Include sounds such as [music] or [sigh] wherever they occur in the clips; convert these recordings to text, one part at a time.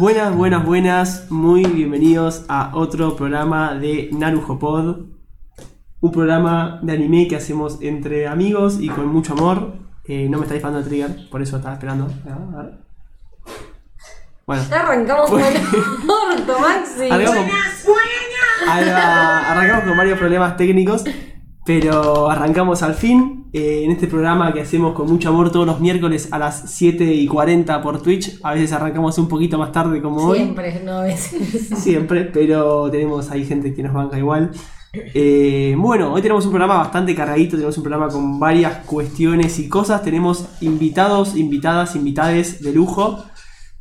Buenas, buenas, buenas, muy bienvenidos a otro programa de Narujo Pod. Un programa de anime que hacemos entre amigos y con mucho amor. Eh, no me está disparando el trigger, por eso estaba esperando. Ah, a ver. Bueno, Ya arrancamos con Bueno. [laughs] el orto, Maxi. arrancamos, Ahí va, arrancamos con varios problemas técnicos, pero arrancamos al fin. eh, en este programa que hacemos con mucho amor todos los miércoles a las 7 y 40 por Twitch. A veces arrancamos un poquito más tarde como hoy. Siempre, no a veces. [laughs] Siempre, pero tenemos ahí gente que nos banca igual. Eh, bueno, hoy tenemos un programa bastante cargadito, tenemos un programa con varias cuestiones y cosas. Tenemos invitados, invitadas, invitades de lujo.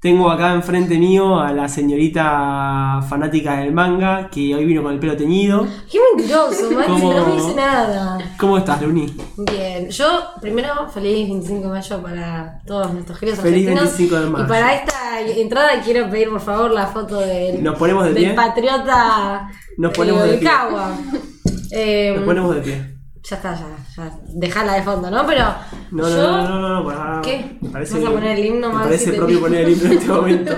Tengo acá enfrente mío a la señorita fanática del manga, que hoy vino con el pelo teñido. Qué mentiroso, Maxi, ¿Cómo? no me dice nada. ¿Cómo estás, Luni? Bien, yo primero feliz 25 de mayo para todos nuestros queridos Feliz argentinos. 25 de mayo. Y para esta entrada quiero pedir por favor la foto del, Nos ponemos de del pie. patriota Nos ponemos de pie. Cagua. Eh, Nos ponemos de pie. Ya está, ya, ya. Dejala de fondo, ¿no? Pero No, no, yo... no, no, no, no, pará. ¿Qué? Me parece, ¿Vas a poner el himno, Me Maxi? parece Te propio pido. poner el himno en este momento.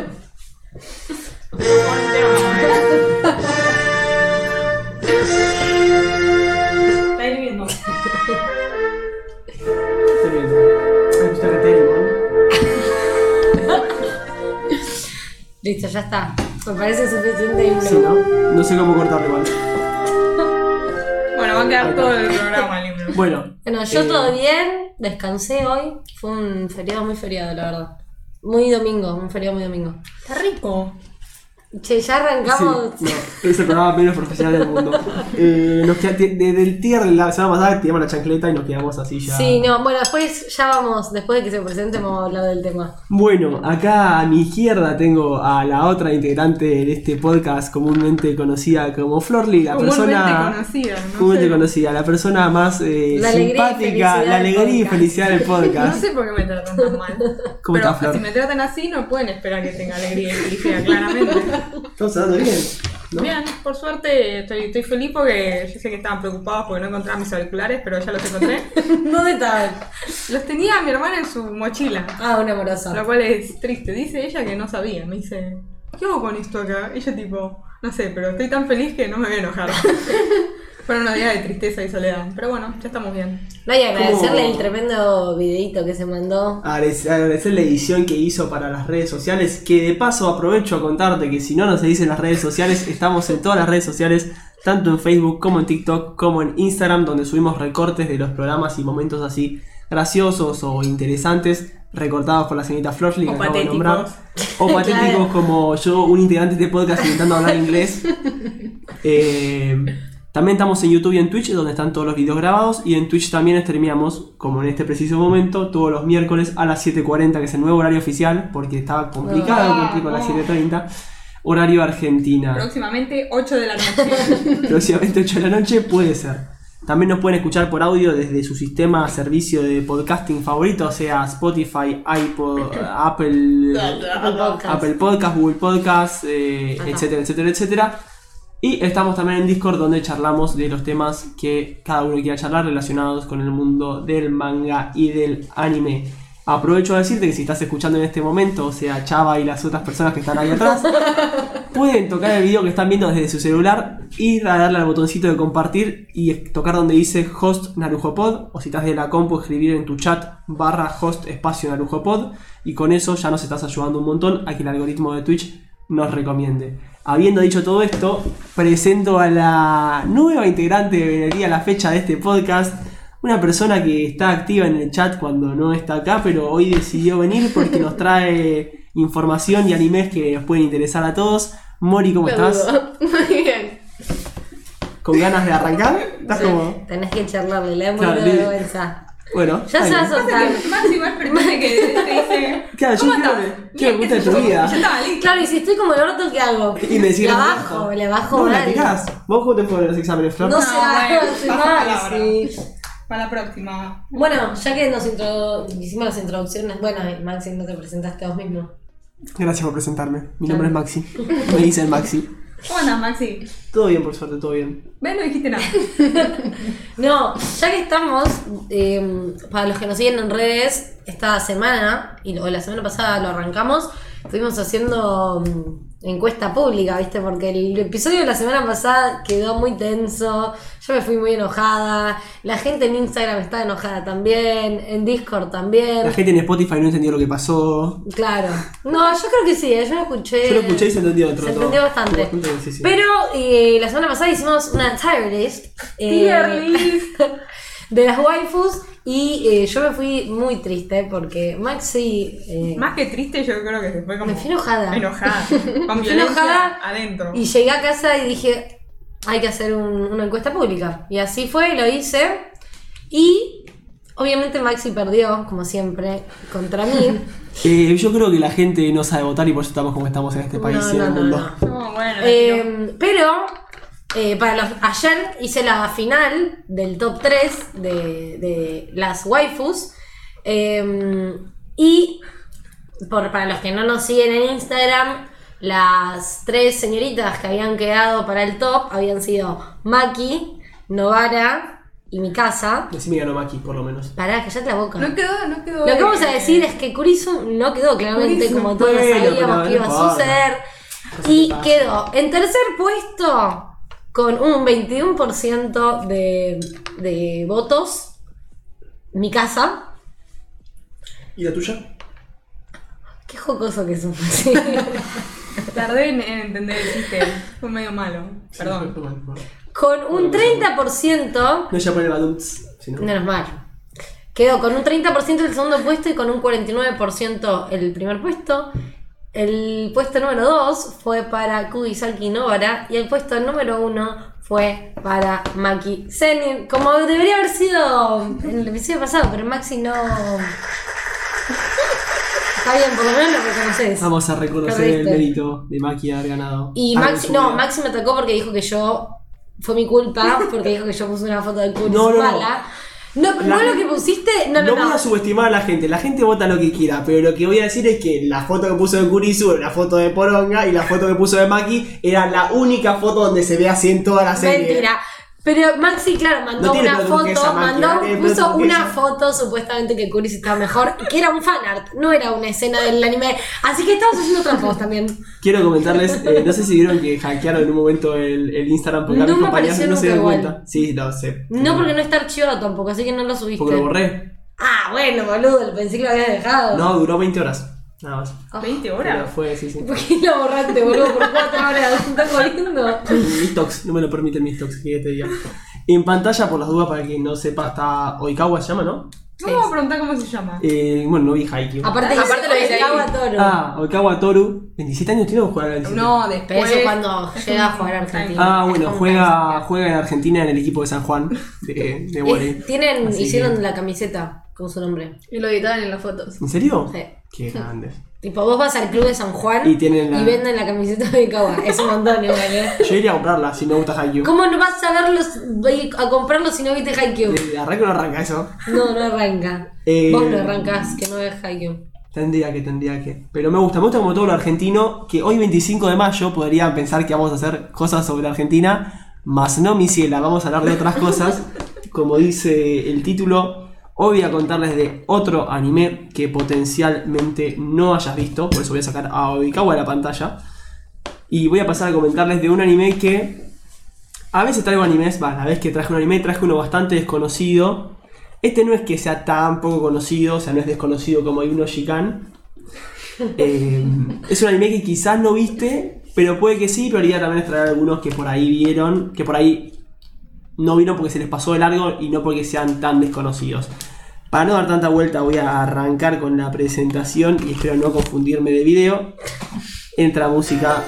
[laughs] Está hirviendo. Me está reteniendo, ¿no? Listo, ya está. Me parece suficiente himno. Sí, ¿no? No sé cómo cortarlo igual. Bueno, va a quedar está. todo el programa el libro. Bueno. Bueno, yo eh, todo bien, descansé hoy. Fue un feriado muy feriado, la verdad. Muy domingo, un feriado muy domingo. Está rico. Che, ya arrancamos. Sí, no, es el programa menos profesional del mundo. [laughs] Eh, nos queda, desde el tier la semana pasada tiramos la chancleta y nos quedamos así ya. Sí, no, bueno, después ya vamos, después de que se presente, vamos a hablar del tema. Bueno, acá a mi izquierda tengo a la otra integrante de este podcast comúnmente conocida como Florly, la Comúnmente persona conocida, no comúnmente sé. conocida, la persona más eh, La alegría y simpática, felicidad la del alegría y podcast. felicidad del [laughs] No podcast. sé por qué me tratan tan mal. ¿Cómo Pero estás, Flor? si me tratan así, no pueden esperar que tenga alegría y felicidad, claramente. Estamos hablando bien, ¿no? Bien, por suerte estoy, estoy feliz porque yo sé que estaban preocupados porque no encontraba mis auriculares, pero ya los encontré. [laughs] ¿Dónde estaban? Los tenía mi hermana en su mochila, Ah, un amoroso. lo cual es triste. Dice ella que no sabía, me dice, ¿qué hago con esto acá? Ella tipo, no sé, pero estoy tan feliz que no me voy a enojar. [laughs] Fueron unos días de tristeza y soledad, pero bueno, ya estamos bien. No, y agradecerle ¿Cómo? el tremendo videito que se mandó. Agradecer la edición que hizo para las redes sociales, que de paso aprovecho a contarte que si no nos seguís en las redes sociales, estamos en todas las redes sociales, tanto en Facebook como en TikTok, como en Instagram, donde subimos recortes de los programas y momentos así graciosos o interesantes, recortados por la señorita Florley, que acabo de nombrar. O [laughs] patéticos Claro. como yo, un integrante de este podcast intentando hablar inglés. Eh, [laughs] también estamos en YouTube y en Twitch, donde están todos los videos grabados. Y en Twitch también streameamos, como en este preciso momento, todos los miércoles a las 7.40, que es el nuevo horario oficial, porque estaba complicado Ah, cumplir con las oh. 7.30. Horario Argentina. Próximamente 8 de la noche. [laughs] Próximamente 8 de la noche puede ser. También nos pueden escuchar por audio desde su sistema servicio de podcasting favorito, sea Spotify, iPod, Apple, Apple [laughs] Podcast. Apple Podcast, Google Podcast, eh, etcétera, etcétera, etcétera. Y estamos también en Discord donde charlamos de los temas que cada uno quiera charlar relacionados con el mundo del manga y del anime. Aprovecho a decirte que si estás escuchando en este momento, o sea, Chava y las otras personas que están ahí atrás, [laughs] pueden tocar el video que están viendo desde su celular, ir a darle al botoncito de compartir y tocar donde dice host narujopod, o si estás de la compu, escribir en tu chat barra host espacio narujopod, y con eso ya nos estás ayudando un montón a que el algoritmo de Twitch nos recomiende. Habiendo dicho todo esto, presento a la nueva integrante de Venería a la fecha de este podcast. Una persona que está activa en el chat cuando no está acá, pero hoy decidió venir porque nos trae información y animes que nos pueden interesar a todos. Mori, ¿cómo estás? [laughs] Muy bien. ¿Con ganas de arrancar? ¿Estás Sí, como.? Tenés que charlarle, le da Claro, vergüenza. Bueno. Ya se va a soltar. Maxi va a pretende que te dice. [laughs] Claro, yo ¿Cómo quiero quiero que cuentes tu yo. vida. Ya estaba listo. Claro, y si estoy como el orto, ¿qué hago? Y me decís La no bajo, le bajo No. ¿Vos cómo te fueron los exámenes, Flor? No [laughs] mal, palabra. sí. Para la próxima. Bueno, ya que nos introdu- hicimos las introducciones, bueno, Maxi, no te presentaste vos mismo. Gracias por presentarme. Mi nombre es Maxi. Me dicen Maxi. ¿Cómo andas, Maxi? Todo bien, por suerte, todo bien. ¿Ves? No dijiste nada. [laughs] No, ya que estamos, eh, para los que nos siguen en redes, esta semana, y o la semana pasada lo arrancamos, estuvimos haciendo mm, encuesta pública, ¿viste? Porque el episodio de la semana pasada quedó muy tenso, yo me fui muy enojada, la gente en Instagram estaba enojada también, en Discord también. La gente en Spotify no entendió lo que pasó. Claro. No, yo creo que sí, ¿eh? yo lo escuché. Yo lo escuché y se entendió dentro Se entendió bastante. Bastante, sí, sí. Pero eh, la semana pasada hicimos una tier list. eh, Tier list. [laughs] de las waifus y eh, yo me fui muy triste porque Maxi... eh, Más que triste, yo creo que se fue como. Me fui enojada. Enojada. [laughs] Con violencia enojada adentro. y llegué a casa y dije, hay que hacer un- una encuesta pública. Y así fue, lo hice. Y obviamente Maxi perdió, como siempre, contra mí. [laughs] Eh, yo creo que la gente no sabe votar y por eso estamos como estamos en este país No, y en no, el no, mundo. no. No, bueno. Eh, pero eh, para los, ayer hice la final del top 3 de, de las waifus. eh, y por, para los que no nos siguen en Instagram, las tres señoritas que habían quedado para el top habían sido Maki, Novara y Mikasa. Decime ganó Maki, por lo menos. Pará, callate la boca. no quedó, no quedó. Lo que vamos a decir es que Kurisu no quedó claramente Kurisu, como todos bueno, sabíamos que iba a suceder. Y quedó en tercer puesto con un 21% de, de votos. Mi casa. ¿Y la tuya? Qué jocoso que sos. [laughs] Sí. Tardé en, en entender el chiste. Fue medio malo. Perdón. Sí, con un 30%. No ya pone baduts, sino. Menos mal. Quedó con un 30% el segundo puesto y con un 49% el primer puesto. El puesto número 2 fue para Kugisaki Novara y el puesto número 1 fue para Maki Zenin. Como debería haber sido en el episodio pasado, pero Maxi no. Está bien, por lo menos lo reconoces. Vamos a reconocer el mérito de Maki haber ganado. Y Maxi, no. Maxi me atacó porque dijo que yo. Fue mi culpa, porque dijo que yo puse una foto de Kuri No, no, no. No, La- vos lo que pusiste. No, No no, voy no. a subestimar a la gente, la gente vota lo que quiera, pero lo que voy a decir es que la foto que puso de Kurisu, la foto de Poronga y la foto que puso de Maki era la única foto donde se ve así en toda la serie. Mentira. Pero Maxi, claro, mandó No una foto, mandó, puso una foto supuestamente que Kuris estaba mejor, que era un fanart, no era una escena del anime. Así que estabas haciendo trampas también. Quiero comentarles, eh, no sé si vieron que hackearon en un momento el, el Instagram porque No mis compañeros no se dieron cuenta. Sí, lo sé. No porque no está archivado tampoco, así que no lo subiste. Porque lo borré. Ah, bueno, boludo, pensé que lo habías dejado. No, duró 20 horas. Nada más. 20 Pero horas. fue, sí, sí. [laughs] ¿Por qué borraste, boludo? Por cuatro [laughs] horas, ¿estás jodiendo? Mis tocs, no me lo permiten mis tocs, que te diga. En pantalla, por las dudas, para quien no sepa, está Oikawa, se llama, ¿no? Vamos a preguntar cómo se llama. Eh, bueno, no vi Haikyuu. Aparte, Aparte lo dice. Oikawa Toro. Ah, Oikawa Toru. 27 años tiene o jugar a 27. No, Pero después. eso cuando es llega a jugar a Argentina. Ah, bueno, juega, juega en Argentina en el equipo de San Juan de, de Es- tienen, Así hicieron que- la camiseta con su nombre. Y lo editaban en las fotos. ¿En serio? Sí. Qué grandes. Tipo, vos vas al club de San Juan Y tienen la- venden la camiseta de Kawa. Es un montón igual, ¿eh? Yo iría a comprarla si me gusta Haikyuu. ¿Cómo no vas a verlos, a comprarlo si no viste Haikyuu? Eh, ¿Arranca o no arranca eso? No, no arranca. Eh, Vos no arrancás, que no ves Haikyuu. Tendría que, tendría que. Pero me gusta, me gusta como todo lo argentino, que hoy 25 de mayo podrían pensar que vamos a hacer cosas sobre Argentina, más no mi ciela, vamos a hablar de otras cosas. Como dice el título, hoy voy a contarles de otro anime que potencialmente no hayas visto, por eso voy a sacar a Oikawa de la pantalla. Y voy a pasar a comentarles de un anime que a veces traigo animes, va, la vez que traje un anime traje uno bastante desconocido. Este no es que sea tan poco conocido, o sea, no es desconocido como Yuno Shikan. [laughs] Eh, es un anime que quizás no viste, pero puede que sí, pero también es traer algunos que por ahí vieron, que por ahí no vieron porque se les pasó de largo y no porque sean tan desconocidos. Para no dar tanta vuelta voy a arrancar con la presentación y espero no confundirme de video. Entra música...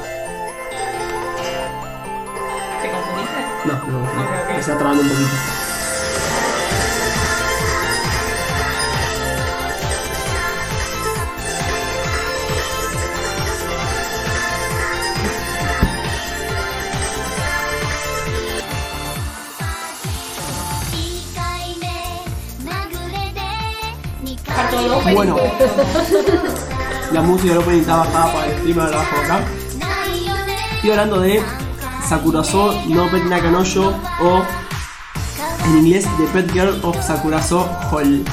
¿Te confundiste? No, no, no, me está trabando un poquito. Bueno, la música opening está bajada para el streamer de abajo acá. Estoy hablando de Sakurazo no Pet Nakanoyo o en inglés The Pet Girl of Sakurazo Hall.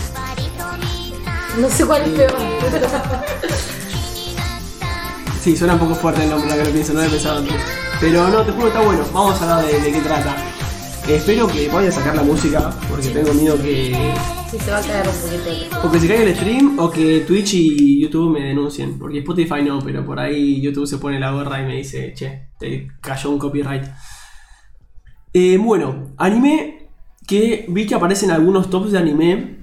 No sé cuál es peor. Sí, suena un poco fuerte el nombre, la que lo pienso, no lo he pensado antes. Pero no, te juro que está bueno. Vamos a hablar de, de qué trata. Espero que vaya a sacar la música, porque tengo miedo que. Sí, se va a caer un poquito. O que se caiga el stream, o que Twitch y YouTube me denuncien. Porque Spotify no, pero por ahí YouTube se pone la gorra y me dice, che, te cayó un copyright. Eh, bueno, anime que vi que aparecen algunos tops de anime,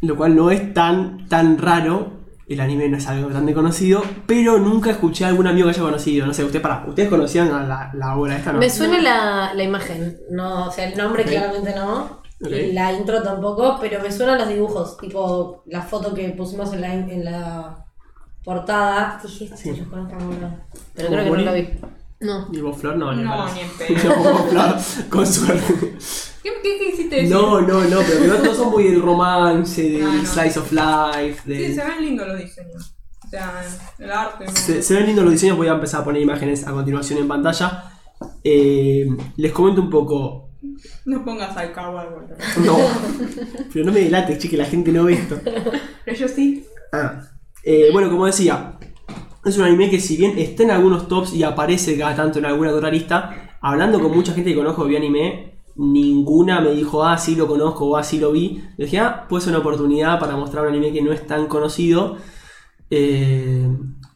lo cual no es tan, tan raro. El anime no es algo tan conocido, pero nunca escuché a algún amigo que haya conocido. No sé, usted para, ustedes conocían a la, la obra esta, ¿no? Me suena la, la imagen, no, o sea, el nombre claramente no. La intro tampoco, pero me suenan los dibujos, tipo la foto que pusimos en la, en la portada. Dije, esto Sí. lo conozco, no, pero ¿Como creo que no lo vi. No. ¿Y vos, Flor? No, ni No, en [laughs] pedo. No, vos, Flor, con suerte. ¿Qué, qué, qué hiciste eso? No, no, no, pero que no todos son muy del romance, del no. slice of life, Sí, se ven lindos los diseños. O sea, el arte. ¿no? Se, se ven lindos los diseños, voy a empezar a poner imágenes a continuación en pantalla. Eh, les comento un poco. No pongas al vuelta. No, pero no me delates, che, que la gente no ve esto. Pero yo sí. Ah, eh, bueno, como decía, es un anime que si bien está en algunos tops y aparece cada tanto en alguna otra lista, hablando con mucha gente que conozco que vio anime, ninguna me dijo, ah, sí lo conozco o ah, sí lo vi. Le dije, ah, puede ser una oportunidad para mostrar un anime que no es tan conocido. Eh,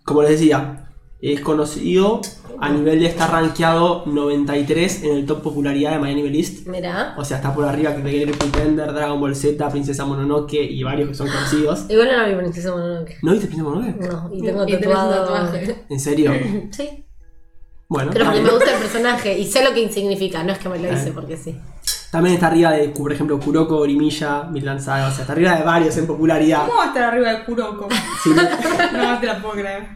como les decía, es conocido a nivel de estar rankeado 93 en el top popularidad de My Anime List. Mira. O sea, está por arriba que Great Pretender, Dragon Ball Z, Princesa Mononoke y varios que son conocidos. Igual no vi Princesa Mononoke. ¿No viste Princesa Mononoke? No, y tengo y tatuado. tatuaje. ¿En serio? [laughs] Sí. Bueno, Pero porque me gusta el personaje y sé lo que significa, no es que me lo hice porque sí. también está arriba de, por ejemplo, Kuroko, Orimilla, Midland Saga. O sea, está arriba de varios en popularidad. ¿Cómo va a estar arriba del Kuroko? Sí, [laughs] ¿no? No te la puedo creer.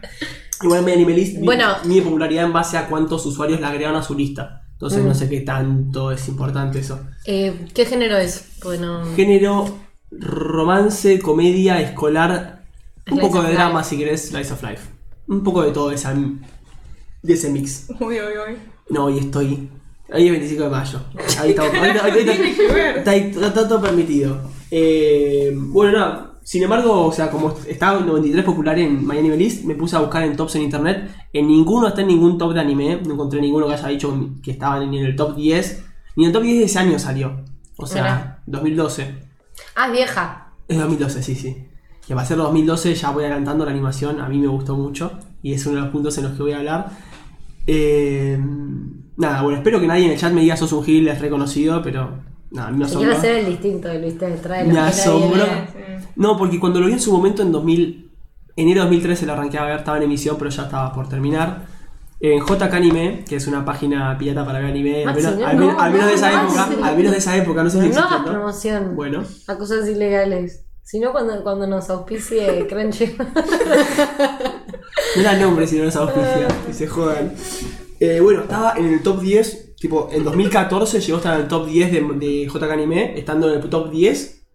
Igual mi Anime List Bueno. mide popularidad en base a cuántos usuarios la agregaron a su lista. Entonces Mm. no sé qué tanto es importante eso. Eh, ¿Qué género es? Bueno, Género, romance, comedia, escolar, un poco de life. drama si querés, Slice of Life. Un poco de todo esa, de ese mix. Uy, uy, uy. No, y estoy. Ahí es 25 de mayo. Ahí está, [laughs] está, ahí- está todo permitido. Eh, bueno, nada. Sin embargo, o sea, como estaba en 93 popular en My Anime List, me puse a buscar en tops en internet. En ninguno está en ningún top de anime. No encontré ninguno que haya dicho que estaba ni en el top 10. Ni en el top 10 de ese año salió. O sea, Mirá. 2012. ah, es vieja. Es 2012, sí, sí. Que va a ser 2012, ya voy adelantando la animación, a mí me gustó mucho y es uno de los puntos en los que voy a hablar. Eh, nada, bueno, espero que nadie en el chat me diga sos un gil, es reconocido, pero nada, a mí me Si quiero asombró. hacer el distinto de Luis te trae Me asombró. No, porque cuando lo vi en su momento en 2000, enero de 2013 lo arranqué a ver, estaba en emisión, pero ya estaba por terminar. En JK Anime, que es una página pirata para ver anime, al menos, no, al menos- no, al menos de esa no, época, al menos de esa época, no sé si no existe, hagas ¿no? promoción Bueno, a cosas ilegales. Si no, cuando, cuando nos auspicie Crunchy. [laughs] No era nombre si no los auspicia, que se jodan. Eh, bueno, estaba en el top 10, tipo, en 2014 llegó a estar en el top 10 de, de JK Anime, estando en el top 10.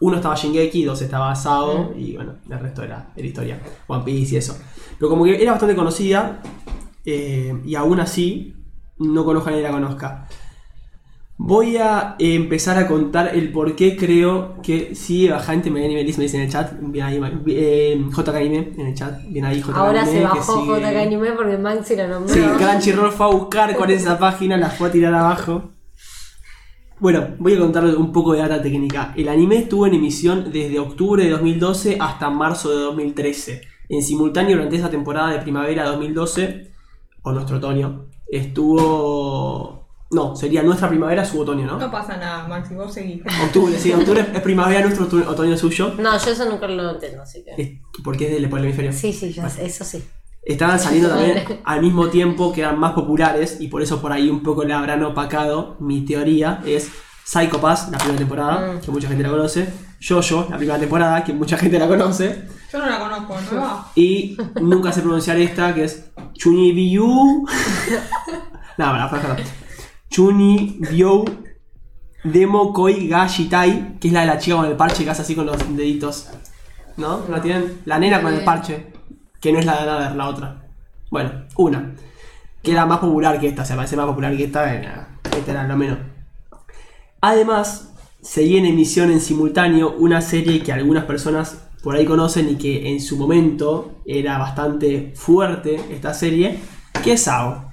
Uno estaba Shingeki, dos estaba Sao, y bueno, el resto era, era historia, One Piece y eso. Pero como que era bastante conocida, eh, y aún así, no conozco a nadie la conozca. Voy a empezar a contar el por qué creo que sí, baja gente me me dice en el chat, bien ahí, eh, JK Anime en el chat, bien ahí JK Ahora Anime, se que bajó sigue- JK Anime porque Maxi lo nombró. Sí, Crunchyroll fue a buscar es esa página, la fue a tirar abajo. Bueno, voy a contarles un poco de data técnica. El anime estuvo en emisión desde octubre de 2012 hasta marzo de 2013. En simultáneo durante esa temporada de primavera de 2012, o nuestro otoño, estuvo... No, sería nuestra primavera, su otoño, No ¿no? pasa nada, Maxi, vos seguís. Octubre, sí, octubre es primavera, nuestro otoño suyo. No, yo eso nunca lo entiendo, así que. Porque es del, por el hemisferio. Sí, sí, ya sé, eso sí. Estaban saliendo también [laughs] al mismo tiempo que eran más populares y por eso por ahí un poco le habrán opacado. Mi teoría es Psycho Pass, la primera temporada, Mm. que mucha gente la conoce. Jojo, la primera temporada, que mucha gente la conoce. Yo no la conozco, ¿no? [laughs] Y nunca sé pronunciar esta, que es Chuni Biu. [laughs] no, la frase no. Chuni Biu Demo Koi Ga Shitai, que es la de la chica con el parche que hace así con los deditos. ¿No? ¿La tienen? La nena con el parche, que no es la de Another, la otra. Bueno, una. Que era más popular que esta, se parece más popular que esta, era, esta era lo menos. Además, seguía en emisión en simultáneo una serie que algunas personas por ahí conocen y que en su momento era bastante fuerte esta serie, que es Sao.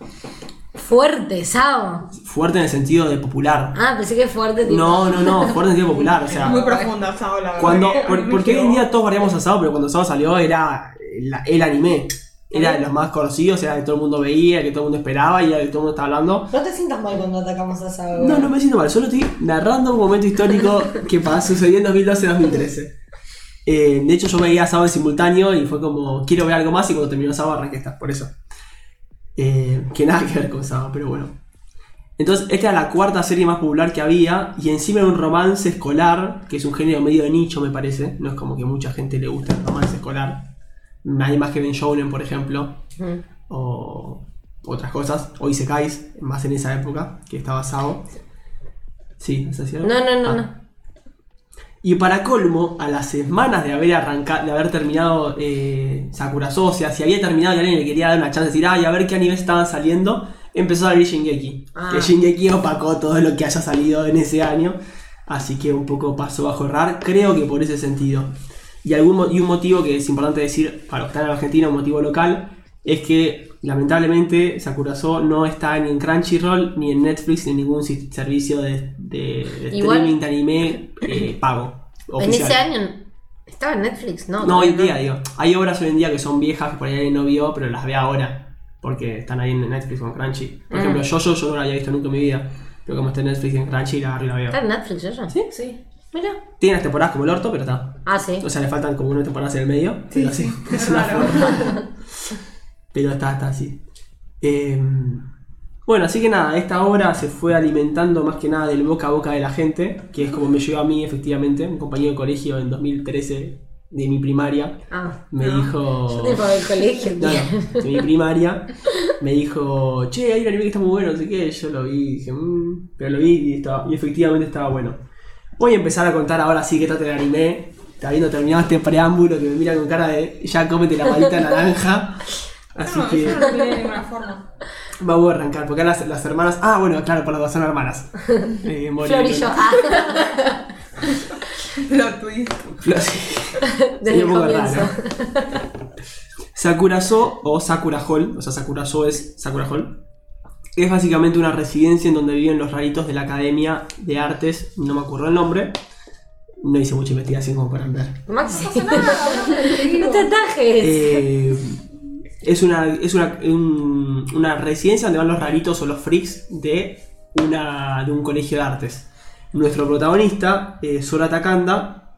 Fuerte, Sao. Fuerte en el sentido de popular. Ah, pensé que fuerte tipo. No, no, no, [laughs] fuerte en el sentido popular. O sea, Muy profunda esa ola. la cuando, verdad a por- porque hoy en día todos variamos a Sao, pero cuando Sao salió era la- el anime. Era de los más conocidos, era que todo el mundo veía, que todo el mundo esperaba y era que todo el mundo estaba hablando. No te sientas mal cuando atacamos a Sao. No, no me siento mal, solo estoy narrando un momento histórico [laughs] que pasó, sucedió en 2012-2013. Eh, de hecho, yo veía Sao en simultáneo y fue como, quiero ver algo más y cuando terminó Sao arranqué esta, por eso. Eh, que nada que ver con Sao, pero bueno. Entonces, esta era la cuarta serie más popular que había y encima era un romance escolar, que es un género medio de nicho, me parece. No es como que mucha gente le gusta el romance escolar. Nadie más que Ben Shounen, por ejemplo Mm. o otras cosas, o Isekais, más en esa época, que está basado. Sí, ¿es así? No, no, no, Ah. no. Y para colmo, a las semanas de haber arrancado, de haber terminado eh, Sakura So, o sea, si había terminado y alguien le quería dar una chance de decir, ay, a ver qué animes estaban saliendo, empezó a salir Shingeki. Ah. Que Shingeki opacó todo lo que haya salido en ese año. Así que un poco pasó bajo errar, creo que por ese sentido. Y, algún, y un motivo que es importante decir para los que están en Argentina, un motivo local, es que lamentablemente Sakurazo no está ni en Crunchyroll, ni en Netflix, ni en ningún servicio de, de- de Igual- streaming de anime eh, pago. En ese año estaba en Netflix, ¿no? No, hoy en día, digo. Hay obras hoy en día que son viejas que por ahí alguien no vio, pero las ve ahora. Porque están ahí en Netflix en Crunchy. Por Mm. ejemplo, yo, yo, yo no la había visto nunca en mi vida. Pero como está en Netflix y en Crunchy, la agarro y la veo. ¿Está en Netflix ella? ¿Sí? Sí. Mira. Tiene las temporadas como el orto, pero está. Ah, sí. O sea, le faltan como una temporada en el medio. pero sí, [laughs] es una forma. Pero está, está así. Eh, bueno, así que nada, esta obra se fue alimentando más que nada del boca a boca de la gente, que es como me llegó a mí, efectivamente. Un compañero de colegio en 2013 de mi primaria Ah. me dijo. Yo tipo del colegio, No, tío. no, de mi primaria me dijo, che, hay un anime que está muy bueno, no sé qué, yo lo vi, y dije, "Mm", pero lo vi y, estaba, y efectivamente estaba bueno. Voy a empezar a contar ahora sí que trata el anime, está viendo terminado este preámbulo que me mira con cara de, ya cómete la palita naranja, [laughs] así No, que yo no tenía de ninguna forma. Vamos a arrancar, porque las, las hermanas, ah bueno, claro, por las dos son hermanas. [laughs] Eh, Flor y yo. Ah, [laughs] Plot twist. Flor, sí. [laughs] desde Sería el un poco comienzo. raro. Sakurazo o Sakura Hall, o sea, Sakurazo es Sakura Hall. Es básicamente una residencia en donde viven los raritos de la Academia de Artes, no me acuerdo el nombre. No hice mucha investigación como para ver. Maxi. No No te atajes. Eh, es una, es una, un- una residencia donde van los raritos o los freaks de, una, de un colegio de artes. Nuestro protagonista, eh, Sora Takanda.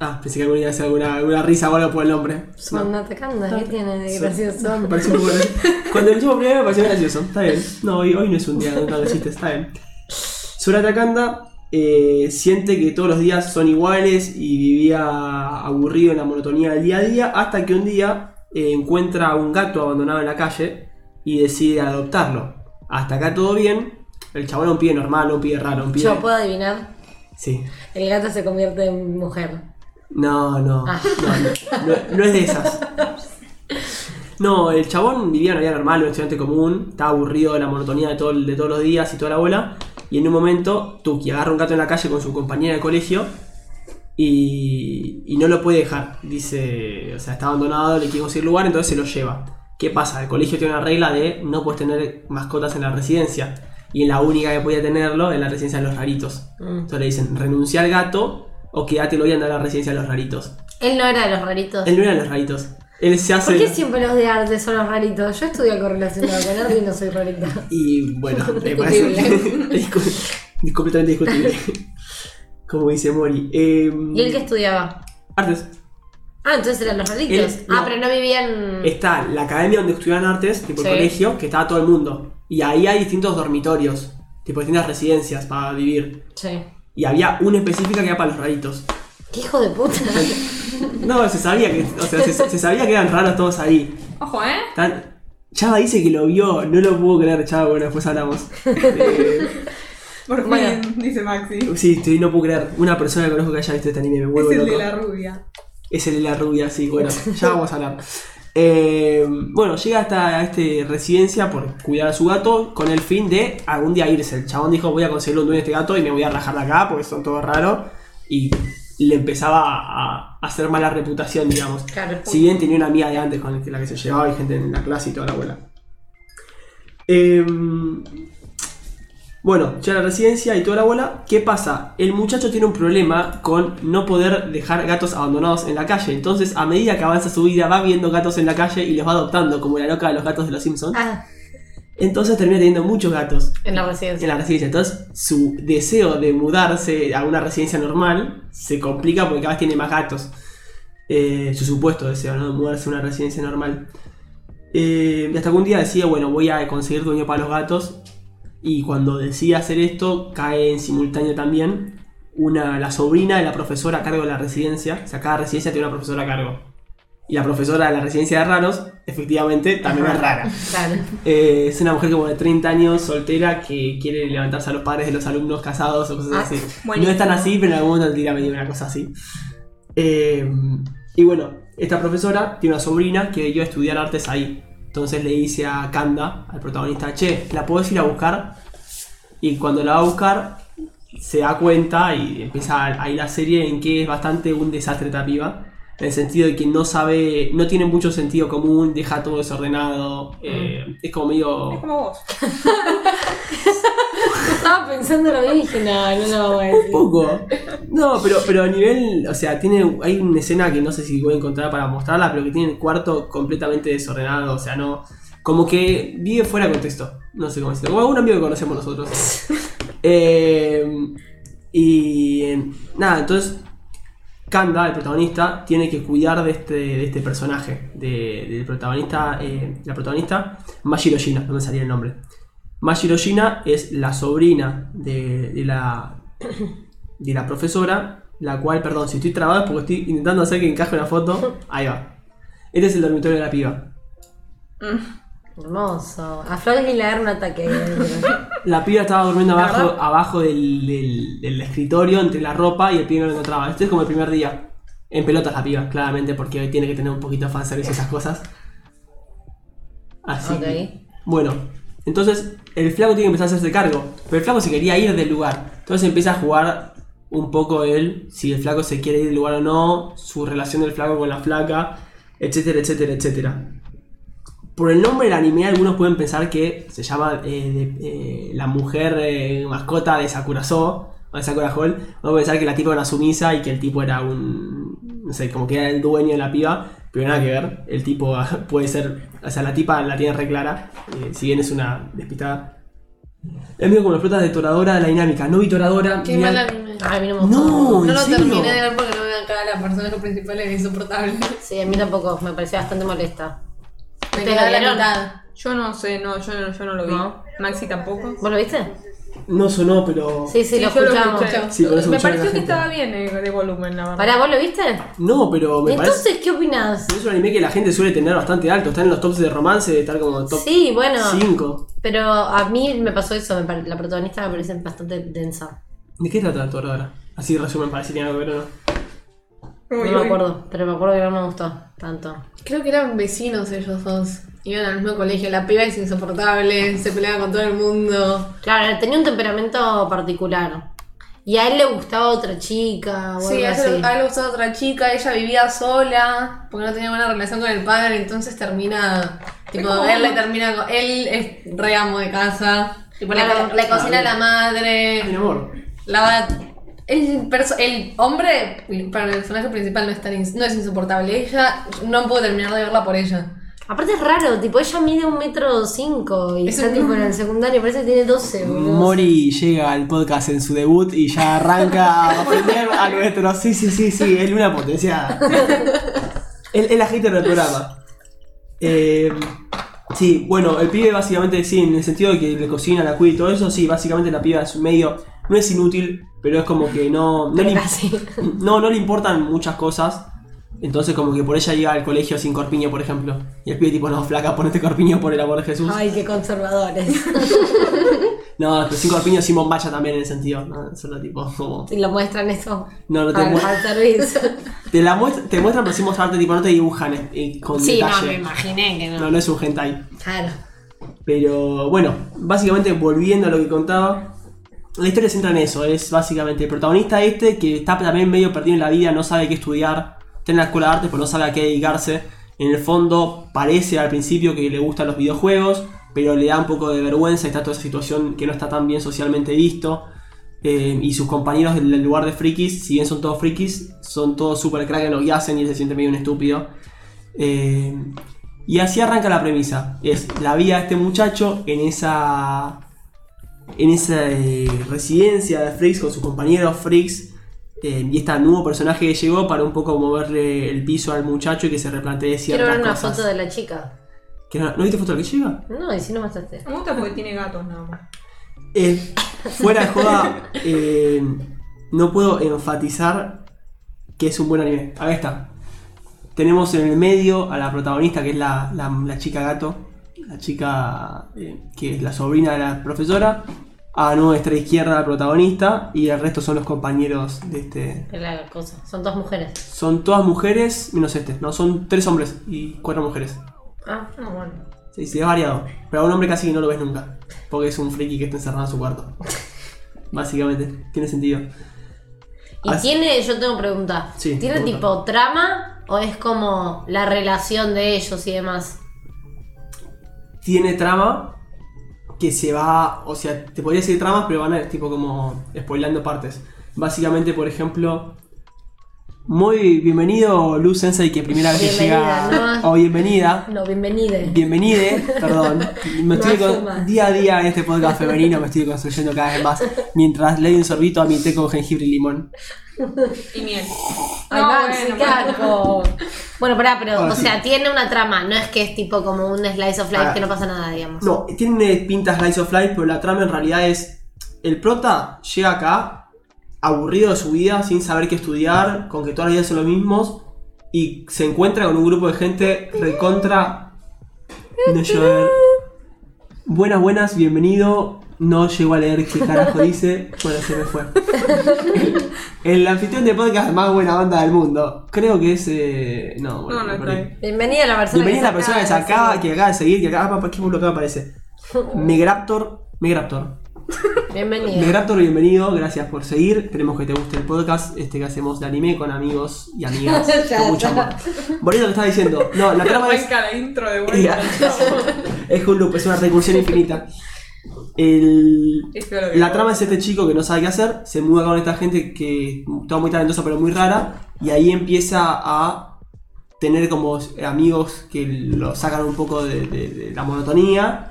Ah, pensé que alguna iba a hacer alguna, alguna risa o algo por el nombre. Son atacando, ¿qué tiene de gracioso? Me pareció poco gracioso. Cuando lo hicimos primero me pareció gracioso. Está bien. No, hoy, hoy no es un día donde lo hiciste, está bien. Sora Takanda eh, siente que todos los días son iguales y vivía aburrido en la monotonía del día a día hasta que un día eh, encuentra a un gato abandonado en la calle y decide adoptarlo. Hasta acá todo bien. El chabón es un pibe normal, un pibe raro, un pibe... Yo puedo adivinar. Sí. El gato se convierte en mujer. No, no, Ah. no, no, no es de esas. No, el chabón vivía una vida normal, un estudiante común, estaba aburrido de la monotonía de, todo, de todos los días y toda la bola. Y en un momento, Tuki agarra un gato en la calle con su compañera de colegio y, y no lo puede dejar. Dice, o sea, está abandonado, le quiere conseguir lugar, entonces se lo lleva. ¿Qué pasa? El colegio tiene una regla de no puedes tener mascotas en la residencia. Y la única que podía tenerlo es la residencia de los raritos. Mm. Entonces le dicen, renuncia al gato o quédatelo y anda a la residencia de los raritos. Él no era de los raritos. Él no era de los raritos. Él se hace. ¿Por qué siempre los de arte son los raritos? Yo estudio correlacionado con arte y no soy rarita. Y bueno, [laughs] me parece Discutible. es [laughs] discu- es completamente discutible. [laughs] Como dice Mori. Eh, ¿Y él que estudiaba? Artes. Ah, entonces eran los raritos. Él- ah, no. pero no vivían. Está la academia donde estudian artes, tipo el colegio, que estaba todo el mundo. Y ahí hay distintos dormitorios, tipo distintas residencias para vivir. Sí. Y había una específica que era para los raritos. ¿Qué hijo de puta? No, se sabía que, o sea, se, se sabía que eran raros todos ahí. Ojo, ¿eh? Tan- Chava dice que lo vio, no lo puedo creer, Chava, bueno, después hablamos. Eh, [laughs] Por fin, Bueno. dice Maxi. sí, estoy, no puedo creer. Una persona que conozco que haya visto este anime, me Es vuelvo el loco. de la rubia. Es el de la rubia, sí, bueno, ya vamos a hablar. Eh, bueno, llega hasta este residencia por cuidar a su gato con el fin de algún día irse. El chabón dijo voy a conseguirle un dueño a este gato y me voy a rajar de acá porque son todos raros. Y le empezaba a, a hacer mala reputación, digamos. Claro. Si bien tenía una amiga de antes con la que se llevaba y gente en la clase y toda la abuela. Em, bueno, ya la residencia y toda la bola. ¿Qué pasa? El muchacho tiene un problema con no poder dejar gatos abandonados en la calle. Entonces, a medida que avanza su vida, va viendo gatos en la calle y los va adoptando, como la loca de los gatos de los Simpsons. Ah, Entonces termina teniendo muchos gatos en la en residencia. la residencia. Entonces, su deseo de mudarse a una residencia normal se complica porque cada vez tiene más gatos. Eh, su supuesto deseo, ¿no? De mudarse a una residencia normal. Eh, y hasta que un día decía, bueno, voy a conseguir dueño para los gatos. Y cuando decide hacer esto, cae en simultáneo también una, la sobrina de la profesora a cargo de la residencia. O sea, cada residencia tiene una profesora a cargo. Y la profesora de la residencia de raros, efectivamente, también es rara. [laughs] Claro. Eh, es una mujer como de 30 años, soltera, que quiere levantarse a los padres de los alumnos casados o cosas Ah, así. buenísimo. No es tan así, pero en algún momento tira medio una cosa así. Eh, y bueno, esta profesora tiene una sobrina que iba a estudiar artes ahí. Entonces le dice a Kanda, al protagonista, che, ¿la puedes ir a buscar? Y cuando la va a buscar, se da cuenta y empieza ahí la serie en que es bastante un desastre esta piba. En el sentido de que no sabe, no tiene mucho sentido común, deja todo desordenado. eh, es como medio. Es como vos. [laughs] Estaba pensando lo mismo y dije, no, no lo voy a decir. Un poco. No, pero, pero a nivel. O sea, tiene. Hay una escena que no sé si voy a encontrar para mostrarla, pero que tiene el cuarto completamente desordenado. O sea, no. Como que vive fuera de contexto. No sé cómo decirlo. Como algún amigo que conocemos nosotros. [laughs] Eh, y. Nada, entonces. Kanda, el protagonista, tiene que cuidar de este, de este personaje. de- del protagonista. eh, la protagonista. Mashiro Shina, no me salía el nombre. Mashiro Shina es la sobrina de, de la [coughs] de la profesora, la cual, perdón, si estoy trabado es porque estoy intentando hacer que encaje una foto. [laughs] Ahí va. Este es el dormitorio de la piba. Hermoso. A Flores le da un ataque. [laughs] La piba estaba durmiendo ¿La abajo, abajo del, del- del escritorio, entre la ropa y el pibe no lo encontraba. Este es como el primer día. En pelotas la piba, claramente, porque hoy tiene que tener un poquito de fanservice y esas cosas. Así. Que- Bueno, entonces el flaco tiene que empezar a hacerse cargo. Pero el flaco se quería ir del lugar. Entonces empieza a jugar un poco él, si el flaco se quiere ir del lugar o no, su relación del flaco con la flaca, etcétera, etcétera, etcétera. Por el nombre del anime, algunos pueden pensar que se llama eh, de- eh, la mujer eh, mascota de Sakurazo, o de Sakura Hall. Vamos a pensar que la tipa era una sumisa y que el tipo era un. No sé, como que era el dueño de la piba, pero nada que ver. El tipo [laughs] puede ser. O sea, la tipa la tiene re clara, eh, si bien es una despistada. Es medio como las flotas de Toradora de la dinámica. No vi Toradora. Qué mirá- mal anime. Ay, a mí no me gustó. No, No ¿en lo serio? terminé de ver porque no me dan cara la personaje principal es insoportable. Sí, a mí tampoco. Me pareció bastante molesta. Me ¿Ustedes quedé a lo la vieron? mitad. Yo no sé, no, yo no, yo no lo vi. No. Maxi tampoco. ¿Vos lo viste? No sonó, pero. Sí, sí, lo yo escuchamos. escuché. Sí, por eso Me la pareció que gente. estaba bien eh, de volumen, la verdad. Pará, ¿vos lo viste? No, pero me Entonces, parece. ¿qué opinás? Es un anime que la gente suele tener bastante alto. Está en los tops de romance, de estar como top Sí, bueno. 5. Pero a mí me pasó eso. me pare- la protagonista me parece bastante densa. ¿De qué trata Toradora? Así resumen para si tiene algo que ver o no. No me acuerdo, pero me acuerdo que no me gustó tanto. Creo que eran vecinos ellos dos. Iban al mismo colegio. La piba es insoportable, se peleaba con todo el mundo. Claro, tenía un temperamento particular. Y a él le gustaba otra chica o Sí, algo a él, así. a él le gustaba otra chica, ella vivía sola, porque no tenía buena relación con el padre, entonces termina, tipo, él le termina con, él es re amo de casa, tipo, le- Claro. le, cocina a la Ay, madre, mi amor. la el, el hombre, para el personaje principal no es, tan no es insoportable, ella, no puedo terminar de verla por ella. Aparte es raro, tipo, ella mide un metro cinco y Es está un- tipo en el secundario, parece que tiene 12, boludo. Mori llega al podcast en su debut y ya arranca a [laughs] ofender a nuestro. Sí, sí, sí, sí, es una potenciada. Él es la hater del programa. Eh, sí, bueno, el pibe básicamente sí, en el sentido de que le cocina, la cuida y todo eso, sí, básicamente la piba es medio. No es inútil, pero es como que no. No, le, casi. [laughs] no, no le importan muchas cosas. Entonces, como que por ella llega al colegio sin corpiño, por ejemplo. Y el pibe, tipo, no, flaca, ponete corpiño por el amor de Jesús. Ay, qué conservadores. [laughs] No, pero sin corpiño, sin bombacha también en el sentido. ¿no? Solo tipo, como. y lo muestran eso. No, no te muestran. servicio. [laughs] Te, la muest- te muestran, pero sin mostrarte, tipo, no te dibujan eh, eh, con Sí, no, detalle. me imaginé que no. no. no, es un hentai. Claro. Pero bueno, básicamente volviendo a lo que contaba, la historia se centra en eso, es básicamente el protagonista este que está también medio perdido en la vida, no sabe qué estudiar, está en la escuela de arte pero no sabe a qué dedicarse. En el fondo parece al principio que le gustan los videojuegos, pero le da un poco de vergüenza, está toda esa situación que no está tan bien socialmente visto. Eh, y sus compañeros del lugar de frikis, si bien son todos frikis, son todos super crack en lo que hacen y él se siente medio un estúpido. Eh, y así arranca la premisa. Es la vida de este muchacho en esa. En esa eh, residencia de freaks con sus compañeros freaks. eh, y este nuevo personaje que llegó para un poco moverle el piso al muchacho y que se replantee Quiero ciertas ver una cosas. foto de la chica. ¿Que no, ¿no viste foto de la que llega? No, y si no mostraste. Me gusta porque tiene gatos nada más. Eh, fuera de joda, eh, no puedo enfatizar que es un buen anime. Acá está. Tenemos en el medio a la protagonista, que es la, la- la chica gato, la chica eh, que es la sobrina de la profesora. A nuestra izquierda la protagonista y el resto son los compañeros de este. Es la cosa. Son dos mujeres. Son todas mujeres, menos este, no, son tres hombres y cuatro mujeres. Ah, Ah, bueno. Sí, sí, es variado. Pero a un hombre casi que no lo ves nunca. Porque es un friki que está encerrado en su cuarto. [laughs] Básicamente, tiene sentido. Y Así- tiene, yo tengo pregunta. Sí, ¿Tiene pregunta. tipo trama o es como la relación de ellos y demás? Tiene trama que se va. O sea, te podría decir tramas, pero van a ir tipo como spoilando partes. Básicamente, por ejemplo. Muy bienvenido, Luz Sensei, que primera vez que Bienvenida, llega. ¿no? O bienvenida. No, bienvenide. Bienvenide, perdón. Me No estoy con- día a día en este podcast femenino me estoy construyendo cada vez más. Mientras le doy un sorbito a mi té con jengibre y limón. Y miel. Ay, No, Maxi, bueno, qué asco. Bueno, pará, pero, Ahora o sí. sea, tiene una trama, no es que es tipo como un slice of life Ah. que no pasa nada, digamos. No, tiene pintas Slice of Life, pero la trama en realidad es. El prota llega acá aburrido de su vida, sin saber qué estudiar, con que todas las días son los mismos, y se encuentra con un grupo de gente recontra. No llover. Buenas, buenas, bienvenido. No llego a leer qué carajo dice. Bueno, se me fue. [laughs] El anfitrión de podcast más buena banda del mundo. Creo que es. eh, No, bueno, No, no me está. Bienvenida a la persona Bienvenida a la que persona que se acaba, que acaba de seguir, que acaba, ah, ¿qué lo acaba aparece? [laughs] Megraptor, Megraptor. Bienvenida. Megraptor, bienvenido, gracias por seguir. Esperemos que te guste el podcast este que hacemos de anime con amigos y amigas. [laughs] Con mucho está. amor. Bonito lo que estás diciendo. No, la [laughs] trama es, Arranca la intro de vuelta. [laughs] es un loop, es una recursión infinita. El, la trama es este chico que no sabe qué hacer, se muda con esta gente que toda muy talentosa pero muy rara, y ahí empieza a tener como amigos que lo sacan un poco de, de- de la monotonía.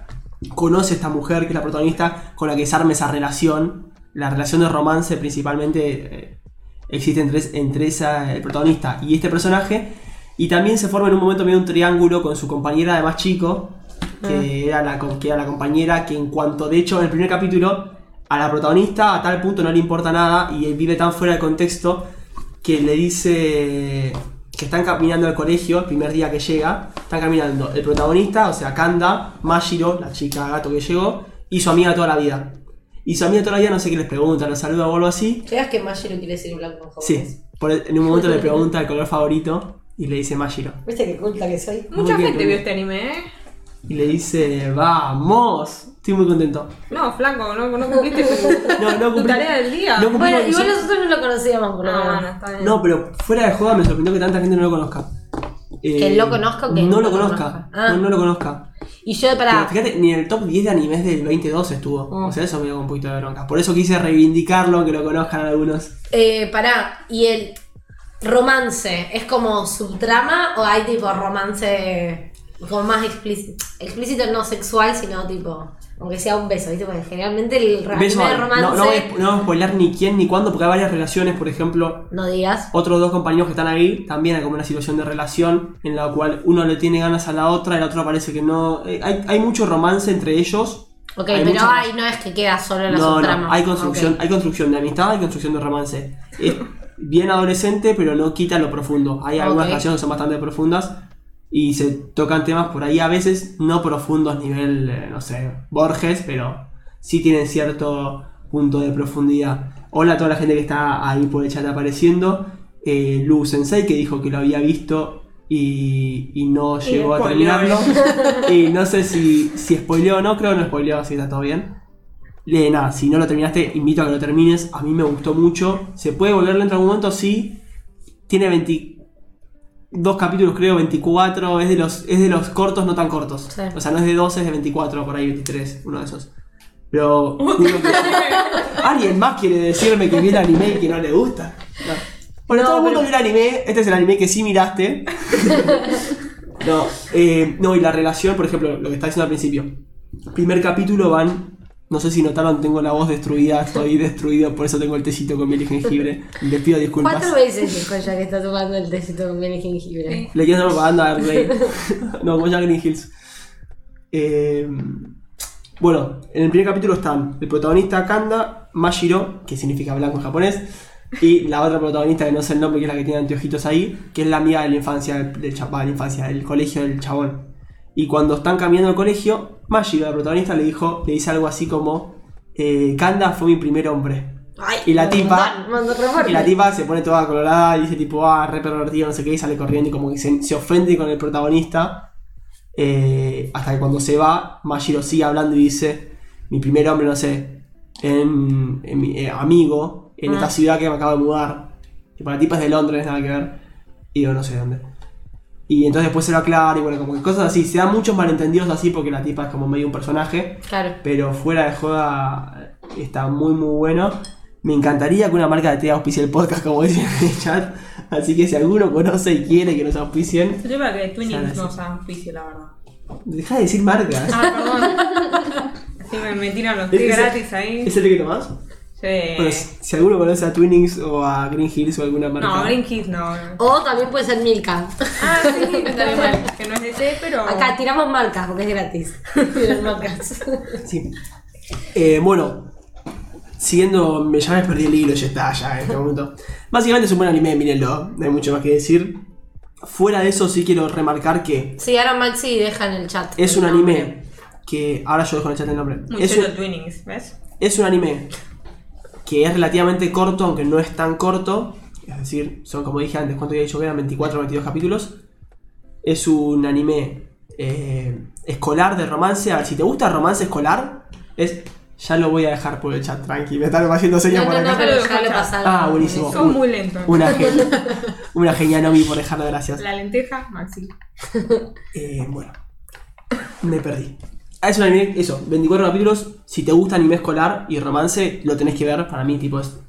Conoce a esta mujer que es la protagonista con la que se arma esa relación. La relación de romance principalmente eh, existe entre, entre esa, el protagonista y este personaje. Y también se forma en un momento medio un triángulo con su compañera de más chico, que, era la, que era la compañera que en cuanto, de hecho, en el primer capítulo, a la protagonista a tal punto no le importa nada y él vive tan fuera de contexto que le dice que están caminando al colegio el primer día que llega. Están caminando el protagonista, o sea, Kanda, Mashiro, la chica gato que llegó, y su amiga toda la vida. Y su amiga toda la vida no sé qué les pregunta, los saluda o algo así. ¿Llegas que Mashiro quiere decir blanco con jabones? Sí, por el- en un momento le pregunta el color favorito y le dice Mashiro. ¿Viste qué culta que soy? Mucha Muy gente vio este anime, ¿eh? Y le dice, vamos, estoy muy contento. No, flaco, no, no cumpliste tu, [laughs] No, no tu cumplí- tarea del día. no cumplí- Bueno, igual nosotros no lo conocíamos por lo Ah, está bien. No, pero fuera de joda me sorprendió que tanta gente no lo conozca. Eh, ¿Que lo conozca o que no no lo conozca? conozca? Ah. No, no lo conozca. Y yo Pero para. fíjate, ni en el top 10 de animes del 2012 estuvo. Mm. O sea, eso me dio un poquito de bronca. Por eso quise reivindicarlo, que lo conozcan algunos. Eh, pará, y el romance, ¿es como subtrama o hay tipo romance como más explícito? Explícito no sexual, sino tipo, aunque sea un beso, ¿viste? Porque generalmente el Beso, de no, romance. no, voy a, no voy a spoilear ni quién ni cuándo, porque hay varias relaciones, por ejemplo. no digas. Otros dos compañeros que están ahí también hay como una situación de relación en la cual uno le tiene ganas a la otra y la otra parece que no. eh, hay, hay mucho romance entre ellos. Ok, Hay pero ahí no es que queda solo en la No, no, hay construcción, Ok. hay construcción de amistad, hay construcción de romance. Es bien adolescente, pero no quita lo profundo. Hay algunas Ok. canciones que son bastante profundas y se tocan temas por ahí a veces no profundos nivel, eh, no sé, Borges, pero sí tienen cierto punto de profundidad. Hola a toda la gente que está ahí por el chat apareciendo. Eh, Lu Sensei que dijo que lo había visto y, y no llegó a terminarlo. [laughs] y no sé si, si spoileó o no, creo que no spoileó, si está todo bien. Le, nada, si no lo terminaste, invito a que lo termines. A mí me gustó mucho. ¿Se puede volver lento en algún momento? Sí. Tiene 22 capítulos, creo, 24. Es de los, es de los cortos, no tan cortos. Sí. O sea, no es de 12, es de 24, por ahí 23, uno de esos. Pero. que- ¿Alguien más quiere decirme que vi el anime y que no le gusta? No. Bueno, No, todo el mundo pero- vio el anime. Este es el anime que sí miraste. [laughs] no, eh, no, y la relación, por ejemplo, lo que está diciendo al principio. Primer capítulo van. No sé si notaron, tengo la voz destruida, estoy destruido, por eso tengo el tecito con miel y jengibre. Les pido disculpas. ¿Cuántas veces dijo ya que está tomando el tecito con miel y jengibre? Le quiero hacer propaganda a [laughs] Rey. [laughs] no, como ya Green Hills. Eh, bueno, en el primer capítulo están el protagonista Kanda, Mashiro, que significa blanco en japonés, y la otra protagonista, que no sé el nombre, que es la que tiene anteojitos ahí, que es la amiga de la infancia del, del chapá, de la infancia, del colegio del chabón. Y cuando están cambiando el colegio, Mashiro, la protagonista, le dijo, le dice algo así como eh, Kanda fue mi primer hombre. Ay, Y la tipa-. Y la tipa se pone toda colorada y dice tipo, ah, re pervertido, no sé qué, y sale corriendo y como que se, se ofende con el protagonista. eh, hasta que cuando se va, Mashiro sigue hablando y dice, mi primer hombre, no sé, en, en mi eh, amigo, en esta Ah. ciudad que me acabo de mudar. Tipo, la tipa es de Londres, nada que ver. Y yo no sé dónde. Y entonces después se lo aclara y bueno, como que cosas así. Se dan muchos malentendidos así porque la tipa es como medio un personaje. Claro. Pero fuera de joda está muy muy bueno. Me encantaría que una marca de té auspicie el podcast, como dicen en el chat. Así que si alguno conoce y quiere que nos auspicien, Yo para que Twinings lo no sé. sea auspicio, la verdad. deja de decir marcas. Ah, perdón. [laughs] Así me, me tiran los ¿Es té gratis ahí. ¿Es el que tomás? Sí. Bueno, si si alguno conoce a Twinings o a Green Hills o alguna marca. No, Green Kids no. O también puede ser Milka. Ah, sí, está bien mal. Que no es de té, pero. Acá tiramos marcas porque es gratis. [laughs] Tiran marcas. Sí. Eh, bueno, siguiendo, me ya me perdí el hilo, ya está, ya en este momento. Básicamente es un buen anime, mírenlo, no hay mucho más que decir. Fuera de eso, sí quiero remarcar que Sí, ahora Maxi deja en el chat. es el un nombre. anime que. Ahora yo dejo en el chat el nombre. Muy Es un, Twinings, ¿ves? es un anime que es relativamente corto, aunque no es tan corto. Es decir, son como dije antes, ¿cuánto había dicho que eran? 24 o 22 capítulos. Es un anime eh, escolar de romance. A ver, si te gusta romance escolar, es. Ya lo voy a dejar por el chat, tranqui. Me están haciendo señas No, por no, no, acá. pero lo escuchar. pasaron. Ah, buenísimo. Son muy lentos. Una genia. Una genia Nomi por dejar de gracias. La lenteja, Maxi. Eh, bueno, me perdí. Es un anime, eso, 24 capítulos. Si te gusta anime escolar y romance, lo tenés que ver. Para mí, tipo, es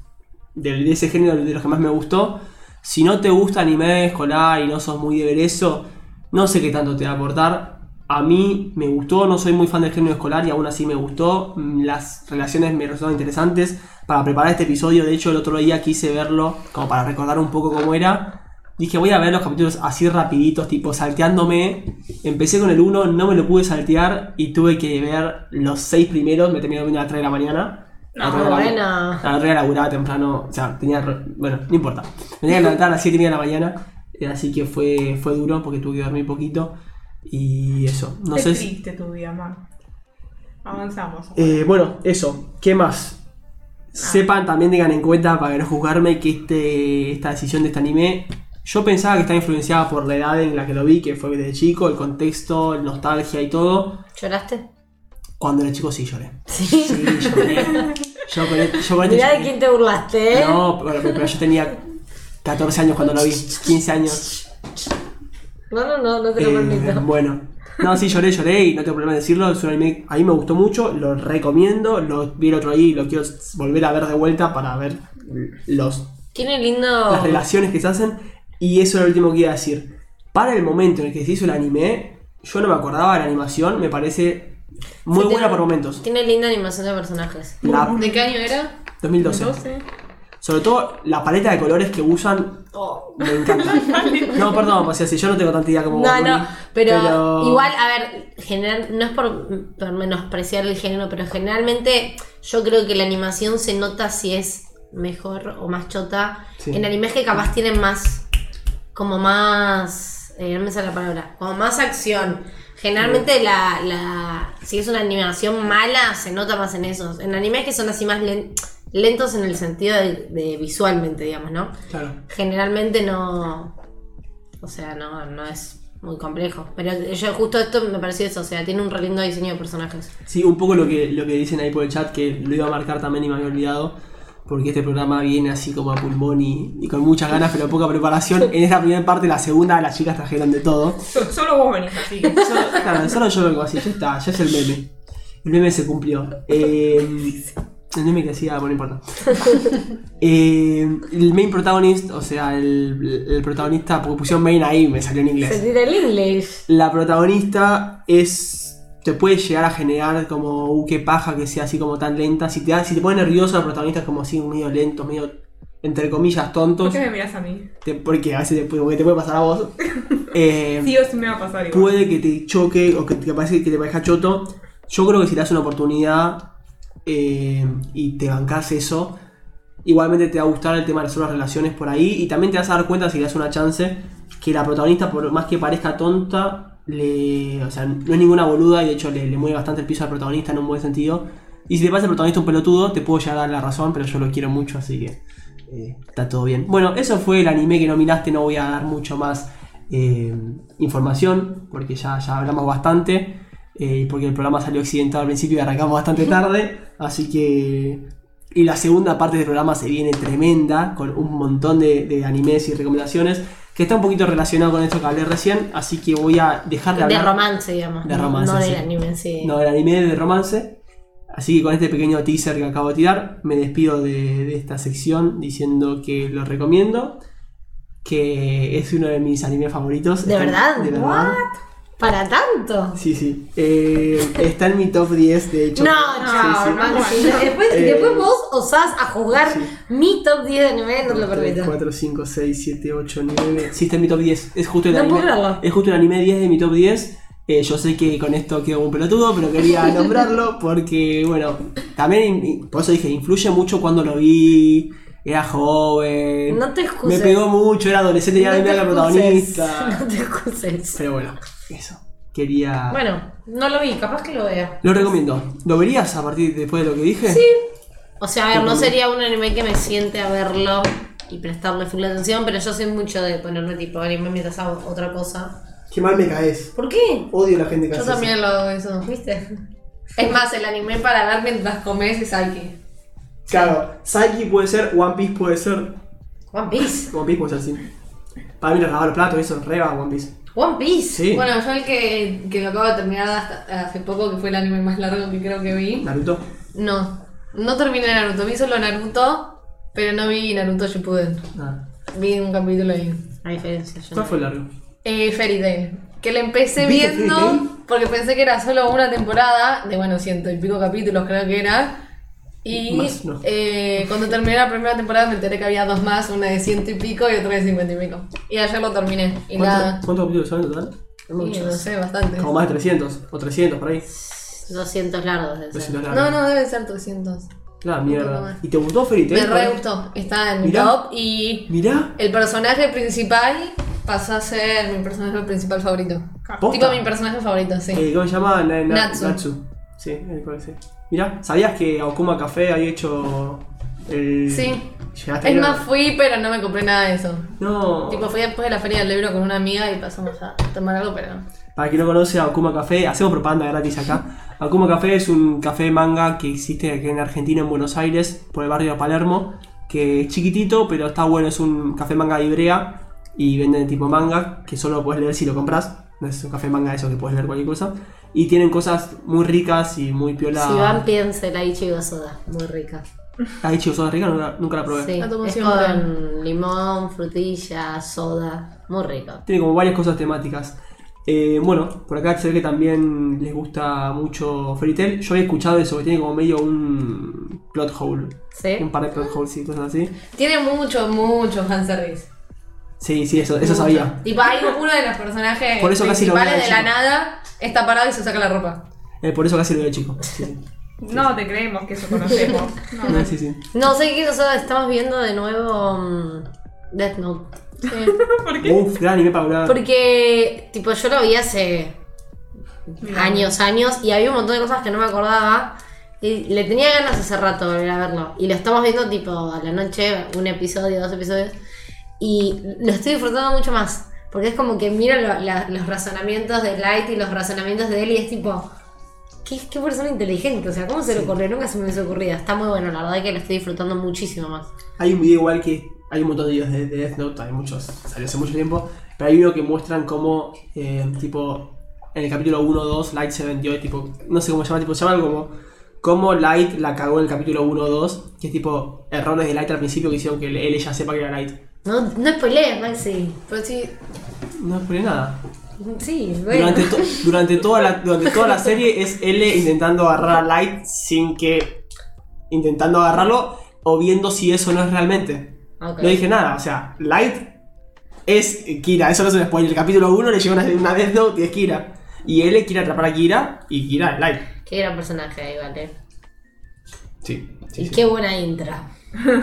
de, de ese género de los que más me gustó. Si no te gusta anime escolar y no sos muy de ver eso, no sé qué tanto te va a aportar. A mí me gustó, no soy muy fan del género escolar y aún así me gustó. Mm, Las relaciones me resultaron interesantes. Para preparar este episodio, de hecho, el otro día quise verlo como para recordar un poco cómo era. Dije, voy a ver los capítulos así rapiditos, tipo salteándome. Empecé con el 1, no me lo pude saltear y tuve que ver los 6 primeros. Me terminé viendo a las 3 de la mañana. No, la buena. A las 3 laburaba temprano, o sea, tenía. Bueno, no importa. Me tenía que levantar a las 7 y media de la mañana. eh, Así que fue, fue duro porque tuve que dormir poquito. Y eso, no Qué sé si. triste tu vida, Mar. Avanzamos. Eh, bueno, eso. ¿Qué más? Sepan, también tengan en cuenta para no juzgarme que este, esta decisión de este anime. Yo pensaba que estaba influenciada por la edad en la que lo vi, que fue desde chico, el contexto, el nostalgia y todo. ¿Lloraste? Cuando era chico sí lloré. Sí. Sí, lloré. Yo con, el- yo con Mirá de quién te burlaste, ¿eh? No, pero, pero yo tenía 14 años cuando lo vi, 15 años. No, no, no, no te lo Eh, permito. bueno, no, sí, lloré, lloré y no tengo problema en decirlo. Es un anime, a mí me gustó mucho, lo recomiendo. Lo vi el otro día y lo quiero volver a ver de vuelta para ver los, Tiene lindo. las relaciones que se hacen. Y eso es lo último que iba a decir. Para el momento en el que se hizo el anime, yo no me acordaba de la animación, me parece muy Sí, buena tiene- por momentos. Tiene linda animación de personajes. La ¿De qué año era? 2012. 12. Sobre todo la paleta de colores que usan, Oh. me encanta. No, perdón, o sea, si yo no tengo tanta idea como No, vos, no, pero, igual, a ver, general, no es por, por menospreciar el género, pero generalmente yo creo que la animación se nota si es mejor o más chota. Sí. En animes que capaz tienen más, como más, eh, no me sale la palabra, como más acción. Generalmente la, la, si es una animación mala, se nota más en esos. En animes que son así más len- lentos en el sentido de, de visualmente, digamos, ¿no? Claro. Generalmente no. O sea, no, no es muy complejo. Pero yo justo esto me pareció eso, o sea, tiene un re lindo diseño de personajes. Sí, un poco lo que, lo que dicen ahí por el chat, que lo iba a marcar también y me había olvidado, porque este programa viene así como a pulmón y, y con muchas ganas, pero poca preparación. En esta primera parte, la segunda, las chicas trajeron de todo. So- Solo vos venís así. Solo, claro, solo yo vengo así, ya está, ya es el meme. El meme se cumplió. Eh, el meme que hacía, bueno, no importa. Eh, el main protagonist, o sea, el, el protagonista, porque pusieron main ahí, me salió en Se inglés. tira el English. La protagonista es. Te puede llegar a generar como, uh, qué paja que sea así como tan lenta. Si te, da- si te pone nervioso, la protagonista es como así, medio lento, medio, entre comillas, ¿Por tontos. qué me miras a mí? Te- porque a veces te, porque te puede pasar a vos. [laughs] Eh, Sí o sí me va a pasar igual. puede que te choque o que te parece que te parezca choto. Yo creo que si le das una oportunidad eh, y te bancas eso, igualmente te va a gustar el tema de las relaciones por ahí. Y también te vas a dar cuenta si le das una chance que la protagonista, por más que parezca tonta, le, o sea, no es ninguna boluda y de hecho le, le mueve bastante el piso al protagonista en un buen sentido. Y si te parece el protagonista un pelotudo, te puedo llegar a dar la razón, pero yo lo quiero mucho, así que eh, está todo bien. Bueno, eso fue el anime que nominaste, no voy a dar mucho más eh, información, porque ya, ya hablamos bastante, eh, porque el programa salió accidentado al principio y arrancamos bastante [laughs] tarde, así que... Y la segunda parte del programa se viene tremenda, con un montón de, de animes y recomendaciones, que está un poquito relacionado con esto que hablé recién, así que voy a dejar de De hablar... romance, digamos. De romance, No sí. del anime sí. No, el anime de romance. Así que con este pequeño teaser que acabo de tirar, me despido de, de esta sección diciendo que lo recomiendo. Que es uno de mis animes favoritos. ¿De Está- verdad? De verdad. ¿Para tanto? Sí, sí. Eh, está en mi top 10, de hecho. No, Sí, no, sí. hermano, si no- después, Eh, después vos osás a jugar sí. mi top 10 de anime, no te lo permito. 4, 5, 6, 7, 8, 9. Sí, está en mi top 10. Es justo el No anime. puedo. Es justo el anime 10 de mi top 10. Eh, yo sé que con esto quedo un pelotudo, pero quería nombrarlo porque, bueno, también, por eso dije, influye mucho cuando lo vi. Era joven. No te excuses. Me pegó mucho, era adolescente y No era la protagonista. [laughs] No te excuses. Pero bueno, eso. Quería. Bueno, no lo vi, capaz que lo vea. Lo recomiendo. ¿Lo verías a partir después de lo que dije? Sí. O sea, a ver, no sería un anime que me siente a verlo y prestarle full atención, pero yo soy mucho de ponerme tipo anime mientras hago otra cosa. Qué mal me caes. ¿Por qué? Odio a la gente que Yo hace eso. también lo hago eso. ¿Viste? Es más, el anime para ver mientras comes es Saiki. Claro, Psyche puede ser, One Piece puede ser. One Piece. One Piece puede ser, sí. Para mí, los lavar los platos, eso, reba One Piece. One Piece. Sí. Bueno, yo el que, que lo acabo de terminar hasta hace poco, que fue el anime más largo que creo que vi. Naruto. No, no terminé Naruto. Vi solo Naruto, pero no vi Naruto Shippuden. Ah. Vi un capítulo ahí. A diferencia, yo ¿Cuál no. fue el largo? Eh, Fairy Tail. Que le empecé ¿Viste Fairy viendo porque pensé que era solo una temporada, de bueno, ciento y pico capítulos creo que era. Y Más, no. eh, cuando terminé la primera temporada me enteré que había dos más, una de ciento y pico y otra de cincuenta y pico. Y ayer lo terminé. Y nada. ¿Cuántos ¿cuántos capítulos son en total? Sí, no sé, bastante. Como más de 300 o 300 por ahí. 200 largos de 200 No, largos. no, debe ser 300. La mierda. ¿Y te gustó Fairy Tail? Me re gustó. Está en mi top y Mirá. el personaje principal pasó a ser mi personaje principal favorito. ¿Posta? Tipo mi personaje favorito, sí. Eh, ¿Cómo se llama? Na- na- Natsu. Sí, eh, creo que sí. Mirá, ¿sabías que Aokuma Café había hecho el. Sí. ¿Llegaste a Es más, fui, pero no me compré nada de eso. No. Tipo, fui después de la feria del libro con una amiga y pasamos a tomar algo, pero. Para quien no conoce a Akuma Café, hacemos propaganda gratis acá. Akuma Café es un café manga que existe aquí en Argentina, en Buenos Aires, por el barrio de Palermo, que es chiquitito, pero está bueno, es un café manga de Ibrea y venden tipo manga, que solo puedes leer si lo compras. No es un café manga eso que puedes leer cualquier cosa. Y tienen cosas muy ricas y muy piola. Si van, piensen la Ichigo Soda. Muy rica. Ah, chico, soda rica, nunca, nunca la probé. Sí. La tomo Es siempre. con limón, frutilla, soda. Muy rico. Tiene como varias cosas temáticas. Eh, bueno, por acá se ve que también les gusta mucho Fairy Tail. Yo había escuchado eso, que tiene como medio un plot hole. ¿Sí? Un par de plot holes y cosas así. Tiene mucho, mucho fanservice. Sí, sí, eso, eso sabía. Tipo, hay uno de los personajes Por eso casi lo principales veo de la chico. nada, está parado y se saca la ropa. Eh, por eso casi lo veo chico. Sí, sí. No te creemos que eso conocemos. No. [laughs] No, sí, sí. No sé qué cosa estamos viendo de nuevo mm, Death Note. [laughs] ¿Por qué? Uf, gran anime para hablar. Porque, tipo, yo lo vi hace años, años, y había un montón de cosas que no me acordaba. Y le tenía ganas hace rato de volver a verlo. Y lo estamos viendo, tipo, a la noche, un episodio, dos episodios. Y lo estoy disfrutando mucho más. Porque es como que mira lo- la- los razonamientos de Light y los razonamientos de él y es tipo. ¿Qué, qué persona inteligente? O sea, ¿cómo se le ocurrió? Nunca se me hubiese ocurrido. Está muy bueno, la verdad que lo estoy disfrutando muchísimo más. Hay un video igual que. Hay un montón de videos de, de Death Note, hay muchos, salió hace mucho tiempo. Pero hay uno que muestran cómo, eh, tipo, en el capítulo 1 2, Light se vendió, tipo, no sé cómo se llama, tipo, se llama algo como. Cómo Light la cagó en el capítulo 1 2, que es tipo, errores de Light al principio que hicieron que él ya sepa que era Light. No, no spoilees, Maxi. Pero sí, No expliqué nada. Sí, bueno. Durante, to- durante, toda la, durante toda la serie es L intentando agarrar a Light sin que. intentando agarrarlo o viendo si eso no es realmente. No dije nada, o sea, Light es Kira, eso no es un spoiler. El capítulo 1 le llega una, una Death Note y es Kira. Y L quiere atrapar a Kira y Kira es Light. Qué gran personaje ahí, vale. Sí, sí, y sí. qué buena intra.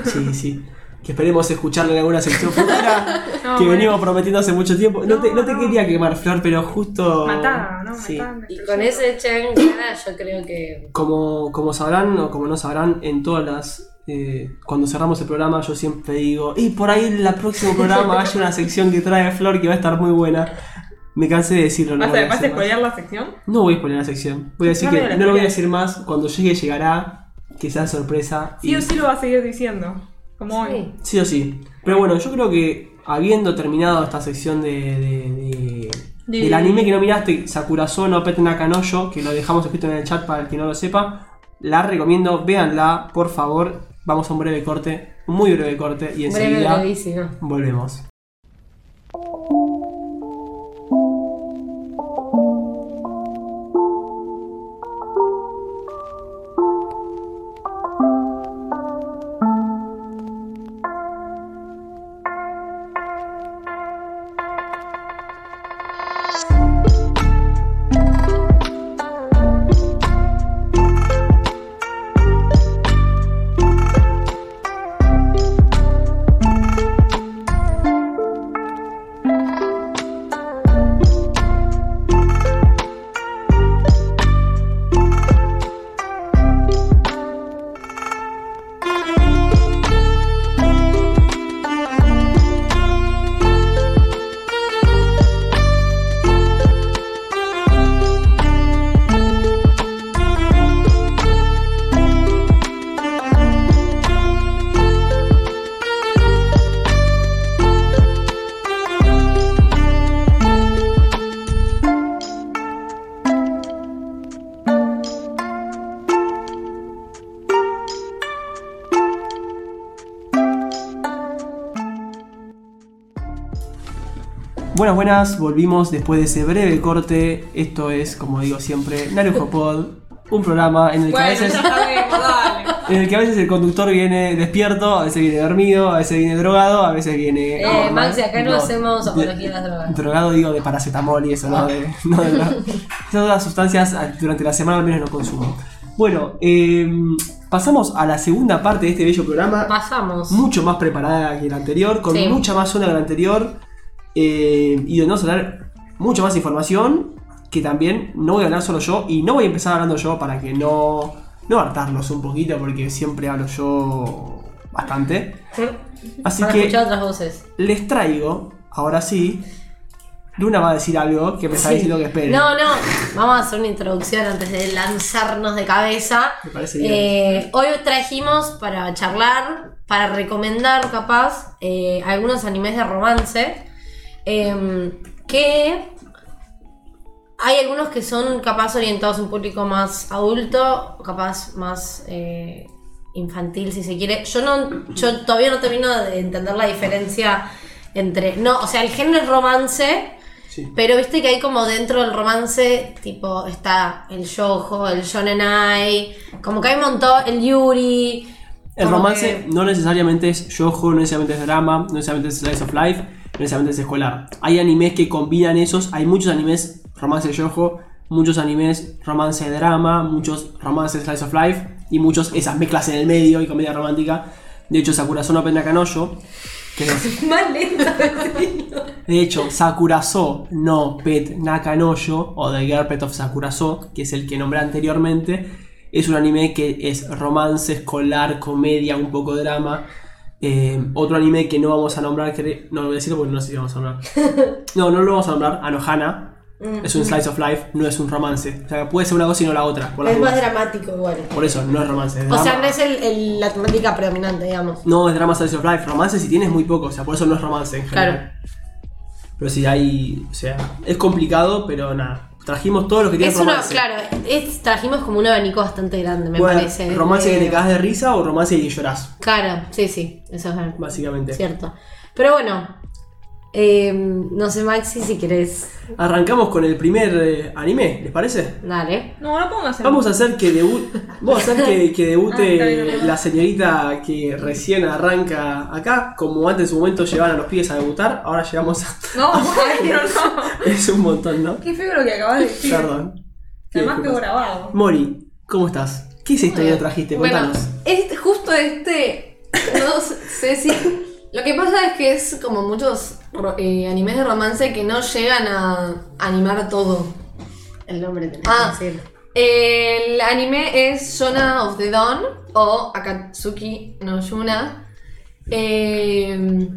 sí, sí. Que esperemos escucharle en alguna sección futura [laughs] No, que bueno. venimos prometiendo hace mucho tiempo. No, te, no te No, no. quería quemar, Flor, pero justo. Matada, ¿no? Sí. Matada. Y con ese Chen Gara, yo creo que. Como, como sabrán o como no sabrán, en todas las. eh, cuando cerramos el programa, yo siempre digo, y por ahí en el próximo programa [laughs] hay una sección que trae Flor que va a estar muy buena. Me cansé de decirlo. No ¿Vas voy a, vas a spoilear la sección? No voy a poner la sección. Voy a decir No que no lo voy a decir más. Cuando llegue, llegará. Que sea sorpresa. Sí y- o sí lo vas a seguir diciendo. Como hoy. Sí. O sí. Pero bueno, yo creo que habiendo terminado esta sección de, de- de- De- del anime que no miraste, Sakurazo no Pet Nakanoyo, que lo dejamos escrito en el chat para el que no lo sepa, la recomiendo, véanla, por favor. Vamos a un breve corte, un muy breve corte, y enseguida volvemos. Buenas, buenas, volvimos después de ese breve corte. Esto es, como digo siempre, Narujo [laughs] Pod, un programa en el que a veces. [laughs] En el que a veces el conductor viene despierto, a veces viene dormido, a veces viene drogado, a veces viene. Eh. Maxi, acá no, hacemos apología de las drogas. Drogado digo de paracetamol y eso, no de. [laughs] No de Esas otras sustancias ah, durante la semana al menos no consumo. Bueno, eh, pasamos a la segunda parte de este bello programa. Pasamos. Mucho más preparada que la anterior, con Sí. mucha más zona que la anterior. Eh, y donde vamos a hablar mucha más información. Que también no voy a hablar solo yo. Y no voy a empezar hablando yo para que no. No hartarlos un poquito, porque siempre hablo yo bastante. Así Para que escuchar otras voces. les traigo, ahora sí. Luna va a decir algo que me está Sí. diciendo que espere. No, no, vamos a hacer una introducción antes de lanzarnos de cabeza. Me parece bien. Eh, hoy trajimos para charlar, para recomendar capaz, eh, algunos animes de romance. Eh, que hay algunos que son capaz orientados a un público más adulto, capaz más eh, infantil si se quiere. Yo no, yo todavía no termino de entender la diferencia entre. No, o sea, el género es romance. Sí. Pero viste que hay como dentro del romance, tipo, está el yojo, el shonenai, como que hay un montón, el yuri. El romance que- no necesariamente es yojo, no necesariamente es drama, no necesariamente es slice of life, necesariamente es escolar. Hay animes que combinan esos, hay muchos animes romance yojo, muchos animes romance drama, muchos romances slice of life y muchos esas mezclas en el medio y comedia romántica. De hecho, Sakurazo [laughs] [laughs] no Pet Nakanoyo, que es Más lento decirlo. De hecho, Sakurazo no Pet Nakanoyo, o The Girl Pet of Sakurazo, que es el que nombré anteriormente, es un anime que es romance, escolar, comedia, un poco drama. Eh, otro anime que no vamos a nombrar, que no lo voy a decir porque no sé si vamos a nombrar. [laughs] No, no lo vamos a nombrar, Anohana. Es un slice of life, no es un romance. O sea, puede ser una cosa y no la otra. Por, Es más dudas. dramático igual. por eso, no es romance. Es O sea, no es el, el- la temática predominante, digamos. No, es drama slice of life. Romance si tienes muy poco, o sea, por eso no es romance en general. Claro. Pero sí hay. O sea, es complicado, pero nada. Trajimos todo lo que tiene Es romance. claro, es, trajimos como un abanico bastante grande, me parece. Romance que Eh, te cagas de risa o romance que llorás, Claro, sí, sí, eso es básicamente. cierto. Pero bueno, eh, no sé, Maxi, si querés. Arrancamos con el primer eh, anime, ¿les parece? Dale. No, no podemos hacer. Vamos a hacer que debute, vamos a hacer que, que Ah, debute bien, bien. la señorita que recién arranca acá, como antes en su momento llevaban a los pibes a debutar, ahora llegamos a... No, bueno, no. es un montón, ¿no? Qué feo lo que acabas de decir. Perdón. Además quedó grabado. Mori, ¿cómo estás? ¿Qué es esto que trajiste? Bueno, Contanos. este, justo este. No sé si. Lo que pasa es que es como muchos eh, animes de romance que no llegan a animar todo. El nombre tenés Ah. que decir. El anime es Yona of the Dawn o Akatsuki no Yuna. Eh,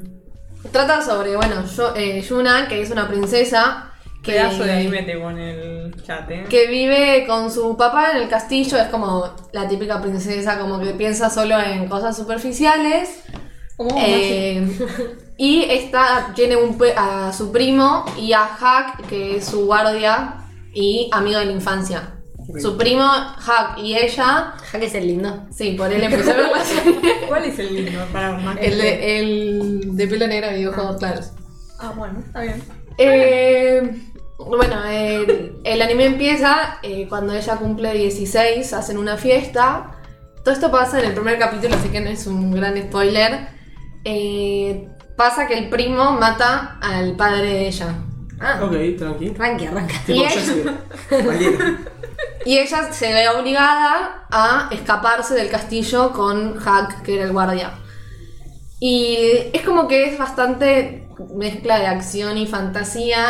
trata sobre, bueno, Yo- eh, Yuna, que es una princesa que, Pedazo de anime te pone el chat, eh. que vive con su papá en el castillo. Es como la típica princesa, como que piensa solo en cosas superficiales. Eh, y esta tiene un pe- a su primo y a Hack, que es su guardia y amigo de la infancia. Su primo, Hack y ella, que es el lindo. sí, por él empecé a ver la serie. [laughs] ¿Cuál es el lindo para más El de, el de pelo negro y ojos claros. Ah, bueno, está bien. Eh, bueno, el, el anime empieza eh, cuando ella cumple 16, hacen una fiesta. Todo esto pasa en el primer capítulo, así que no es un gran spoiler. Eh, pasa que el primo mata al padre de ella. Ah, Ok, tranqui. arranque, arranca. Tipo Y. Cualquiera. [laughs] Y ella se ve obligada a escaparse del castillo con Hack, que era el guardia. Y es como que es bastante mezcla de acción y fantasía.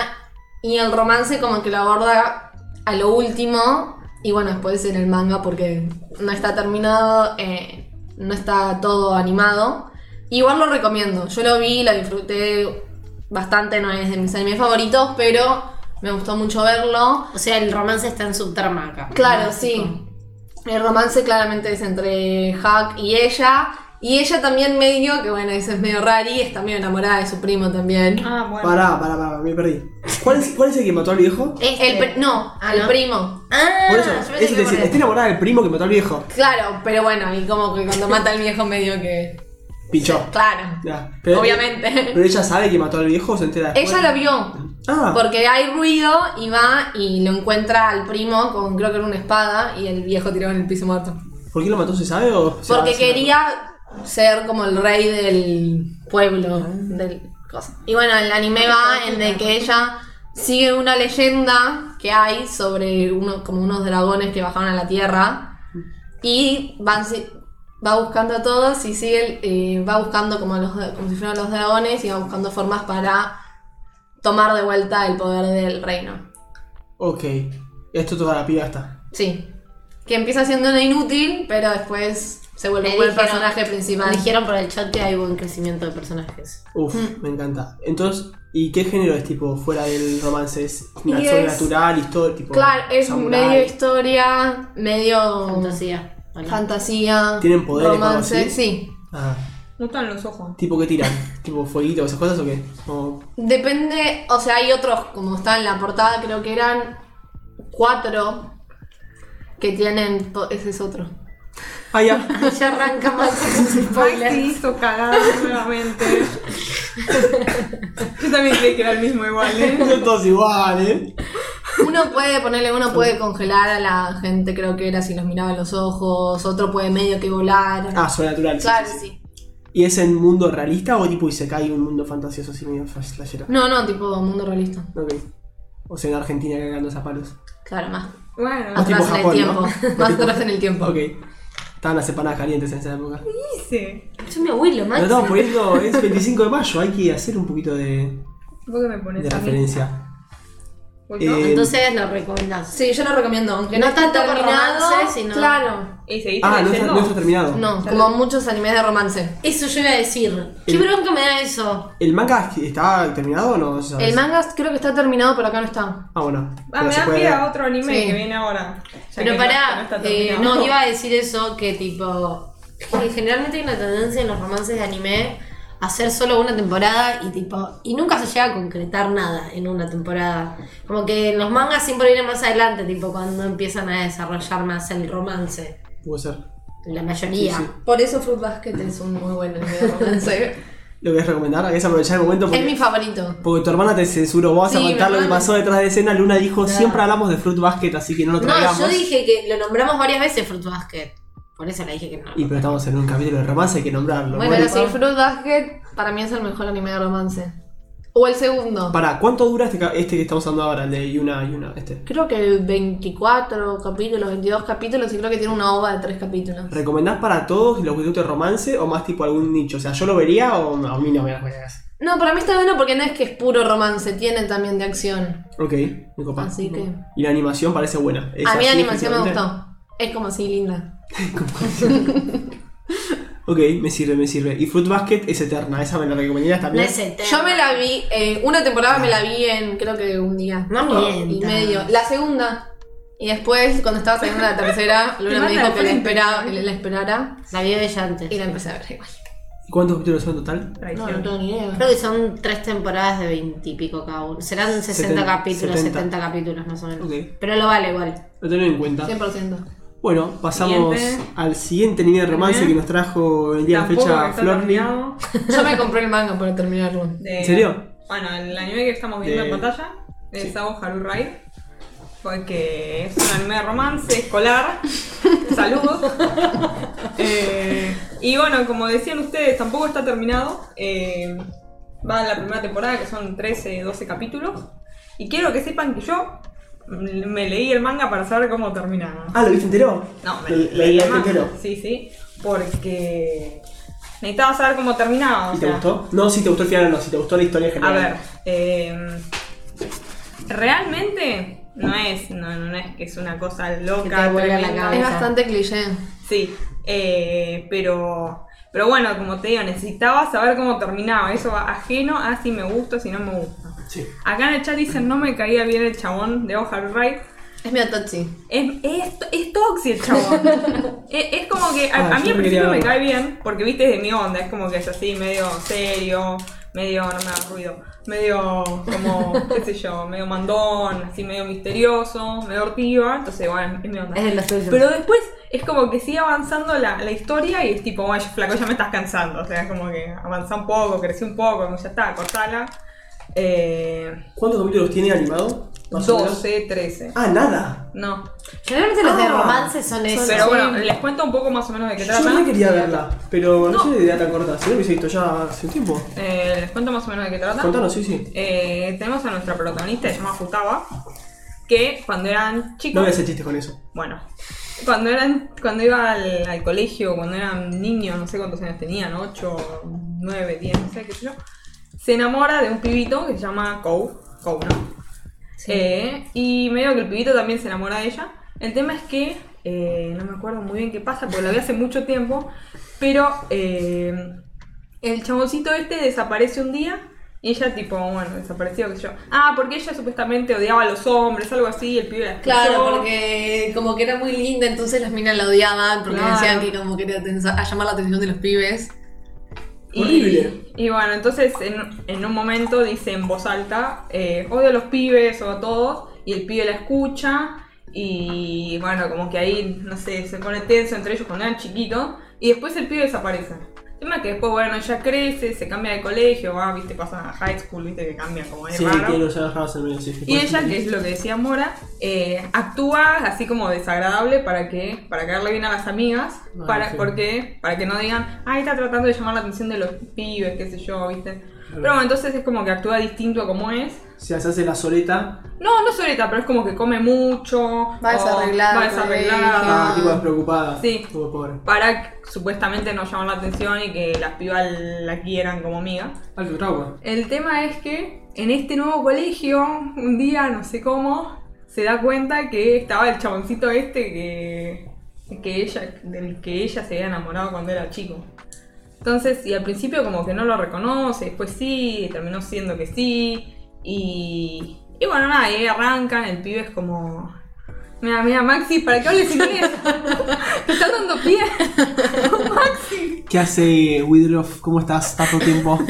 Y el romance como que lo aborda a lo último. Y bueno, después en el manga porque no está terminado, eh, no está todo animado. Igual lo recomiendo. Yo lo vi, lo disfruté bastante, no es de mis animes favoritos, pero me gustó mucho verlo. O sea, el romance está en su trama acá. Claro, sí. El romance claramente es entre Hack y ella. Y ella también medio, que bueno, eso es medio rari, está medio enamorada de su primo también. Ah, bueno. Pará, pará, pará, me perdí. ¿Cuál es, cuál es el que mató al viejo? Este. El pri- no, Ah, el ¿no? primo. Ah, Por eso, yo pensé eso que te decía, por está enamorada del primo que mató al viejo. Claro, pero bueno, y como que cuando mata al viejo medio que... Pinchó. Claro, Ya, pero- obviamente. Pero ella sabe que mató al viejo o se entera después. Ella lo vio, Ah, porque hay ruido y va y lo encuentra al primo con creo que era una espada y el viejo tirado en el piso muerto. ¿por qué lo mató? ¿Se sabe o se Porque quería ser como el rey del pueblo. Del cosa. Y bueno, el anime va en de que ella sigue una leyenda que hay sobre uno, como unos dragones que bajaron a la tierra. Y van, va buscando a todos y sigue, eh, va buscando como, los, como si fueran los dragones y va buscando formas para tomar de vuelta el poder del reino. Ok. Esto toda la piba está. Sí. Que empieza siendo una inútil, pero después se vuelve Me un buen dijeron- personaje principal. Dijeron por el chat que hay buen crecimiento de personajes. Uf, Mm. me encanta. Entonces, ¿y qué género es tipo fuera del romance? ¿Es Y es- sobrenatural, historia, tipo Claro, es samurai? medio historia, medio Fantasía. ¿O no? fantasía, ¿Tienen poderes algo romance, así? sí. Ah, Me gustan los ojos. ¿tipo qué tiran? ¿Tipo fueguito esas cosas o qué? O- Depende, o sea, hay otros, como está en la portada, creo que eran cuatro que tienen. Ese es otro. Ah, ya. [laughs] ya arranca más sus Maxi spoilers. hizo cagada nuevamente. [laughs] Yo también creí que era el mismo igual, ¿eh? Son todos iguales. Uno puede ponerle, uno puede congelar a la gente, creo que era si los miraba en los ojos, otro puede medio que volar. Ah, sobrenatural. sí, claro, sí, sí. sí. ¿Y es en mundo realista o tipo y se cae un mundo fantasioso así medio flash- flashero? No, no, tipo mundo realista. Ok. O sea, en Argentina cagando a palos. Claro, más. Bueno, tipo Atrás en el tiempo. ¿no? [laughs] Más atrás en el tiempo. Ok. Estaban las empanadas calientes en esa época. dice. Es mi abuelo, Nos Max. estamos poniendo, es 25 de mayo, hay que hacer un poquito de, ¿Por qué me pones de referencia. ¿Vos no? Eh, Entonces lo recomendás. Sí, yo lo recomiendo, aunque No no, por terminado. romance, sino- Claro. ¿Y seguiste Ah, no está, no está terminado. No, como muchos animes de romance. Eso yo iba a decir. ¿Qué bronca me da eso? ¿El manga está terminado o no? ¿Sabes? El manga creo que está terminado, pero acá no está. Ah, bueno. Ah, me da pie ver. a otro anime Sí. que viene ahora. Pero no- pará, está eh, no, iba a decir eso, que tipo... que generalmente hay una tendencia en los romances de anime hacer solo una temporada y tipo... Y nunca se llega a concretar nada en una temporada. Como que los mangas siempre vienen más adelante, tipo cuando empiezan a desarrollar más el romance. Puede ser. La mayoría. Sí, sí. Por eso Fruit Basket es un muy buen anime de romance. [laughs] ¿Lo querés recomendar? ¿Querés aprovechar el momento? Porque, es mi favorito. porque tu hermana te censuró. Vamos a Sí, contar mi lo que pasó detrás de escena. Luna dijo, siempre hablamos de Fruit Basket, así que no lo No, traigamos. yo dije que lo nombramos varias veces Fruit Basket. Por eso le dije que no. Y pero estamos en un capítulo de romance, hay que nombrarlo. Bueno, Pero Bueno, sí, Fruit Basket para mí es el mejor anime de romance. O el segundo. Para, ¿cuánto dura este, este que estamos hablando ahora? El de Yuna, Yuna, este. Creo que 24 capítulos, 22 capítulos y creo que tiene una ova de 3 capítulos. ¿Recomendás para todos los que guste romance o más tipo algún nicho? O sea, ¿yo lo vería o no? a mí no me las verías? No, para mí está bueno porque no es que es puro romance, tiene también de acción. Ok, me copa. Así que- Y la animación parece buena. ¿Es A mí la animación me gustó. Es como así linda. [laughs] Ok, me sirve, me sirve. Y Fruit Basket es eterna, esa me la recomendarías No también. es. Yo me la vi, eh, una temporada me la vi en creo que un día. No y mientas. medio. La segunda. Y después, cuando estaba saliendo la tercera, [laughs] Luna me dijo que la, frente. espera, que la esperara. La vi ella antes. Y la empecé a ver igual. ¿Y ¿Cuántos capítulos son en total? No, no tengo ni idea. Creo que son tres temporadas de veintipico cada uno. Serán 60 Setenta- capítulos, 70. 70 capítulos más o menos. Pero lo vale igual. Lo tengo en cuenta. 100%. Bueno, pasamos Siguiente. al siguiente anime de romance que nos trajo el día de la fecha Flor. [laughs] Yo me compré el manga para terminarlo. De- ¿En serio? Bueno, el anime que estamos viendo De- en pantalla es Sí. Sao Haru Ride. Porque es un anime de romance escolar. [laughs] Saludos. Eh, y bueno, como decían ustedes, tampoco está terminado. Eh, va en la primera temporada, que son 13, 12 capítulos. Y quiero que sepan que yo me leí el manga para saber cómo terminaba. Ah, ¿lo viste entero? No, me leí leí el manga. entero. Sí, sí. Porque necesitaba saber cómo terminaba. o ¿Y te gustó? No, si te gustó el final, no, si te gustó la historia en A general. ver, eh, realmente no es, no, no es que es una cosa loca. Que te la cabeza. Es bastante cliché. Sí, eh, pero, pero bueno, como te digo, necesitaba saber cómo terminaba. Eso va ajeno a si me gusta, si no me gusta. Sí. Acá en el chat dicen no me caía bien el chabón de Ojar Right. Es medio tochi. Es, es, es toxi el chabón. [laughs] es, es como que a, Ah, a mí al principio me cae bien, porque viste es de mi onda, es como que es así, medio serio, medio, no me hagas ruido, medio como, qué sé yo, medio mandón, así medio misterioso, medio hortiva, entonces bueno, es mi onda. Es de los tuyos. Pero después es como que sigue avanzando la, la historia y es tipo, bueno, flaco, ya me estás cansando, o sea, es como que avanza un poco, crecí un poco, como ya está, cortala. Eh, ¿Cuántos capítulos tiene animado? Más o menos. 12, 13. Ah, nada. No. Generalmente los de Ah. romance son esos. Pero bueno, les cuento un poco más o menos de qué Yo trata. no quería verla, pero no, No. sé de idea tan corta. Si no lo hubiese visto ya hace un tiempo. Eh, les cuento más o menos de qué trata. Contanos, sí, sí. Eh, tenemos a nuestra protagonista, se llama Futaba, que cuando eran No chicos, voy a hacer chistes con eso. bueno, cuando eran, cuando iba al, al colegio, cuando eran niños, no sé cuántos años tenían, 8, 9, 10, no sé qué sé yo, se enamora de un pibito que se llama Kou, Kou, ¿no? Eh, y medio que el pibito también se enamora de ella. El tema es que, eh, no me acuerdo muy bien qué pasa, porque la vi hace mucho tiempo, pero eh, el chaboncito este desaparece un día y ella tipo, bueno, desapareció, qué sé yo. Ah, porque ella supuestamente odiaba a los hombres, algo así, y el pibe la. Claro, porque como que era muy linda, entonces las minas la odiaban porque Claro. decían que como quería a llamar la atención de los pibes. Y, Horrible. y bueno, entonces en, en un momento dice en voz alta, eh, odio a los pibes o a todos, y el pibe la escucha, y bueno, como que ahí, no sé, se pone tenso entre ellos cuando eran chiquitos, y después el pibe desaparece. El tema es que después, bueno, ella crece, se cambia de colegio, va, viste, pasa a high school, viste, que cambia como es Sí, raro. que sí. Y ella, que es lo que decía Mora, eh, actúa así como desagradable para que para caerle bien a las amigas, Ah, para, sí. porque, para que no digan, ay, está tratando de llamar la atención de los pibes, qué sé yo, ¿viste? Pero bueno, entonces es como que actúa distinto a como es. O sea, se hace la soleta. No, no solita, pero es como que come mucho. Va desarreglada, Va desarreglada. Ah, tipo despreocupada. Sí. Como pobre. Para supuestamente no llamar la atención y que las pibas la quieran como amiga. Alto trauma. El tema es que en este nuevo colegio, un día, no sé cómo, se da cuenta que estaba el chaboncito este que, que ella, del que ella se había enamorado cuando era chico. Entonces, y al principio como que no lo reconoce, después sí, terminó siendo que sí. Y, y bueno, nada, y ahí arrancan, el pibe es como... Mira, mira, Maxi, ¿para qué hables inglés? [laughs] Te están dando pie. [laughs] Maxi. ¿Qué hace Widroff? ¿Cómo estás? Tanto tiempo. [laughs]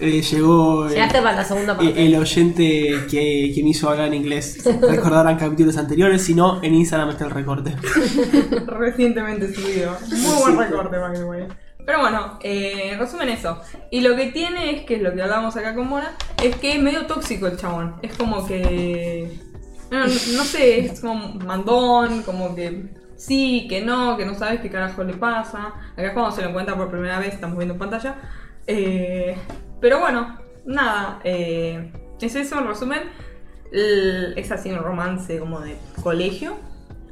Eh, llegó eh, Llegaste para la segunda parte. eh, el oyente que, que me hizo hablar en inglés. [laughs] Recordarán capítulos anteriores, si no, en Instagram está el recorte. [laughs] Recientemente subido. Muy buen recorte, by the way. Pero bueno, eh, resumen eso. Y lo que tiene es que es lo que hablamos acá con Mora, es que es medio tóxico el chabón. Es como que. No, no, no sé, es como mandón, como que sí, que no, que no sabes qué carajo le pasa. Acá es cuando se lo encuentra por primera vez, estamos viendo en pantalla. Eh, pero bueno, nada, eh, es eso en resumen. El- es así un romance como de colegio.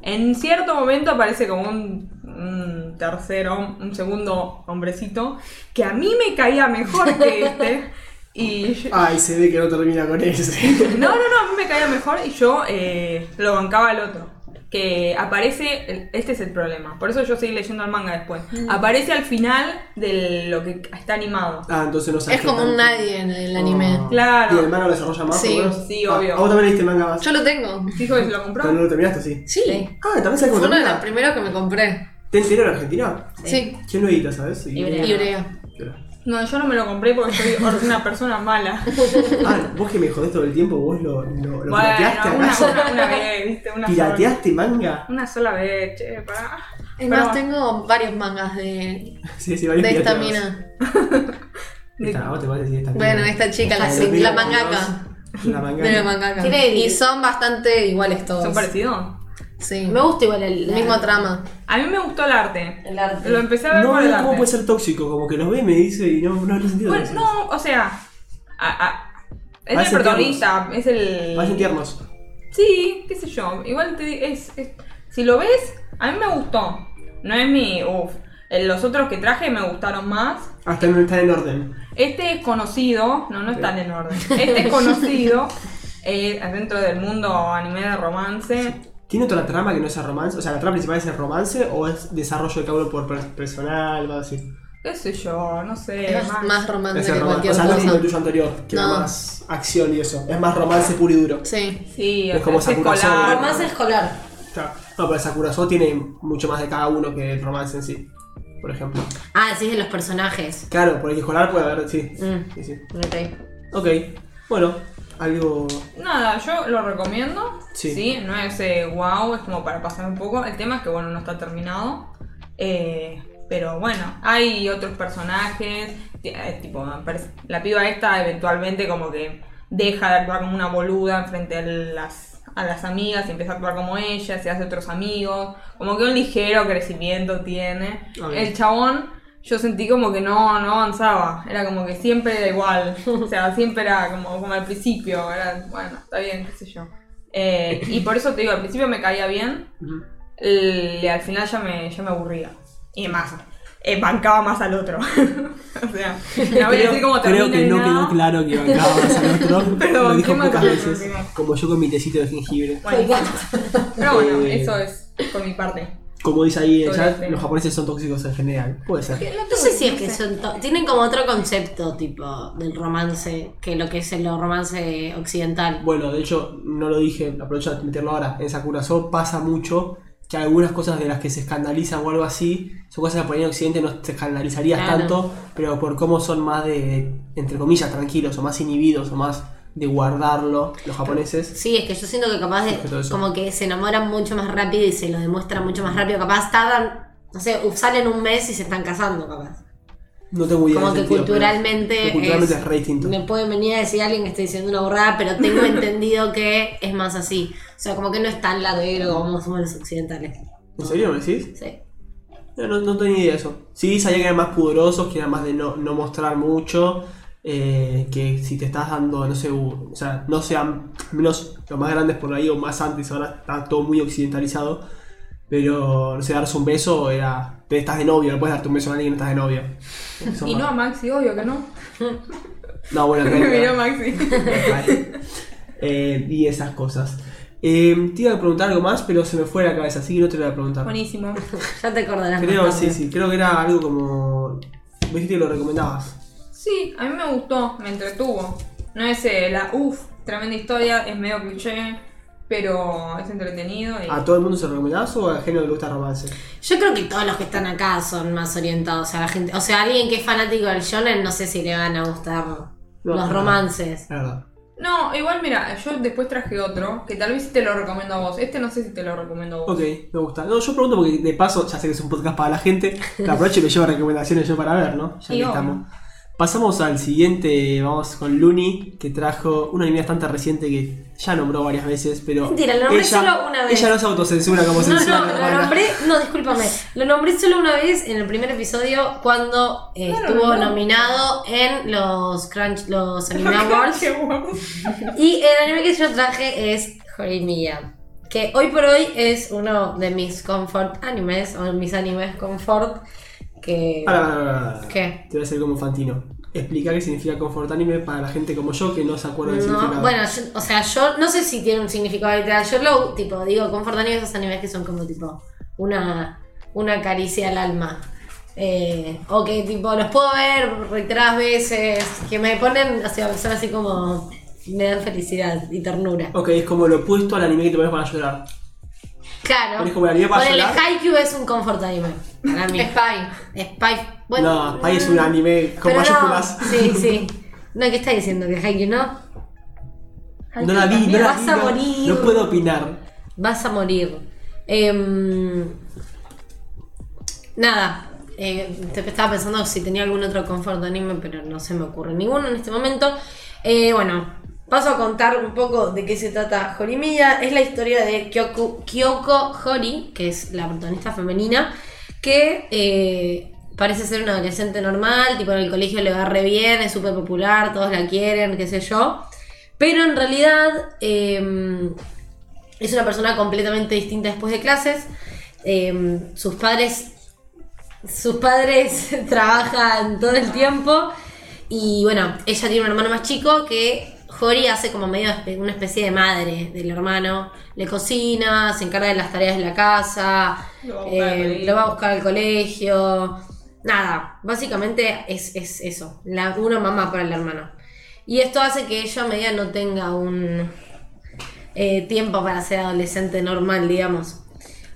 En cierto momento aparece como un, un tercero, un segundo hombrecito que a mí me caía mejor que este. [laughs] Y yo- Ay, se ve que no termina con ese. no, no, no, a mí me caía mejor y yo eh, lo bancaba al otro. Que aparece, este es el problema, por eso yo seguí leyendo el manga después. Aparece al final de lo que está animado. Ah, entonces no sabes Es como un nadie en el anime. Ah. Claro. ¿Y el manga lo desarrolla más? Sí, sí, Ah, obvio. ¿A vos también leíste manga más? Yo lo tengo. Dijo que se lo compró. ¿Pero no lo terminaste, sí? Sí. Ah, ¿también sabes cómo Fue uno de los primeros que me compré. ¿Te entero en Argentina? Sí. ¿Quién lo edita, sabes? Ibrea. Ibrea. No, yo no me lo compré porque soy una [laughs] persona mala. Ah, vos que me jodés todo el tiempo, vos lo, lo, lo bueno, pirateaste una, una, una vez, viste, una sola. ¿Pirateaste manga? Una sola vez, che, pará. Es más, tengo varios mangas de, [laughs] Sí, sí, varios de esta [laughs] mina. Esta, ¿a vos te? Sí, esta Bueno, esta chica, la, la 2022. mangaka. La mangaka. De la mangaka. Y son bastante iguales todos. ¿Son parecidos? Sí. Me gusta igual el. Misma trama. A mí me gustó el arte. El arte. Lo empecé a ver No por el veo arte. cómo puede ser tóxico, como que los ve y me dice y no, no le sentido. Bueno, no, o sea, a- a- es el protagonista, es el... Parecen tiernos. Sí, qué sé yo, igual te, es, es- Si lo ves, a mí me gustó. No es mi... Uf. Los otros que traje me gustaron más. Hasta no están en orden. Este es conocido, no, no están en orden. Este es conocido [laughs] eh, dentro del mundo anime de romance. ¿Tiene otra trama que no sea romance? O sea, ¿la trama principal es el romance o es desarrollo de cada uno por per- personal o algo así? ¿Qué sé yo? No sé. Es más, más romance Es que romance. cualquier O sea, no es como el tuyo anterior, que era No. más acción y eso. Es más romance puro y duro. Sí. Sí, Es como Sakura escolar. Romance escolar. Claro. No, pero Sakurazo tiene mucho más de cada uno que el romance en sí. Por ejemplo. Ah, decís de los personajes. Claro, por el escolar puede haber, sí. Mm. Sí, sí. Ok. Ok. Bueno, algo. Nada, yo lo recomiendo. Sí. Sí. no es eh, wow, es como para pasar un poco. El tema es que, bueno, no está terminado. Eh, pero bueno, hay otros personajes. eh, tipo, la piba esta eventualmente como que deja de actuar como una boluda frente a las, a las amigas y empieza a actuar como ella, se hace otros amigos. Como que un ligero crecimiento tiene. El chabón. Yo sentí como que no, no avanzaba, era como que siempre era igual, o sea, siempre era como, como al principio, era, bueno, está bien, qué sé yo. Eh, y por eso te digo, al principio me caía bien, el- al final ya me, ya me aburría. Y más, eh, bancaba más al otro. [laughs] o sea, no voy a decir cómo Creo que no nada. quedó claro que bancábamos al otro. Pero [laughs] lo dijo más pocas veces. Como yo con mi tecito de jengibre. Bueno, pero bueno, Eh, eso es por mi parte. Como dice ahí en el chat, los japoneses son tóxicos en general. Puede ser. No sé si es que son. to- Tienen como otro concepto, tipo, del romance, que lo que es el romance occidental. Bueno, de hecho, no lo dije, aprovecho de meterlo ahora. En Sakurazo pasa mucho que algunas cosas de las que se escandalizan o algo así son cosas que por ahí en Occidente no te escandalizarías Claro. tanto, pero por cómo son más de, entre comillas, tranquilos o más inhibidos o más de guardarlo los japoneses. Sí, es que yo siento que capaz que de como que se enamoran mucho más rápido y se lo demuestran mucho más rápido. Capaz tardan, no sé, salen un mes y se están casando, capaz. No tengo idea. Como que sentido, culturalmente, pero culturalmente es- es re distinto. Me puede venir a decir alguien que estoy diciendo una borrada, pero tengo [laughs] entendido que es más así. O sea, como que no es tan ladero como somos los occidentales. ¿En serio me decís? Sí. No, no, no tenía idea de eso. Sí, sabía que eran más pudorosos, que eran más de no, no mostrar mucho. Eh, que si te estás dando, no sé, o sea, no sean menos los más grandes por ahí o más antes, ahora está todo muy occidentalizado. Pero, no sé, darse un beso era. Te estás de novio, no puedes darte un beso a alguien que no estás de novio. Son Y más- no a Maxi, obvio que no. No, bueno, [laughs] en Me miró Maxi. [laughs] Vale. Eh, y esas cosas. Eh, te iba a preguntar algo más, pero se me fue la cabeza, así que no te lo voy a preguntar. Buenísimo. [laughs] Ya te acordarás. Creo, sí, sí, creo que era algo como. Me dijiste que lo recomendabas. Sí, a mí me gustó, me entretuvo. No es eh, la uff, tremenda historia, es medio cliché, pero es entretenido. Y... ¿A todo el mundo se lo recomendabas o a género le gusta romance? Yo creo que todos los que están acá son más orientados a la gente. O sea, alguien que es fanático del shonen, no sé si le van a gustar No, los no. romances. La verdad. No, igual mira, yo después traje otro, que tal vez sí te lo recomiendo a vos. Este no sé si te lo recomiendo a vos. Ok, me gusta. No, yo pregunto porque de paso, ya sé que es un podcast para la gente, te aprovecho y me llevo recomendaciones yo para ver, ¿no? Ya Y que obvio. estamos. Pasamos al siguiente, vamos con Luni, que trajo una anime bastante reciente que ya nombró varias veces, pero. Mentira, lo nombré ella, solo una vez. Ella no se autocensura como No, censura no, mi lo hermana. nombré, no, discúlpame. Lo nombré solo una vez en el primer episodio cuando eh, Claro, estuvo no. nominado en los Crunch, los [laughs] Anime Awards. Y el anime que yo traje es Horimiya. Que hoy por hoy es uno de mis comfort animes, o mis animes comfort. Que. Para. ¿Qué? Te voy a hacer como Fantino. Explicar qué significa Comfort Anime para la gente como yo que no se acuerda del No, significado. bueno, yo- o sea, yo no sé si tiene un significado literal. Yo lo tipo, digo, confort anime esos animes que son como tipo una, una caricia al alma. Eh, o que tipo los puedo ver reiteradas veces, que me ponen, o sea, son así como me dan felicidad y ternura. Ok, es como lo opuesto al anime que te pones para llorar. Claro. ¿Pones como el anime para Ponele, llorar? Haikyuu es un confort anime. Para mí. Spy. Spy. Bueno, no, Spy es un anime con mayúsculas. No, sí, sí. No, ¿qué está diciendo? Que Haikyuu no. No la vi, no la Vas vi. a no- morir. No puedo opinar. Vas a morir. Em, nada. eh, estaba pensando si tenía algún otro confort anime, pero no se me ocurre ninguno en este momento. Eh, bueno, paso a contar un poco de qué se trata Horimiya. Es la historia de Kyoko, Kyoko Hori, que es la protagonista femenina, que eh, parece ser una adolescente normal, tipo en el colegio le va re bien, es súper popular, todos la quieren, qué sé yo. Pero en realidad em, es una persona completamente distinta después de clases. Eh, sus padres. Sus padres [laughs] trabajan todo el tiempo. Y bueno, ella tiene un hermano más chico que Jori hace como medio una especie de madre del hermano. Le cocina, se encarga de las tareas de la casa, Lo va a buscar al eh, lo va a buscar al colegio. Nada, básicamente es, es eso, la, una mamá para el hermano. Y esto hace que ella media no tenga un eh, tiempo para ser adolescente normal, digamos.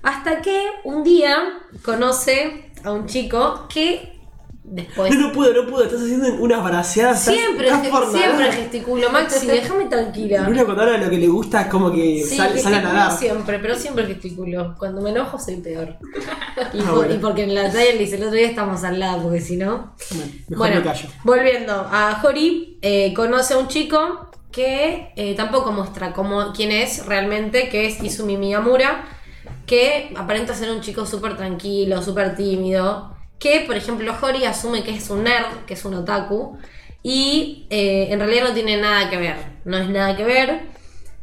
Hasta que un día conoce a un chico que después... No, no puedo, no puedo. Estás haciendo unas braceadas. estás- Siempre, estás nadar. siempre gesticulo, Maxi, déjame tranquila. Luna cuando habla de lo que le gusta es como que Sí, sal- sale a nadar. siempre, pero siempre gesticulo. Cuando me enojo soy peor. [laughs] Y, Ah, por- bueno. y porque en la tele dice el otro día estamos al lado, porque si no... Bueno, me callo. volviendo a Hori, eh, conoce a un chico que eh, tampoco muestra cómo, quién es realmente, que es Izumi Miyamura, que aparenta ser un chico súper tranquilo, súper tímido, que por ejemplo Hori asume que es un nerd, que es un otaku, y eh, en realidad no tiene nada que ver, no es nada que ver.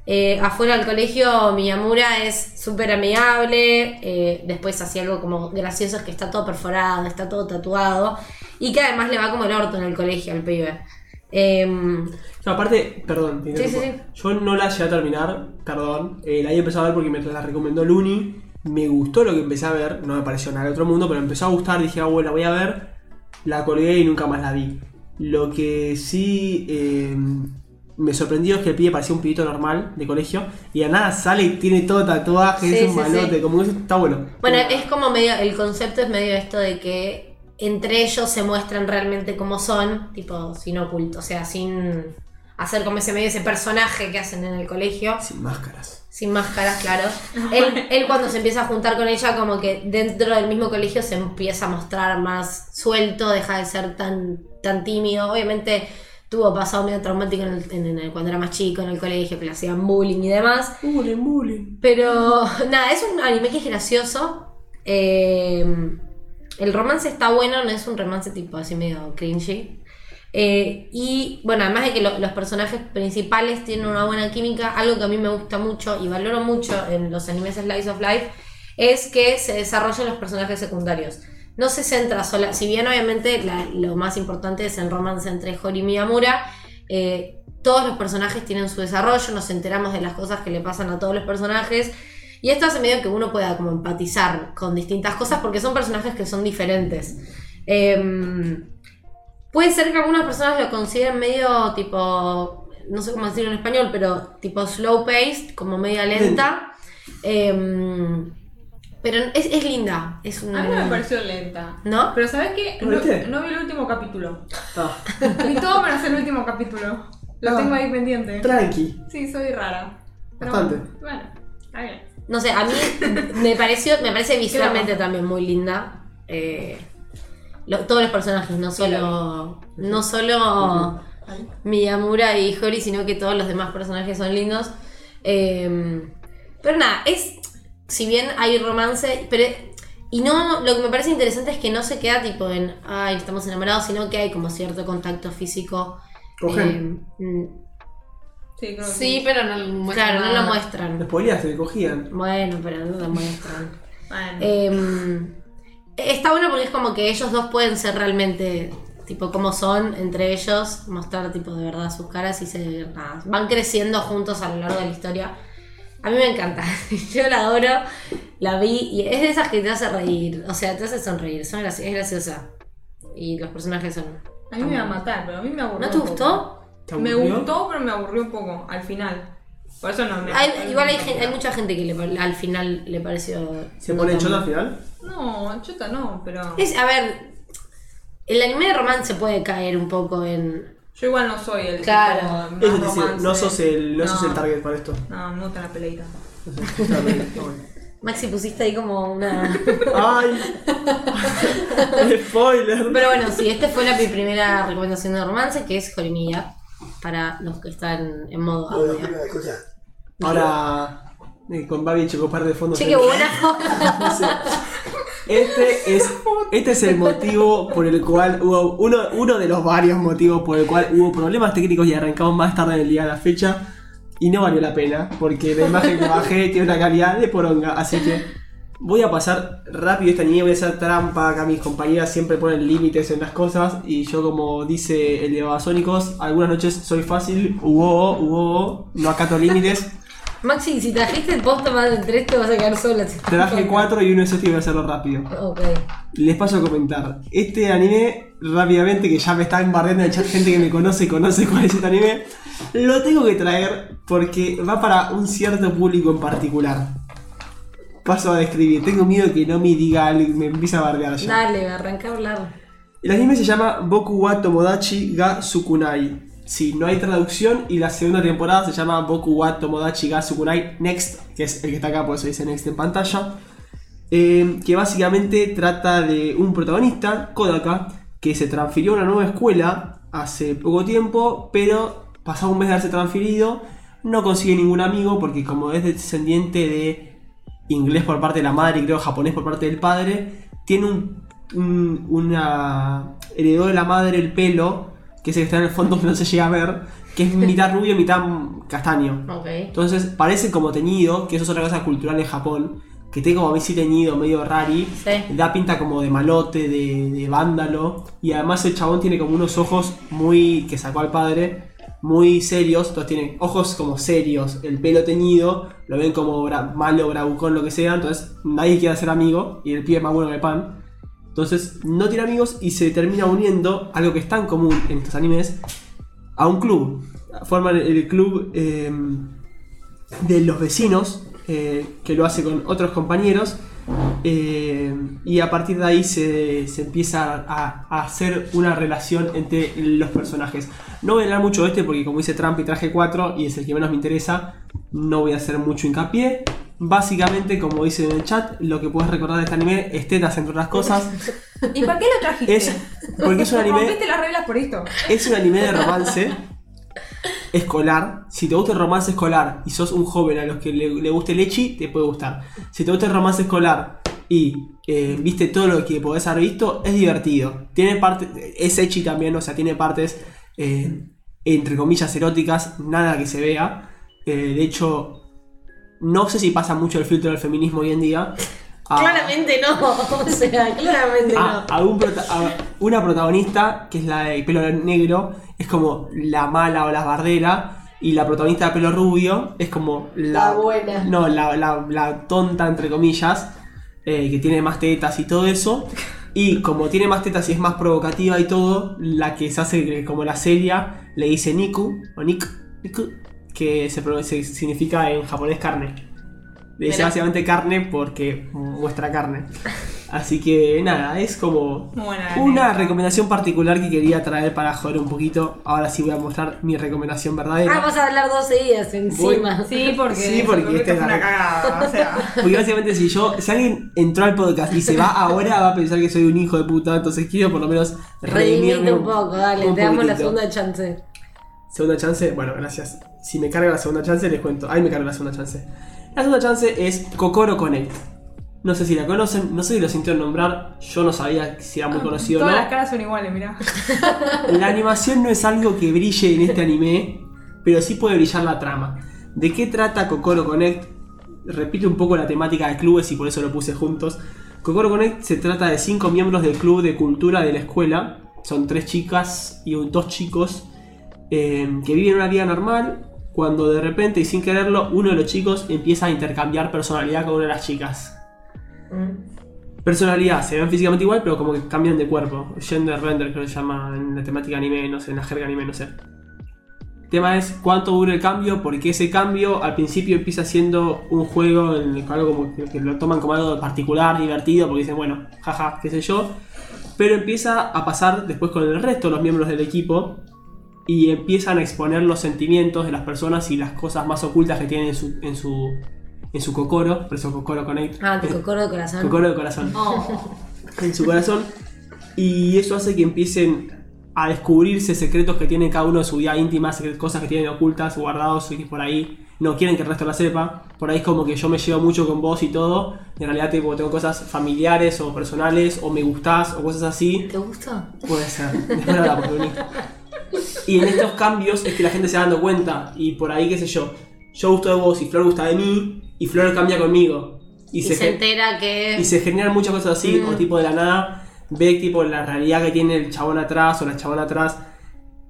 Eh, afuera del colegio Miyamura es súper amigable, eh, después hacía algo como gracioso, es que está todo perforado, está todo tatuado, y que además le va como el orto en el colegio al pibe. Em, No, aparte, perdón, Sí, sí, yo no la llegué a terminar, perdón. La había empezado a ver porque me la recomendó Luni. Me gustó lo que empecé a ver, no me pareció nada de otro mundo, pero me empezó a gustar. Dije, ah, bueno, la voy a ver. La colgué y nunca más la vi. Lo que sí eh, me sorprendió es que el pibe parecía un pibito normal de colegio y a nada sale y tiene todo tatuaje, Sí, es un sí, malote, sí. como que eso está bueno. bueno, es como medio, el concepto es medio esto de que entre ellos se muestran realmente como son, tipo sin oculto, o sea, sin hacer como ese medio ese personaje que hacen en el colegio. Sin máscaras. Sin máscaras, claro. [laughs] Él, él cuando se empieza a juntar con ella, como que dentro del mismo colegio se empieza a mostrar más suelto, deja de ser tan, tan tímido. Obviamente tuvo pasado medio traumático en el- en el- cuando era más chico en el colegio, que le hacían bullying y demás. Bullying, bullying. Pero nada, es un anime que es gracioso. Eh, el romance está bueno, no es un romance tipo así medio cringy. Eh, y bueno, además de que lo- los personajes principales tienen una buena química, algo que a mí me gusta mucho y valoro mucho en los animes Slice of Life es que se desarrollan los personajes secundarios. no se centra sola, si bien obviamente lo más importante es el romance entre Hori y Miyamura, eh, todos los personajes tienen su desarrollo, nos enteramos de las cosas que le pasan a todos los personajes. Y esto hace medio que uno pueda como empatizar con distintas cosas porque son personajes que son diferentes. Em, puede ser que algunas personas lo consideren medio tipo, no sé cómo decirlo en español, pero tipo slow paced, como media lenta. Em, pero es, es linda. Es un, A mí no me pareció lenta. ¿No? Pero ¿sabes qué? ¿Lo No, vi el último capítulo. Ah, Vi todo menos el último capítulo. Lo Ah. tengo ahí pendiente. tranqui. Sí, soy rara. Pero Bastante. Bueno, está bien. No sé, a mí me pareció, me parece visualmente también muy linda. Eh, lo- todos los personajes, no solo, no solo Miyamura y Hori, sino que todos los demás personajes son lindos. Eh, pero nada, es. Si bien hay romance, pero. Y no, lo que me parece interesante es que no se queda tipo en, ay, estamos enamorados, sino que hay como cierto contacto físico. Cogen. Eh, mm, Sí, creo que Sí, pero no lo muestran claro, no lo muestran. spoileaste, te cogían. Bueno, pero no lo muestran. Bueno. Eh, está bueno porque es como que ellos dos pueden ser realmente tipo como son entre ellos, mostrar tipo de verdad sus caras y se nada, van creciendo juntos a lo largo de la historia. A mí me encanta, [laughs] yo la adoro, la vi y es de esas que te hace reír, o sea, te hace sonreír, son graci- es graciosa y los personajes son. a mí me va a matar, pero a mí me aburrió. ¿No te un poco. gustó? ¿Te Me gustó, pero me aburrió un poco al final. Por eso no me. Hay- igual hay, hay mucha gente que le al final le pareció. ¿Se pone tan chota al final? No, chota no, pero. Es, a ver, el anime de romance puede caer un poco en. Yo igual no soy el. Claro. tipo más Es decir, romance. no sos el, no sos el target para esto. No, me gusta la peleita. O sea, está bien, está bueno. Maxi pusiste ahí como una. ¡Ay! [laughs] ¡Spoiler! Pero bueno, sí, esta fue la, mi primera recomendación de romance, que es Jorimilla, para los que están en modo audio. Ahora, con Babi Chocopar de fondo. Che, qué buena [laughs] foto. Sí. Este es, este es el motivo por el cual hubo uno, uno de los varios motivos por el cual hubo problemas técnicos y arrancamos más tarde en el día de la fecha y no valió la pena porque la imagen que bajé [laughs] tiene una calidad de poronga, así que voy a pasar rápido esta niña, voy a hacer trampa, acá mis compañeras siempre ponen límites en las cosas y yo como dice el de Babasónicos, algunas noches soy fácil, hubo, hubo, no acato límites. Maxi, si trajiste el post más de tres, te vas a quedar sola. Traje cuatro y uno es este y voy a hacerlo rápido. Ok. Les paso a comentar. Este anime, rápidamente, que ya me están barriendo en el chat gente que me conoce y conoce cuál es este anime, lo tengo que traer porque va para un cierto público en particular. Paso a describir. Tengo miedo de que no me diga algo me empiece a bardear ya. Dale, arranca a hablar. El anime se llama Boku wa Tomodachi ga Sukunai. Sí, no hay traducción y la segunda temporada se llama Boku wa Tomodachi ga Sukunai Next, que es el que está acá, por eso dice Next en pantalla. Eh, que básicamente trata de un protagonista, Kodaka, que se transfirió a una nueva escuela hace poco tiempo, pero pasado un mes de haberse transferido, no consigue ningún amigo porque como es descendiente de inglés por parte de la madre y creo japonés por parte del padre, tiene un, un- una... heredó de la madre el pelo, que es el que está en el fondo que [laughs] no se llega a ver, que es mitad [laughs] rubio, mitad castaño. Ok. Entonces parece como teñido, que eso es otra cosa cultural en Japón, que tiene como así teñido, medio rari, Sí. da pinta como de malote, de, de vándalo, y además el chabón tiene como unos ojos muy, que sacó al padre, muy serios, entonces tiene ojos como serios, el pelo teñido, lo ven como bra- malo, bravucón, lo que sea, entonces nadie quiere ser amigo, y el pie es más bueno que el pan. Entonces no tiene amigos y se termina uniendo, algo que es tan común en estos animes, a un club. Forman el club eh, de los vecinos, eh, que lo hace con otros compañeros. eh, y a partir de ahí se, se empieza a, hacer una relación entre los personajes. No voy a hablar mucho de este porque como hice Trump y traje 4 y es el que menos me interesa, no voy a hacer mucho hincapié. Básicamente, como dice en el chat, lo que puedes recordar de este anime es tetas entre otras cosas. [laughs] ¿Y para qué lo trajiste? Es, porque es un anime Rompiste las reglas por esto. es un anime de romance escolar. Si te gusta el romance escolar y sos un joven a los que le, le guste el echi, te puede gustar. Si te gusta el romance escolar y eh, viste todo lo que podés haber visto, es divertido. Tiene parte, es echi también, o sea, tiene partes eh, entre comillas eróticas, nada que se vea. Eh, de hecho, no sé si pasa mucho el filtro del feminismo hoy en día. a- Claramente no. [laughs] O sea, claramente a, no. a un prota- a una protagonista, que es la de pelo negro, es como la mala o la bardera. Y la protagonista de pelo rubio es como la, La buena. No, la, la- la tonta, entre comillas, eh, que tiene más tetas y todo eso. Y como tiene más tetas y es más provocativa y todo, la que se hace como la seria le dice Niku, o Nik, Niku, que se, se- significa en japonés carne. Le dice básicamente carne porque muestra carne. Así que nada, es como buena una recomendación particular que quería traer para joder un poquito. Ahora sí voy a mostrar mi recomendación verdadera. Ah, vamos a hablar 12 días encima. Sí, porque, Sí, porque este una es la- cagada. O sea, [laughs] Porque básicamente si yo, si alguien entró al podcast y se va ahora, va a pensar que soy un hijo de puta. Entonces quiero por lo menos Redimirte redimirme un poco, dale, un te damos la segunda chance. Segunda chance, bueno, gracias. Si me carga la segunda chance, les cuento. Ahí me carga la segunda chance. La segunda chance es Kokoro Connect. No sé si la conocen, no sé si lo sintieron nombrar. Yo no sabía si era muy conocido o todas no. las caras son iguales, mirá. [laughs] La animación no es algo que brille en este anime, pero sí puede brillar la trama. ¿De qué trata Kokoro Connect? Repite un poco la temática de clubes y por eso lo puse juntos. Kokoro Connect se trata de cinco miembros del club de cultura de la escuela. Son tres chicas y dos chicos eh, que viven una vida normal. Cuando de repente y sin quererlo, uno de los chicos empieza a intercambiar personalidad con una de las chicas. Mm. Personalidad, se ven físicamente igual, pero como que cambian de cuerpo. Gender render, creo que se llama en la temática anime, no sé, en la jerga anime, no sé. El tema es cuánto dura el cambio, porque ese cambio al principio empieza siendo un juego en el algo como que, que lo toman como algo particular, divertido, porque dicen, bueno, jaja, qué sé yo. Pero empieza a pasar después con el resto de los miembros del equipo y empiezan a exponer los sentimientos de las personas y las cosas más ocultas que tienen en su, en su, en su cocoro, por eso Cocoro Connect. Ah, tu cocoro de corazón. Cocoro de corazón Oh. en su corazón y eso hace que empiecen a descubrirse secretos que tiene cada uno de su vida íntima, cosas que tienen ocultas, guardados y que por ahí no quieren que el resto la sepa. Por ahí es como que yo me llevo mucho con vos y todo, y en realidad tipo, tengo cosas familiares o personales o me gustás o cosas así. ¿Te gusta? Puede ser, después Bruni. Y en estos cambios es que la gente se va dando cuenta y por ahí qué sé yo, yo gusto de vos y Flor gusta de mí y Flor cambia conmigo. Y, se, gen- entera que. y se generan muchas cosas así, Mm. o tipo de la nada, ve tipo la realidad que tiene el chabón atrás o la chabona atrás.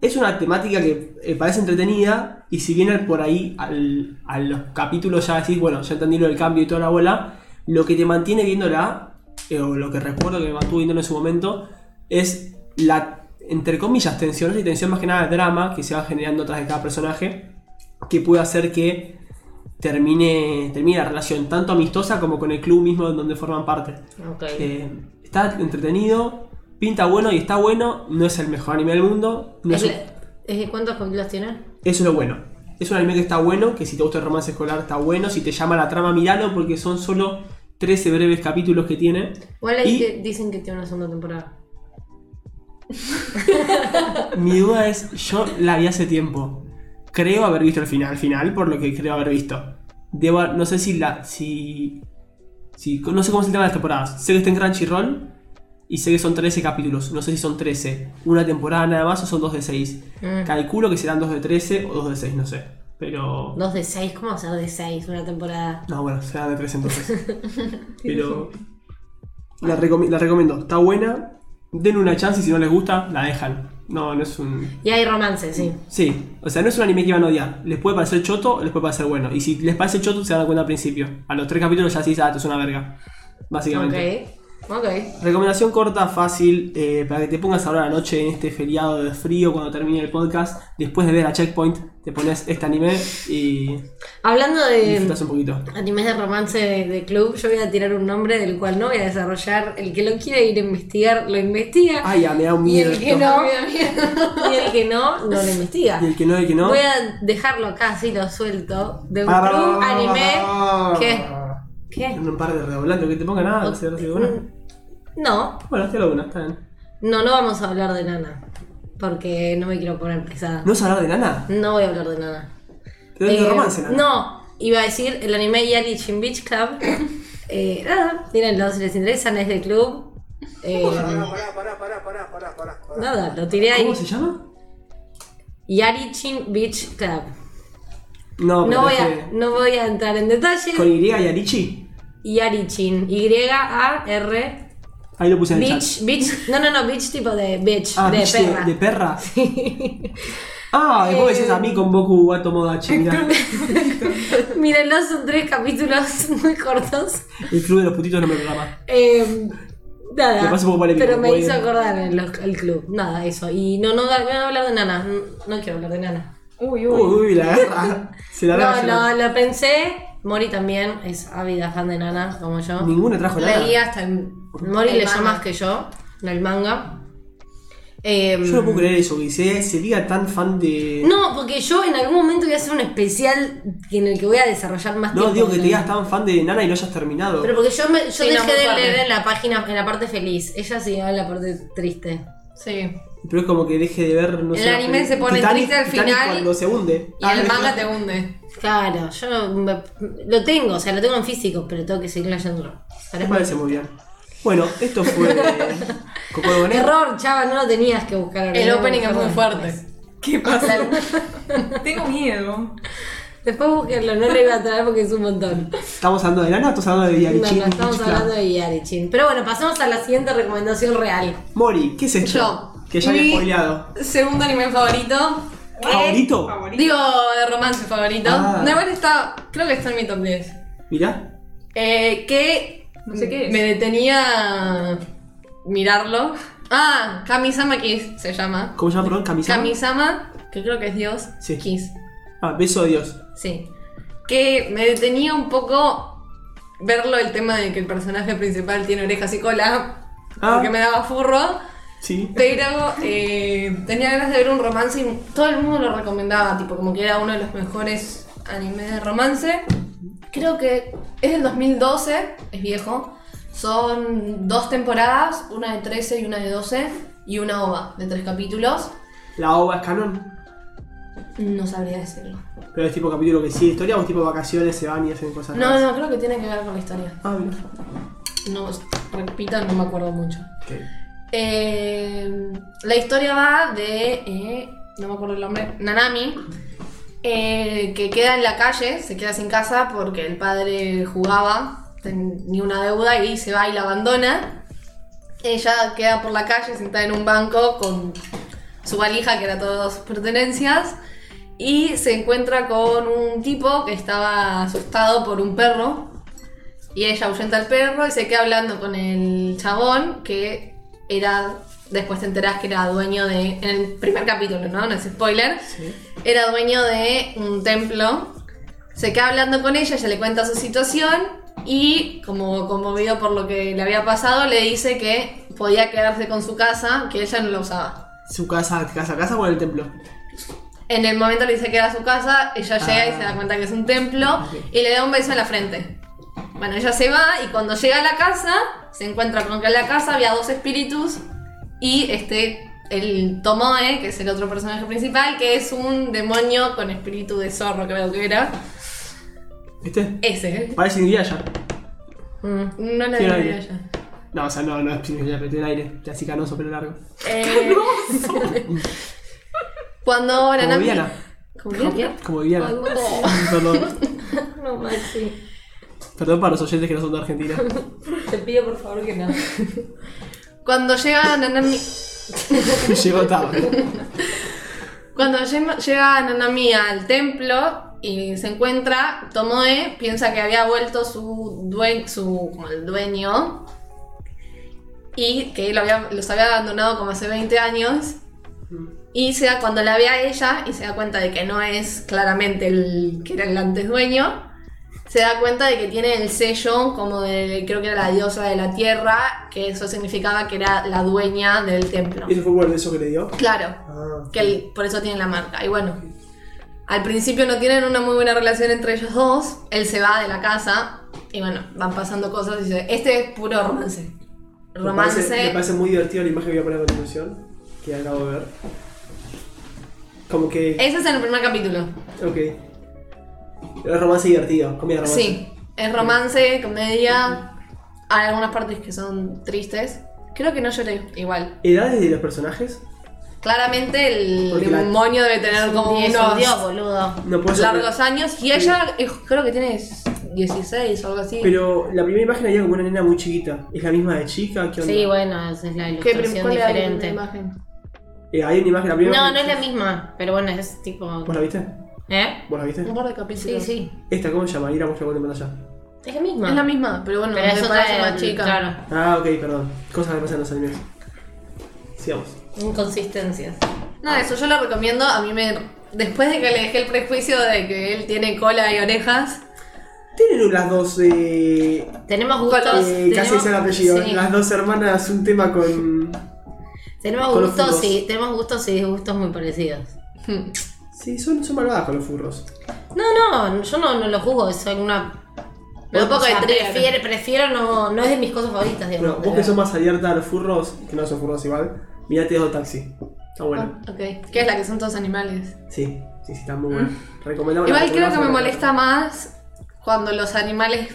Es una temática que eh, parece entretenida y si viene por ahí al, a los capítulos ya decís, bueno, ya entendí lo del cambio y toda la bola, lo que te mantiene viéndola, eh, o lo que recuerdo que me mantuvo viéndola en su momento, es la, entre comillas, tensión y tensión más que nada de drama que se va generando atrás de cada personaje, que puede hacer que termine, termine la relación tanto amistosa como con el club mismo donde forman parte. Ok. Eh, está entretenido, pinta bueno y está bueno, no es el mejor anime del mundo, no es Es es- ¿Cuántos capítulos tiene? eso es lo bueno. Es un anime que está bueno, que si te gusta el romance escolar está bueno, si te llama la trama, miralo porque son solo 13 breves capítulos que tiene. Igual Y- dicen que tiene una segunda temporada. [laughs] Mi duda es, yo la vi hace tiempo. Creo haber visto el final, final, por lo que creo haber visto. Debo, no sé si la. si. si no sé cómo es el tema de las temporadas. Sé que está en Crunchyroll y sé que son 13 capítulos. No sé si son 13. Una temporada nada más o son 2 de 6. Mm. Calculo que serán 2 de 13 o 2 de 6, no sé. Pero. Dos de seis, ¿cómo va a ser de seis una temporada? No, bueno, serán de 13 entonces. [laughs] Pero. La, recomi- la recomiendo. Está buena. Denle una chance y si no les gusta, la dejan. No, no es un. Y hay romance, sí. Sí, o sea, no es un anime que van a odiar. Les puede parecer choto o les puede parecer bueno. Y si les parece choto, se dan cuenta al principio. A los tres capítulos ya sí, ah, esto es una verga. Básicamente. Ok. Ok. Recomendación corta, fácil, eh, para que te pongas ahora a la noche en este feriado de frío cuando termine el podcast. Después de ver a Checkpoint, te pones este anime y Hablando de disfrutas un poquito. animes de romance de, de club, yo voy a tirar un nombre del cual no voy a desarrollar. El que lo quiere ir a investigar, lo investiga. Ay, ya me da un y miedo. el que esto. no, [laughs] y el que no, no lo investiga. Y el que no, el que no. Voy a dejarlo acá, así lo suelto. De un club anime. ¿Qué? ¿Qué? Un par de redoblantes que te ponga nada. ¿se recibe una? No, Bueno, hasta la una, está bien. no, no vamos a hablar de Nana. Porque no me quiero poner pesada. ¿No vas a hablar de nana? No voy a hablar de Nana. De Eh, romance, nana. No, iba a decir el anime Yari Shin Beach Club. [coughs] Eh, nada, mírenlo si les interesan, es de club. Eh, nada, lo tiré ahí. ¿Cómo se llama? Yarichin Beach Club. No, pero No voy, a, no voy a entrar en detalle. ¿Con Y y Arichi? Yarichin. Y-A-R. Ahí lo puse en el chat. Bitch. No, no, no, bitch tipo de bitch. Ah, de bitch perra. de, de perra. [laughs] Ah, después me decís a mí con Boku wa Tomodachi. Mirá, [laughs] Mírenlo, son tres capítulos [laughs] muy cortos. el club de los putitos no me programa. Eh, nada. Me poco polémico, pero me hizo bien. acordar el, el club. Nada, eso. Y no, no, voy a hablar de Nana. No, no quiero hablar de Nana. Uy, Uy, uy. uy, la guerra. [laughs] Se la No, agarra. lo, lo pensé. Mori también es ávida fan de Nana, como yo. Ninguna trajo nada. Leí hasta el... Mori leyó manga. más que yo, el manga. Em, Yo no puedo creer eso, que se, se diga tan fan de. No, porque yo en algún momento voy a hacer un especial en el que voy a desarrollar más No, tiempo. digo que te ¿no? digas tan fan de Nana y no hayas terminado. Pero porque yo, me, yo Sí, no, dejé de leer en la página, en la parte feliz. Ella sí en la parte triste. Sí. Pero es como que deje de ver, no El sé. anime se pone Titanic- triste al Titanic final cuando se hunde. Y Ah, el no, manga no. te hunde. Claro, yo me- lo tengo, o sea, lo tengo en físico, pero tengo que seguir leyéndolo. Me parece muy bien. Bueno, esto fue. [laughs] Bonet. Error, chava, no lo tenías que buscar. El No, opening es muy fuerte. ¿Qué pasa? [laughs] Tengo miedo. Después búsquenlo, no lo iba a traer porque es un montón. ¿Estamos hablando de Nana o estamos hablando de No, Yarichin? no, estamos hablando de Yarichin. Pero bueno, pasamos a la siguiente recomendación real. Mori, ¿qué es esto? Yo. Que ya había spoileado. Segundo anime favorito. ¿Favorito? Favorito. Digo, de romance favorito. Ah. No, igual está. Creo que está en mi top 10. Mirá. Eh, que. No sé qué es. Me detenía. Mirarlo. Ah, Kamisama Kiss se llama. ¿Cómo se llama, perdón? ¿Kamisama? Kamisama, que creo que es Dios. Sí. Kiss. Ah, beso de Dios. Sí. Que me detenía un poco verlo el tema de que el personaje principal tiene orejas y cola. Ah. Porque me daba furro. Sí. Pero eh, tenía ganas de ver un romance y todo el mundo lo recomendaba, tipo como que era uno de los mejores animes de romance. Creo que es del 2012, es viejo. Son dos temporadas, una de 13 y una de 12, y una ova de tres capítulos. La ova es canon. No sabría decirlo. Pero es tipo capítulo que sigue historia o es tipo vacaciones, se van y hacen cosas No, raras? no, creo que tiene que ver con la historia. Ah, mira. No, repito, no me acuerdo mucho. Ok. Eh, la historia va de. eh, no me acuerdo el nombre. Nanami. eh, que queda en la calle, se queda sin casa porque el padre jugaba, tenía una deuda y se va y la abandona. Ella queda por la calle sentada en un banco con su valija, que era todas sus pertenencias, y se encuentra con un tipo que estaba asustado por un perro. Y ella ahuyenta al perro y se queda hablando con el chabón que era. Después te enterás que era dueño de. En el primer capítulo, ¿no? No es spoiler. Sí. Era dueño de un templo. Se queda hablando con ella, ella le cuenta su situación. Y, como conmovido por lo que le había pasado, le dice que podía quedarse con su casa, que ella no la usaba. ¿Su casa, casa, casa o el templo? En el momento le dice que era su casa, ella llega y se da cuenta que es un templo y le da un beso en la frente. Bueno, ella se va y cuando llega a la casa, se encuentra con que en la casa había dos espíritus y este, el Tomoe, que es el otro personaje principal, que es un demonio con espíritu de zorro, creo que era. ¿Viste? Ese. Parece Inuyasha. Mm. No la Tiene vi aire. ella. No, o sea, no, no es Inuyasha, pero tiene aire. Así canoso, pelo largo. Eh, [laughs] cuando Como Nanami... Viviana. ¿Como Viviana? Como Viviana. [laughs] [laughs] No. Perdón. No, Maxi. Perdón para los oyentes que no son de Argentina. [laughs] Te pido por favor que no. Cuando llega Nanami... [laughs] Llegó tarde. Cuando lle- llega Nanami al templo y se encuentra, Tomoe piensa que había vuelto su dueño, su, como el dueño, y que lo había- los había abandonado como hace 20 años. Y se da, cuando la ve a ella y se da cuenta de que no es claramente el que era el antes dueño, se da cuenta de que tiene el sello como de, creo que era la diosa de la tierra, que eso significaba que era la dueña del templo. ¿Eso fue por el beso que le dio? Claro. Ah. Que él- por eso tiene la marca. Y bueno, al principio no tienen una muy buena relación entre ellos dos. Él se va de la casa y bueno, van pasando cosas y dice, este es puro romance. Me Romance. parece, me parece muy divertido la imagen que voy a poner a continuación. Que acabo de ver. Como que. Ese es en el primer capítulo. Ok. Es romance divertido. Comedia romance. Sí, es romance, comedia. Hay algunas partes que son tristes. Creo que no lloré igual. ¿Edades de los personajes? Claramente el Porque la- demonio debe tener como Y unos dios, boludo. No puedo ser- largos años. Y ella eh, creo que tiene 16 o algo así. Pero la primera imagen había como una nena muy chiquita. ¿Es la misma de chica? ¿Qué onda? Sí, bueno, esa es la ¿Qué prim- ilustración cuál era la diferente. imagen? Eh, hay una imagen, la primera No, imagen- no es la misma, pero bueno, es tipo. ¿Vos la viste? ¿Eh? ¿Vos la viste? Un par de Sí, capítulos. sí. Esta, ¿cómo se llama? Ir a mostrar en pantalla. Es la misma. Es la misma, pero bueno, Pero es otra más chica. Claro, Ah, ok, perdón. Cosas que pasan en los animes. Sigamos. inconsistencias. Nada, eso yo lo recomiendo. A mí me. Después de que le dejé el prejuicio de que él tiene cola y orejas. Tienen las dos, eh, Tenemos gustos. eh, casi dice el apellido, sí. las dos hermanas, un tema con... Tenemos con gustos, sí, tenemos gustos y disgustos muy parecidos. [laughs] Sí, son, son malvadas con los furros. No, no, yo no, no lo juzgo, es una. Pero o sea, poco de prefiero, prefiero no, no es de mis cosas favoritas, digamos. Bueno, vos que sos más abierta a los furros, que no son furros igual, mirate dos taxi. Está bueno. Ah, ok. Que es la que son todos animales. Sí, sí, sí, está muy bueno. Recomendamos la Igual creo que me molesta más cuando los animales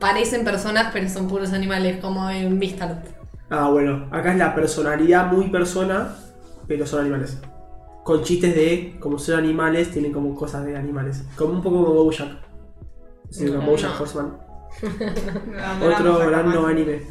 parecen personas, pero son puros animales, como en Beastars. Ah, bueno, acá es la personalidad muy persona, pero son animales. Con chistes de, como son animales, tienen como cosas de animales. Como un poco como Bojack. Sí, No, Bojack no. Horseman. [laughs] No, Otro gran no anime.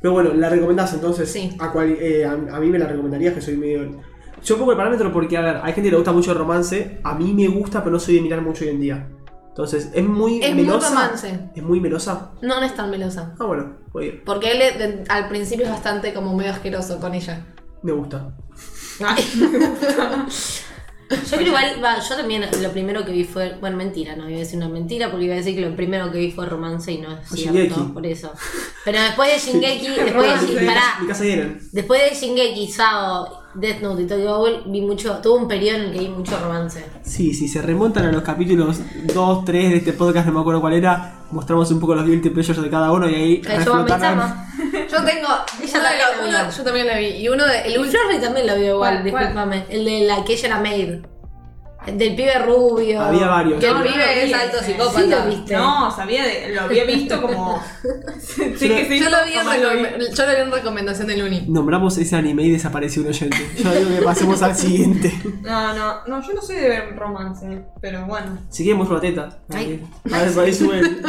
Pero bueno, ¿la recomendás entonces? Sí. A, cual- eh, a, a mí me la recomendarías que soy medio... Yo pongo el parámetro porque, a ver, hay gente que le gusta mucho el romance. A mí me gusta, pero no soy de mirar mucho hoy en día. Entonces, es muy Es muy melosa. romance. Es muy melosa. No, no es tan melosa. Ah, bueno, voy a ir. Porque él eh, de- al principio es bastante como medio asqueroso con ella. Me gusta. [laughs] Yo creo igual, va, yo también lo primero que vi fue, bueno, mentira, no iba a decir una mentira porque iba a decir que lo primero que vi fue romance y no es cierto, Shingeki. por eso. Pero después de Shingeki, después de, Bueno, Shin- mi, pará, mi casa de Eren. después de Shingeki, Sao, Death Note y Tokyo Ghoul, vi mucho, tuve un periodo en el que vi mucho romance. Sí, si se remontan a los capítulos 2, 3 de este podcast, no me acuerdo cuál era, mostramos un poco los guilty pleasures de cada uno y ahí yo reflotaron. [laughs] tengo. Ella uno también uno- vio. yo también la vi. Y uno de. El último. También lo vio igual, ¿Cuál, cuál? discúlpame. El de la que ella era maid. El del pibe rubio. Había varios. Que el No, no pibe vi es alto psicópata. Sí lo viste. No, sabía de- lo había visto como. sí, [laughs] que sí, Yo lo vi en, yo lo vi en recomendación del Uni. Nombramos ese anime y desapareció un oyente. Yo digo que pasemos al siguiente. [laughs] No, no, no, yo no soy de ver romance, pero bueno. Si quieren muestro la teta. Ay. A ver, por ahí sube. el-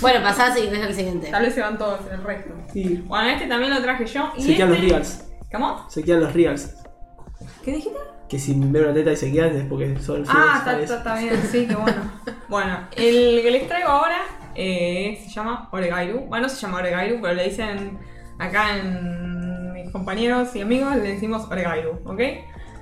Bueno, pasá si querés al siguiente. Tal vez se van todos el resto. Sí. Bueno, este también lo traje yo. Y Se quedan los este- reals. ¿Cómo? Se quedan los reals. ¿Qué dijiste? Que si ven una teta y se quedan es porque son Ah, está, está, está bien, sí, qué bueno. [laughs] bueno, el que les traigo ahora eh, se llama Oregairu. Bueno, no se llama Oregairu, pero le dicen acá en mis compañeros y amigos, le decimos Oregairu, ¿ok?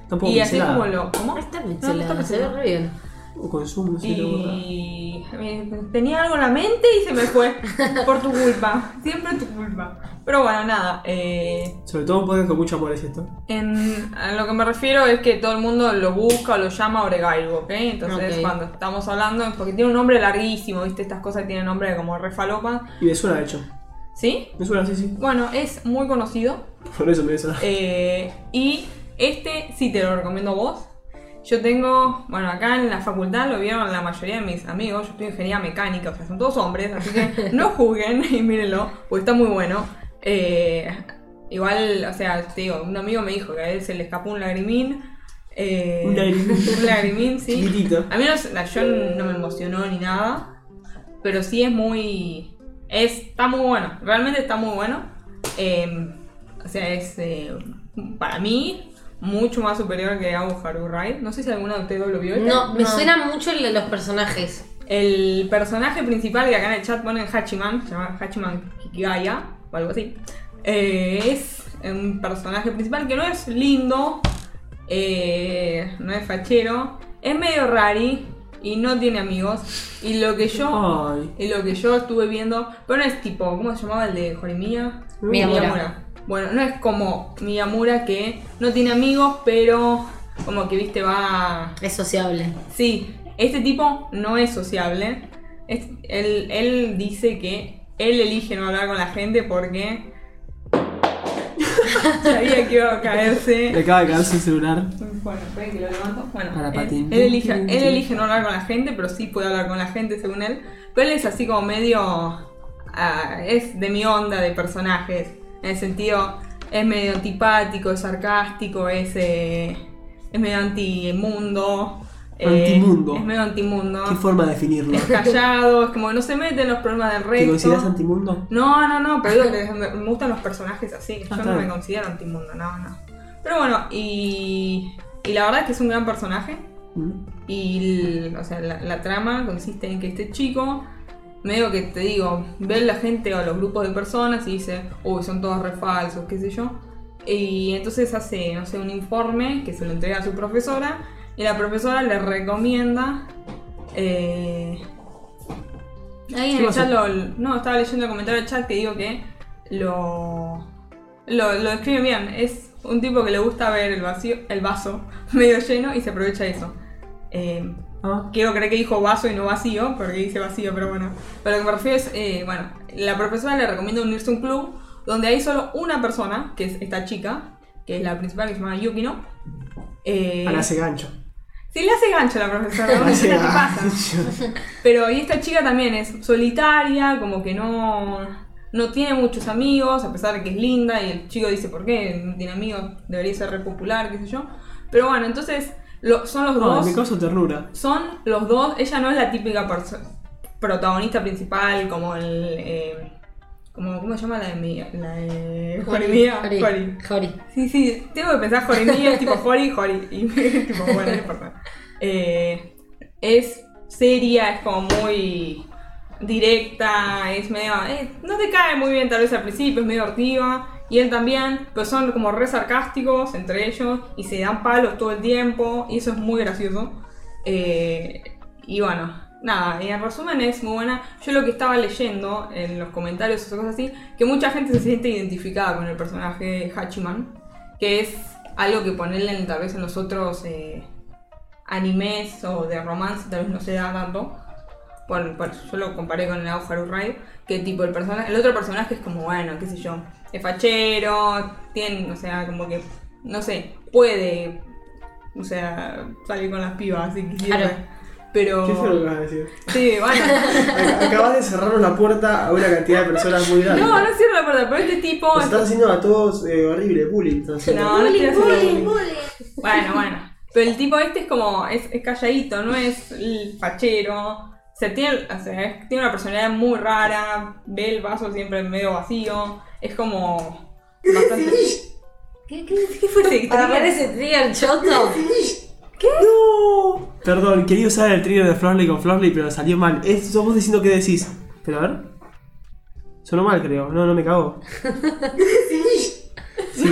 Tampoco y así como lo. ¿Cómo? Está No, no está se ve re bien. O consumo, borra. Y eh, tenía algo en la mente y se me fue. [laughs] Por tu culpa. Siempre tu culpa. Pero bueno, nada. Eh, Sobre todo un podcast con mucho amor es esto. en, a lo que me refiero es que todo el mundo lo busca o lo llama Oregairu, ¿ok? Entonces Ok. cuando estamos hablando es porque tiene un nombre larguísimo, ¿viste? Estas cosas tienen nombre como refalopa. Y me suena, de hecho. ¿Sí? Me suena, sí, sí. Bueno, es muy conocido. Por eso me suena. Eh, y este sí te lo recomiendo a vos. Yo tengo, bueno, acá en la facultad lo vieron la mayoría de mis amigos. Yo estoy en ingeniería mecánica, o sea, son todos hombres, así que [laughs] no juzguen y mírenlo, porque está muy bueno. Eh, igual, o sea, te digo, un amigo me dijo que a él se le escapó un lagrimín. eh, Un lagrimín. [laughs] un lagrimín, sí. Chiquitito. A mí no, yo no me emocionó ni nada, pero sí es muy... Es, está muy bueno, realmente está muy bueno. Eh, o sea, es eh, para mí mucho más superior que Abu Haru Ride. No sé si alguno de ustedes lo vio. este. No, me suena mucho el de los personajes. El personaje principal que acá en el chat ponen Hachiman, se llama Hachiman Kikigaya o algo así. eh, es un personaje principal que no es lindo, eh, no es fachero, es medio rari y no tiene amigos. Y lo que yo Ay. y lo que yo estuve viendo, pero no es tipo, ¿cómo se llamaba el de Horimiya? Miyamura. Bueno, no es como Miyamura que no tiene amigos, pero como que viste va Es sociable. Sí, este tipo no es sociable. Es- él, él dice que él elige no hablar con la gente porque [laughs] sabía que iba a Le caerse. acaba de caerse el celular. Bueno, esperen que lo levanto. Bueno, Para él, patín. él elige, él elige no hablar con la gente, pero sí puede hablar con la gente según él. Pero él es así como medio... ah, es de mi onda de personajes. En el sentido, es medio antipático, es sarcástico, es, eh, es medio antimundo. Eh, Antimundo. Es medio antimundo. ¿Qué forma de definirlo? Es callado, es como que no se mete en los problemas del ¿Te resto. consideras antimundo? No, no, no, pero digo que me, gustan los personajes así. Yo Ah, no está me considero antimundo, no, no. Pero bueno, y, y la verdad es que es un gran personaje. ¿Mm? Y el- o sea, la, la trama consiste en que este chico, medio que te digo, ve a la gente o los grupos de personas y dice, uy, son todos re falsos, qué sé yo. Y entonces hace, no sé, un informe que se lo entrega a su profesora y la profesora le recomienda... eh, Ahí en ¿Qué el chat lo, No, estaba leyendo el comentario del chat que digo que lo, lo, lo describe bien. Es un tipo que le gusta ver el vacío, el vaso [laughs] medio lleno y se aprovecha de eso. Eh, Ah, quiero creer que dijo vaso y no vacío, porque dice vacío, pero bueno. Pero lo que me refiero es, eh, bueno, la profesora le recomienda unirse a un club donde hay solo una persona, que es esta chica, que es la principal, que se llama Yukino. Eh, ahora hace gancho. Sí, le hace gancho a la profesora, [laughs] no sé [laughs] qué pasa. Pero y esta chica también es solitaria, como que no, no tiene muchos amigos, a pesar de que es linda, y el chico dice, ¿por qué? No tiene amigos, debería ser re popular, qué sé yo. Pero bueno, entonces lo- son los Ah, dos. ternura. Son los dos, ella no es la típica protagonista principal como el... eh, como, ¿Cómo se llama la de mi? La de Jorimía. Jori. Jori. Jori. Sí, sí, tengo que pensar Jorimía, es tipo Jori, Jori. Y [laughs] tipo, bueno, no importa. Eh, es seria, es como muy directa, es medio. eh, no te cae muy bien tal vez al principio, es medio hortiva. Y él también, pero son como re sarcásticos entre ellos y se dan palos todo el tiempo. Y eso es muy gracioso. Eh, y bueno, nada, en resumen es muy buena. Yo lo que estaba leyendo en los comentarios o cosas así, que mucha gente se siente identificada con el personaje Hachiman, que es algo que ponerle tal vez en los otros eh, animes o de romance tal vez no se da tanto. Por, por- yo lo comparé con el Haru Rai, que tipo el personaje, el otro personaje es como, bueno, qué sé yo, es fachero, tiene, o sea, como que, no sé, puede, o sea, salir con las pibas si quisiera. Claro. Pero... ¿Qué fue lo que vas a decir? Sí, bueno. [laughs] Ac- Acabas de cerrar una puerta a una cantidad de personas muy grande. No, no cierro la puerta, pero este tipo... Nos estás haciendo a todos eh, horrible, bullying. No, no estoy haciendo bullying, bullying. Bueno, bueno. Pero el tipo este es como, es, es calladito, no es el fachero. Se tiene, o sea, es- tiene una personalidad muy rara, ve el vaso siempre medio vacío. Es como bastante... ¿Qué, qué, ¿Qué fue ese Para ver trigger? ese trigger choto. ¡No! Perdón, quería usar el trío de Florley con Florley, pero salió mal. Es, somos diciendo qué decís. Pero a ver. Sonó mal, creo. No, no me cago. Sí.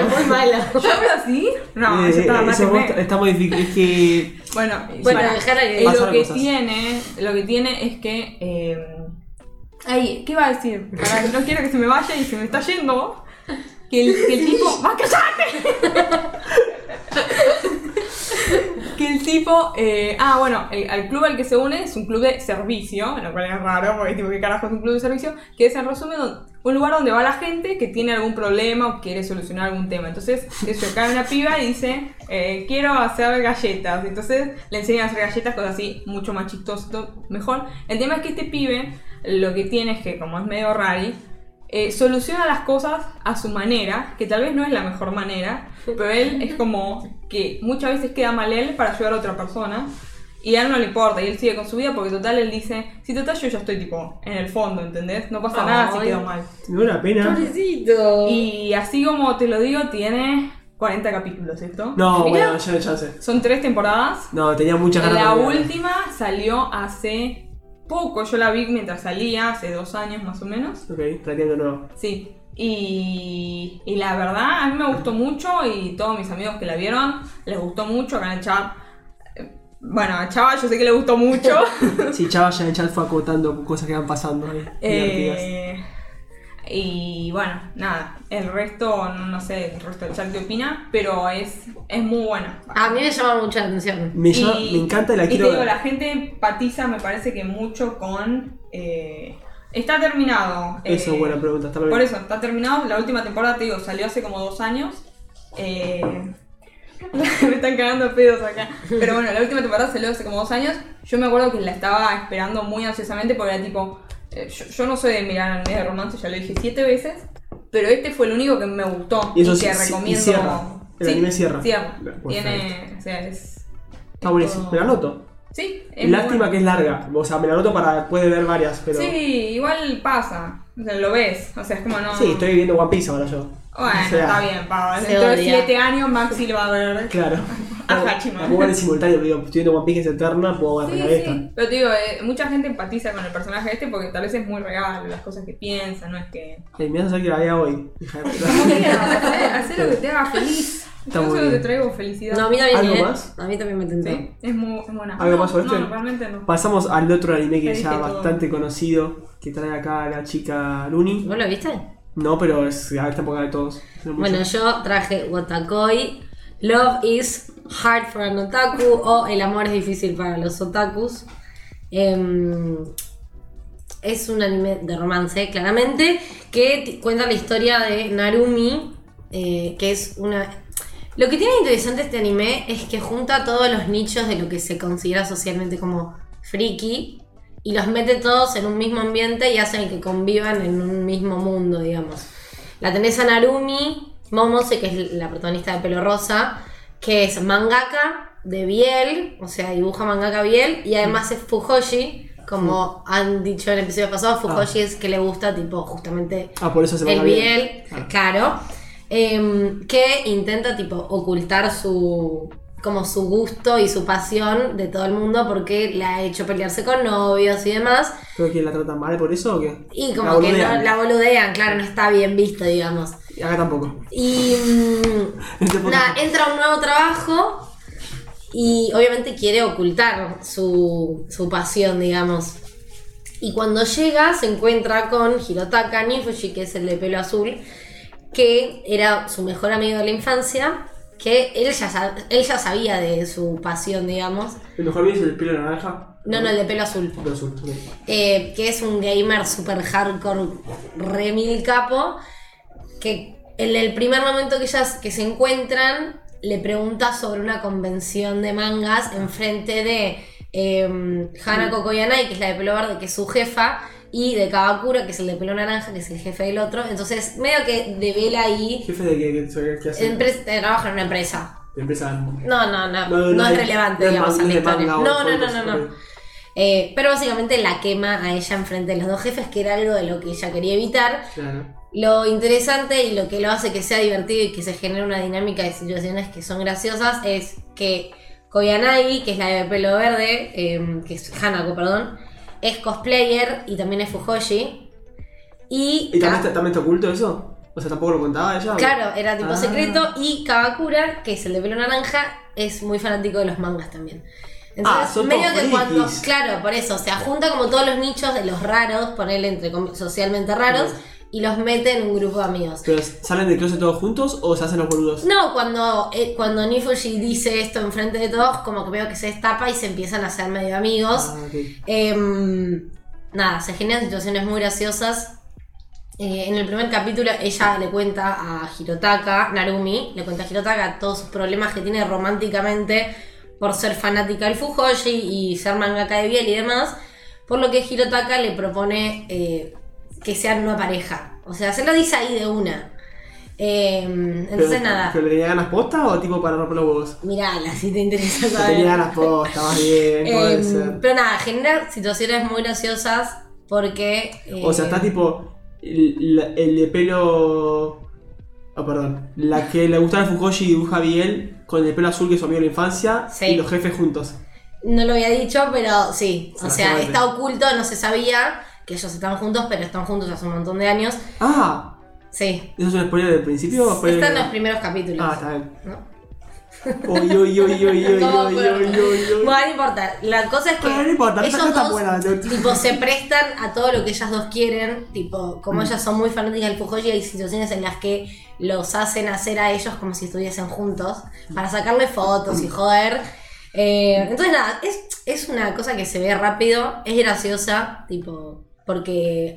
Es muy mala. [laughs] ¿Yo hablo así? No, Eh, eso estaba está modificado. Es que. Bueno, Bueno, eh, lo que cosas. tiene, lo que tiene es que eh, ay, ¿qué iba a decir? No quiero que se me vaya y se me está yendo. Que el, que el tipo. [laughs] ¡Va, cállate! [laughs] que el tipo. eh, ah, bueno, el, club al que se une es un club de servicio, lo cual es raro, porque tipo, ¿qué carajo es un club de servicio? Que es en resumen un lugar donde va la gente que tiene algún problema o quiere solucionar algún tema. Entonces, eso, cae una piba y dice, eh, quiero hacer galletas. Entonces, le enseñan a hacer galletas, cosas así, mucho más chistoso, mejor. El tema es que este pibe, lo que tiene es que, como es medio rari, eh, soluciona las cosas a su manera, que tal vez no es la mejor manera, pero él es como que muchas veces queda mal él para ayudar a otra persona. Y a él no le importa, y él sigue con su vida porque total él dice, si total yo ya estoy tipo en el fondo, ¿entendés? No pasa nada si quedo mal. Me da una pena. Pobrecito. Y así como te lo digo, tiene 40 capítulos esto. No, bueno, ya no hay chance. Son tres temporadas. No, tenía muchas ganas La última salió hace poco, yo la vi mientras salía, hace dos años más o menos. Ok, planteando nuevo. Sí, y, y la verdad a mí me gustó mucho y todos mis amigos que la vieron les gustó mucho acá en el chat. Bueno, a Chava yo sé que le gustó mucho. [laughs] Sí, Chava ya en el chat fue acotando cosas que van pasando ahí. Eh, y bueno, nada, el resto, no, no sé, el resto del chat qué opina, pero es, es muy buena. A mí me llama mucho la atención. Me, llama- me encanta y la y quiero te digo, ver. la gente empatiza, me parece que mucho con. eh, está terminado. Eso eh, es buena pregunta. Está bien. Por eso, está terminado. La última temporada, te digo, salió hace como dos años. Eh, [laughs] me están cagando pedos acá. Pero bueno, la última temporada salió hace como dos años. Yo me acuerdo que la estaba esperando muy ansiosamente porque era tipo. Eh, yo, yo no soy de mirar anime de romance, ya lo dije siete veces. Pero este fue el único que me gustó Y eso y sí- que sí- y recomiendo. cierra. El anime cierra. Cierra. Perfecto. Tiene. O sea, es. Está buenísimo. Me la anoto. Sí, es Lástima bueno. que es larga. O sea, me la anoto para después de ver varias, pero. Sí, igual pasa. O sea, lo ves. O sea, es como no. Sí, estoy viendo One Piece ahora yo. Bueno, O sea, está bien. Se Dentro de odia. 7 años Maxi lo va a ver. Claro. [laughs] A Hachiman. La puedo ver en simultáneo, pero digo, estoy viendo One Piece es eterna, puedo Sí, arreglar esta. sí. Pero te digo, eh, mucha gente empatiza con el personaje este porque tal vez es muy real, las cosas que piensa, no es que. Ey, me vas a hacer que la vea hoy, hija de puta. [laughs] Hacer lo que te haga feliz. Está Yo solo te traigo felicidad. No, a mí también. ¿Algo ¿eh? más? A mí también me tentó. Sí, es muy es buena. ¿Algo No, más sobre no, este? realmente no. Pasamos al otro anime que Ya todo. bastante conocido, que trae acá la chica Luni. ¿Vos lo viste? No, pero es a esta época de todos. Bueno, yo traje Watakoi. Love is hard for an otaku o El amor es difícil para los otakus. Em, es un anime de romance, claramente, que cuenta la historia de Narumi, eh, que es una... Lo que tiene interesante este anime es que junta todos los nichos de lo que se considera socialmente como friki y los mete todos en un mismo ambiente y hacen que convivan en un mismo mundo, digamos. La tenés a Narumi Momose, que es la protagonista de pelo rosa, que es mangaka de Biel, o sea, dibuja mangaka Biel, y además es Fujoshi, como han dicho en el episodio pasado, Fujoshi es que le gusta, tipo, justamente Ah, por eso se el Biel, Ah. claro, em, que intenta, tipo, ocultar su como su gusto y su pasión de todo el mundo porque le ha hecho pelearse con novios y demás. ¿Creo que la tratan mal por eso o qué? Y La como que no- la boludean, claro, no está bien visto, digamos. Y acá tampoco. Y [laughs] mm, nada, entra a un nuevo trabajo y obviamente quiere ocultar su, su pasión, digamos. Y cuando llega se encuentra con Hirotaka Nifushi, que es el de pelo azul, que era su mejor amigo de la infancia, que él ya, sab- él ya sabía de su pasión, digamos. ¿El mejor es el pelo naranja? No, no, el de pelo azul. Pelo azul. Eh, que es un gamer super hardcore, re mil capo, que en el primer momento que ellas que se encuentran, le pregunta sobre una convención de mangas enfrente de eh, Hanako Koyanai, que es la de pelo verde, que es su jefa, y de Kabakura, que es el de pelo naranja, que es el jefe del otro. Entonces, medio que devela ahí, ¿Jefe de qué, qué, hace? empre- trabaja en una empresa. Empresa. No, no, no, No, no, no es relevante, digamos, en la historia. No, no, no, no, no. Eh, pero básicamente la quema a ella enfrente de los dos jefes, que era algo de lo que ella quería evitar. Claro. Lo interesante y lo que lo hace que sea divertido y que se genere una dinámica de situaciones que son graciosas es que Koyanagi, que es la de pelo verde, eh, que es Hanako, perdón, es cosplayer y también es Fujoshi. Y, ¿Y también está, también está oculto eso? O sea, tampoco lo contaba ella. o- Claro, era tipo Ah. secreto. Y Kabakura, que es el de pelo naranja, es muy fanático de los mangas también. Entonces, Ah, son medio que cuando. Claro, por eso. Se junta como todos los nichos de los raros, ponerle entre socialmente raros, y los mete en un grupo de amigos. ¿Pero salen del closet todos juntos o se hacen los boludos? No, cuando, eh, cuando Nifushi dice esto enfrente de todos, como que veo que se destapa y se empiezan a hacer medio amigos. Ah. Em, nada, se generan situaciones muy graciosas. Eh, en el primer capítulo ella le cuenta a Hirotaka, Narumi, le cuenta a Hirotaka todos sus problemas que tiene románticamente por ser fanática del Fujoshi y ser mangaka de Biel y demás. Por lo que Hirotaka le propone eh, que sean una pareja. O sea, se lo dice ahí de una. Em, entonces ¿Pero, nada, ¿Pero le tenía ganas posta o tipo para romper los huevos? mirala si te interesa Le saber. tenía ganas posta, más bien, puede Em, ser. pero nada, genera situaciones muy graciosas porque. O sea, eh, está tipo. El, de pelo. Oh, perdón. La que le gustaba el Fujoshi dibuja bien con el pelo azul que es su amigo de la infancia Sí. y los jefes juntos. No lo había dicho, pero sí. O sea, está oculto, no se sabía que ellos estaban juntos, pero están juntos hace un montón de años. Ah, Sí. ¿eso es un spoiler del principio o spoiler? Están los primeros capítulos. Ah, está bien. ¿no? Uy, uy, uy, uy, uy, uy, ¿Cómo uy, fue? uy, uy, uy. Bueno, no importa. La cosa es que Bueno, no importa, esa ellos está dos buena, tipo, se prestan a todo lo que ellas dos quieren. Tipo, como Mm. ellas son muy fanáticas del Fujoshi, hay situaciones en las que los hacen hacer a ellos como si estuviesen juntos para sacarle fotos y joder. Eh, entonces, nada, es, es una cosa que se ve rápido, es graciosa, tipo, porque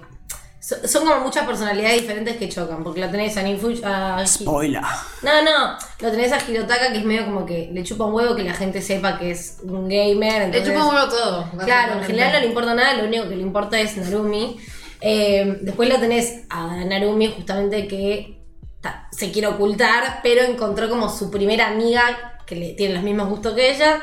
so- son como muchas personalidades diferentes que chocan. Porque la tenés a Ninfushi. a- Spoiler. no, no, lo tenés a Hirotaka que es medio como que le chupa un huevo que la gente sepa que es un gamer. Le chupa un huevo todo. Claro, en general no le importa nada, lo único que le importa es Narumi. Eh, después lo tenés a Narumi justamente que ta, se quiere ocultar, pero encontró como su primera amiga que le tiene los mismos gustos que ella.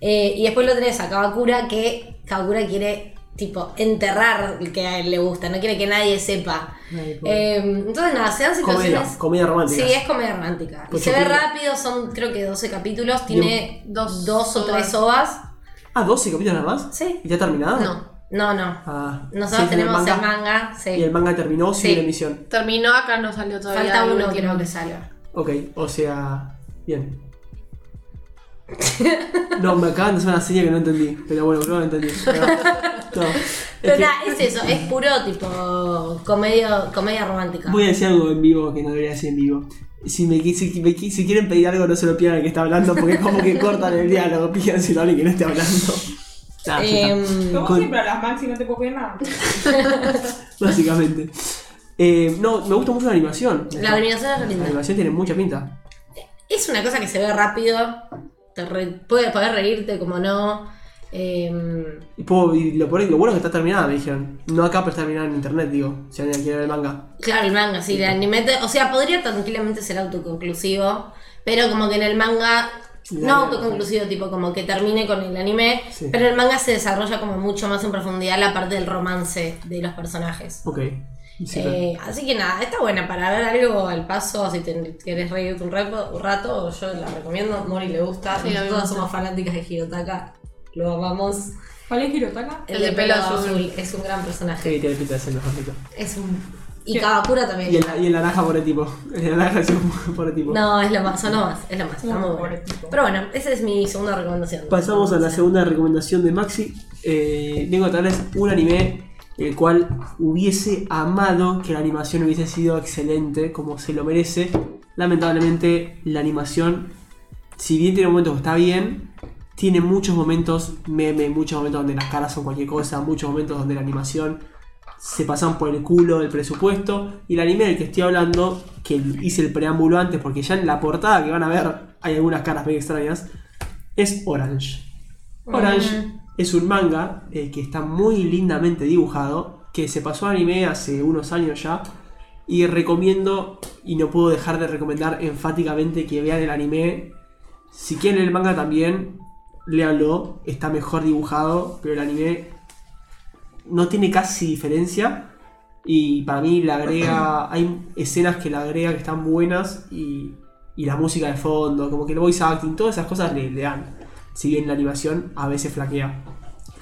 Eh, y después lo tenés a Kawakura, que Kawakura quiere, tipo, enterrar el que a él le gusta, no quiere que nadie sepa. Eh, entonces, nada, se dan situaciones. comedia romántica. Sí, es comedia romántica. Y Pues se ve rápido, son creo que 12 capítulos, tiene Dos dos, o tres ovas. Ah, 12 capítulos nada más. Sí. ¿Y ya terminado? No, no, no. Ah, Nosotros sí, tenemos manga. el manga, sí. Y el manga terminó sin Sí. la emisión. Terminó, acá no salió todavía. Falta uno, creo que salga. Ok, o sea. Bien. No, me acaban de hacer una señal que no entendí. Pero bueno, creo que lo entendí. No, no, es Pero que nada, es eso, es puro tipo comedia, comedia romántica. voy a decir algo en vivo que no debería decir en vivo. Si, me, si, me si quieren pedir algo, no se lo pidan al que está hablando, porque es como que cortan el diálogo. Pídanselo a alguien que no esté hablando. Nah. Em, Como Con- siempre, a las Maxi no te puedo pedir nada. [laughs] Básicamente. Eh, no, me gusta mucho la animación. la animación es La animación tiene mucha pinta. Es una cosa que se ve rápido, te re- puede reírte como no. Em, Y, puedo- y lo, bueno es que está terminada, me dijeron. No acá, pero está terminada en internet, digo. Si alguien quiere ver el manga. claro, el manga, sí, el anime, te- o sea, podría tranquilamente ser autoconclusivo, pero como que en el manga, La- no autoconclusivo, tipo como que termine con el anime, Sí. pero el manga se desarrolla como mucho más en profundidad la parte del romance de los personajes. Ok. Sí, Eh, así que nada, está buena para ver algo al paso, si te querés reírte un rato, un rato yo la recomiendo, Mori le gusta, Sí, todas gusta. somos fanáticas de Hirotaka, lo amamos. ¿Cuál es Hirotaka? El, de pelo azul. es un gran personaje. Sí, tiene pinta de ser. Es un... Y ¿Qué? Kawakura también. Y el, y el naranja por el tipo. [laughs] El naranja es un por el tipo. No, es lo más, son lo más, es lo más, está muy Por bueno. el tipo. Pero bueno, esa es mi segunda recomendación. Pasamos a la segunda recomendación de Maxi. Eh, vengo a traerles un anime el cual hubiese amado que la animación hubiese sido excelente, como se lo merece. Lamentablemente, la animación, si bien tiene momentos que está bien, tiene muchos momentos meme, muchos momentos donde las caras son cualquier cosa, muchos momentos donde la animación se pasan por el culo del presupuesto. Y el anime del que estoy hablando, que hice el preámbulo antes, porque ya en la portada que van a ver hay algunas caras medio extrañas, es Orange. Orange es un manga eh, que está muy lindamente dibujado, que se pasó a anime hace unos años ya. Y recomiendo, y no puedo dejar de recomendar enfáticamente que vean el anime. Si quieren el manga también, léanlo, está mejor dibujado, pero el anime no tiene casi diferencia. Y para mí le agrega, [clears throat] hay escenas que le agrega que están buenas y, y la música de fondo, como que el voice acting, todas esas cosas le, le dan. Si bien la animación a veces flaquea.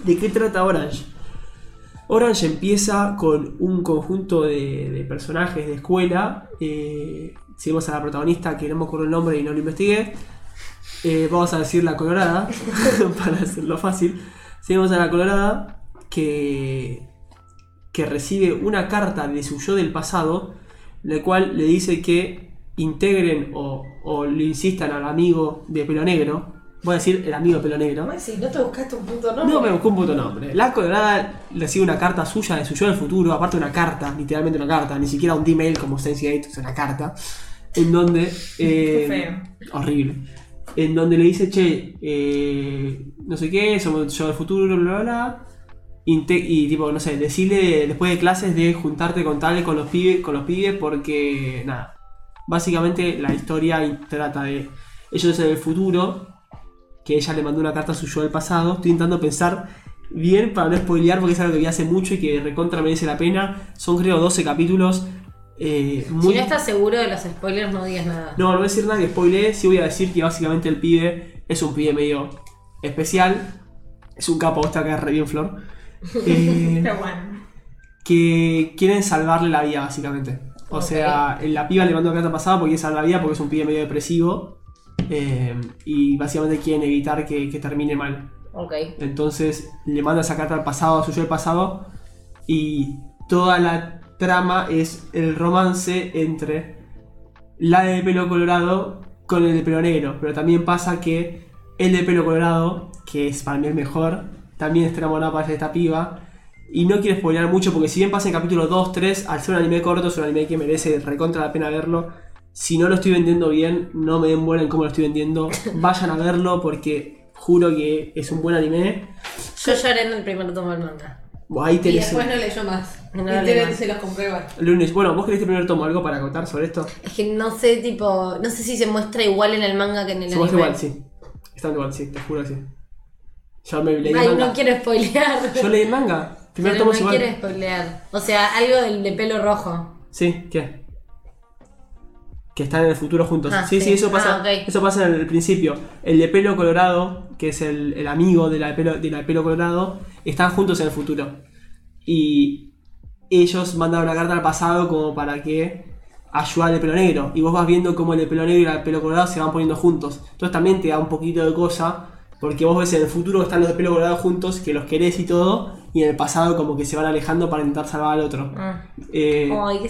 ¿De qué trata Orange? Orange empieza con un conjunto de, personajes de escuela. Eh, seguimos a la protagonista, que no me el nombre y no lo investigué. Eh, vamos a decir la colorada, [laughs] para hacerlo fácil. Seguimos a la colorada, que, que recibe una carta de su yo del pasado, la cual le dice que integren o, o le insistan al amigo de pelo negro. Voy a decir el amigo pelo negro. Maxi, ¿no te buscaste un punto No me buscó un puto nombre. La colorada recibe una carta suya de su yo del futuro, aparte una carta, literalmente una carta, ni siquiera un D-mail como Sense8, es una carta, en donde... eh, Qué feo. Horrible. En donde le dice, che, eh, no sé qué, somos yo del futuro, bla, bla, bla. inte- y tipo, no sé, decirle después de clases de juntarte con tal con los pibes, con los pibes porque nada. Básicamente la historia trata de ellos en el futuro, que ella le mandó una carta a su yo del pasado. Estoy intentando pensar bien para no spoilear porque es algo que vi hace mucho y que recontra merece la pena. Son creo 12 capítulos. eh, muy... Si no estás seguro de los spoilers, no digas nada. No, no voy a decir nada que spoilee, sí voy a decir que básicamente el pibe es un pibe medio especial. Es un capo, está acá re bien Flor. [laughs] Eh, Pero bueno. que quieren salvarle la vida, básicamente. O sea, la piba le mandó carta pasada porque quiere salvar la vida porque es un pibe medio depresivo. Eh, y básicamente quieren evitar que, que termine mal. Ok. Entonces le manda esa carta al pasado, a su yo del pasado. Y toda la trama es el romance entre la de pelo colorado con el de pelo negro. Pero también pasa que el de pelo colorado, que es para mí el mejor, también está enamorado para esta piba. Y no quiero spoilear mucho porque si bien pasa en capítulo 2, 3, al ser un anime corto, es un anime que merece recontra la pena verlo. Si no lo estoy vendiendo bien, no me den bola en cómo lo estoy vendiendo. [laughs] Vayan a verlo porque juro que es un buen anime. Yo lloré en el primer tomo del manga. Ahí Y tenés después no leyó más. No Y te- más. se los el lunes. Bueno, vos querés primero tomo algo para contar sobre esto. Es que no sé, tipo, no sé si se muestra igual en el manga que en el Se anime. muestra igual, sí. Está igual, sí, te juro que sí. Yo me leí el Ay, manga. no quiero spoilear. Yo leí el manga. Primero Pero tomo no igual. quiero spoilear. O sea, algo del de pelo rojo. Sí, ¿qué? Que están en el futuro juntos. Ah, sí, sí, sí. eso pasa. Ah. Eso pasa en el principio. El de pelo colorado, que es el, el amigo de la, de pelo, de la de pelo colorado, están juntos en el futuro. Y ellos mandan una carta al pasado como para que ayude al de pelo negro. Y vos vas viendo cómo el de pelo negro y el de pelo colorado se van poniendo juntos. Entonces también te da un poquito de cosa. Porque vos ves en el futuro están los de pelo colorado juntos, que los querés y todo. Y en el pasado como que se van alejando para intentar salvar al otro. Ah. Eh, Ay, qué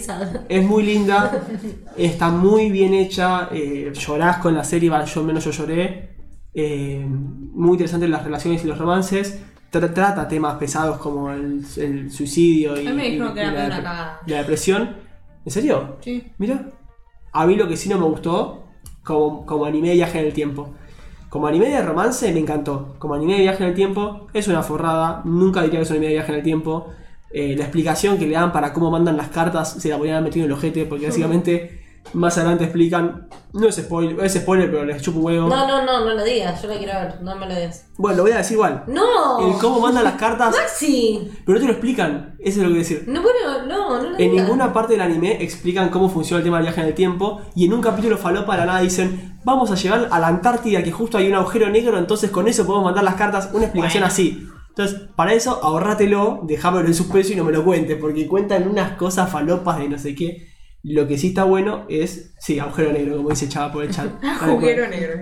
es muy linda, [laughs] está muy bien hecha, eh, llorás con la serie, yo menos yo lloré. eh, muy interesante las relaciones y los romances. Tra- trata temas pesados como el, el suicidio y, me la, dep- depresión. ¿En serio? Sí. Mira. A mí lo que sí no me gustó, como, como anime de viaje en el tiempo. Como anime de romance me encantó. Como anime de viaje en el tiempo es una forrada. Nunca diría que es un anime de viaje en el tiempo. Eh, la explicación que le dan para cómo mandan las cartas se la podrían haber metido en el ojete porque básicamente más adelante explican. No es spoiler, es spoiler, pero les chupo un huevo. No, no, no, no lo digas. Yo lo quiero ver. No me lo digas. Bueno, lo voy a decir igual. ¡No! El cómo mandan las cartas, ¡Maxi! pero no te lo explican. Eso es lo que decir. No, bueno, no, no lo En digas. ninguna parte del anime explican cómo funciona el tema del viaje en el tiempo y en un capítulo falopa de la nada dicen vamos a llegar a la Antártida que justo hay un agujero negro entonces con eso podemos mandar las cartas, una explicación así. Entonces, para eso ahorrátelo, dejámelo en suspenso y no me lo cuentes porque cuentan unas cosas falopas de no sé qué. Lo que sí está bueno es, sí, agujero negro como dice Chava por el chat. [laughs] Agujero negro.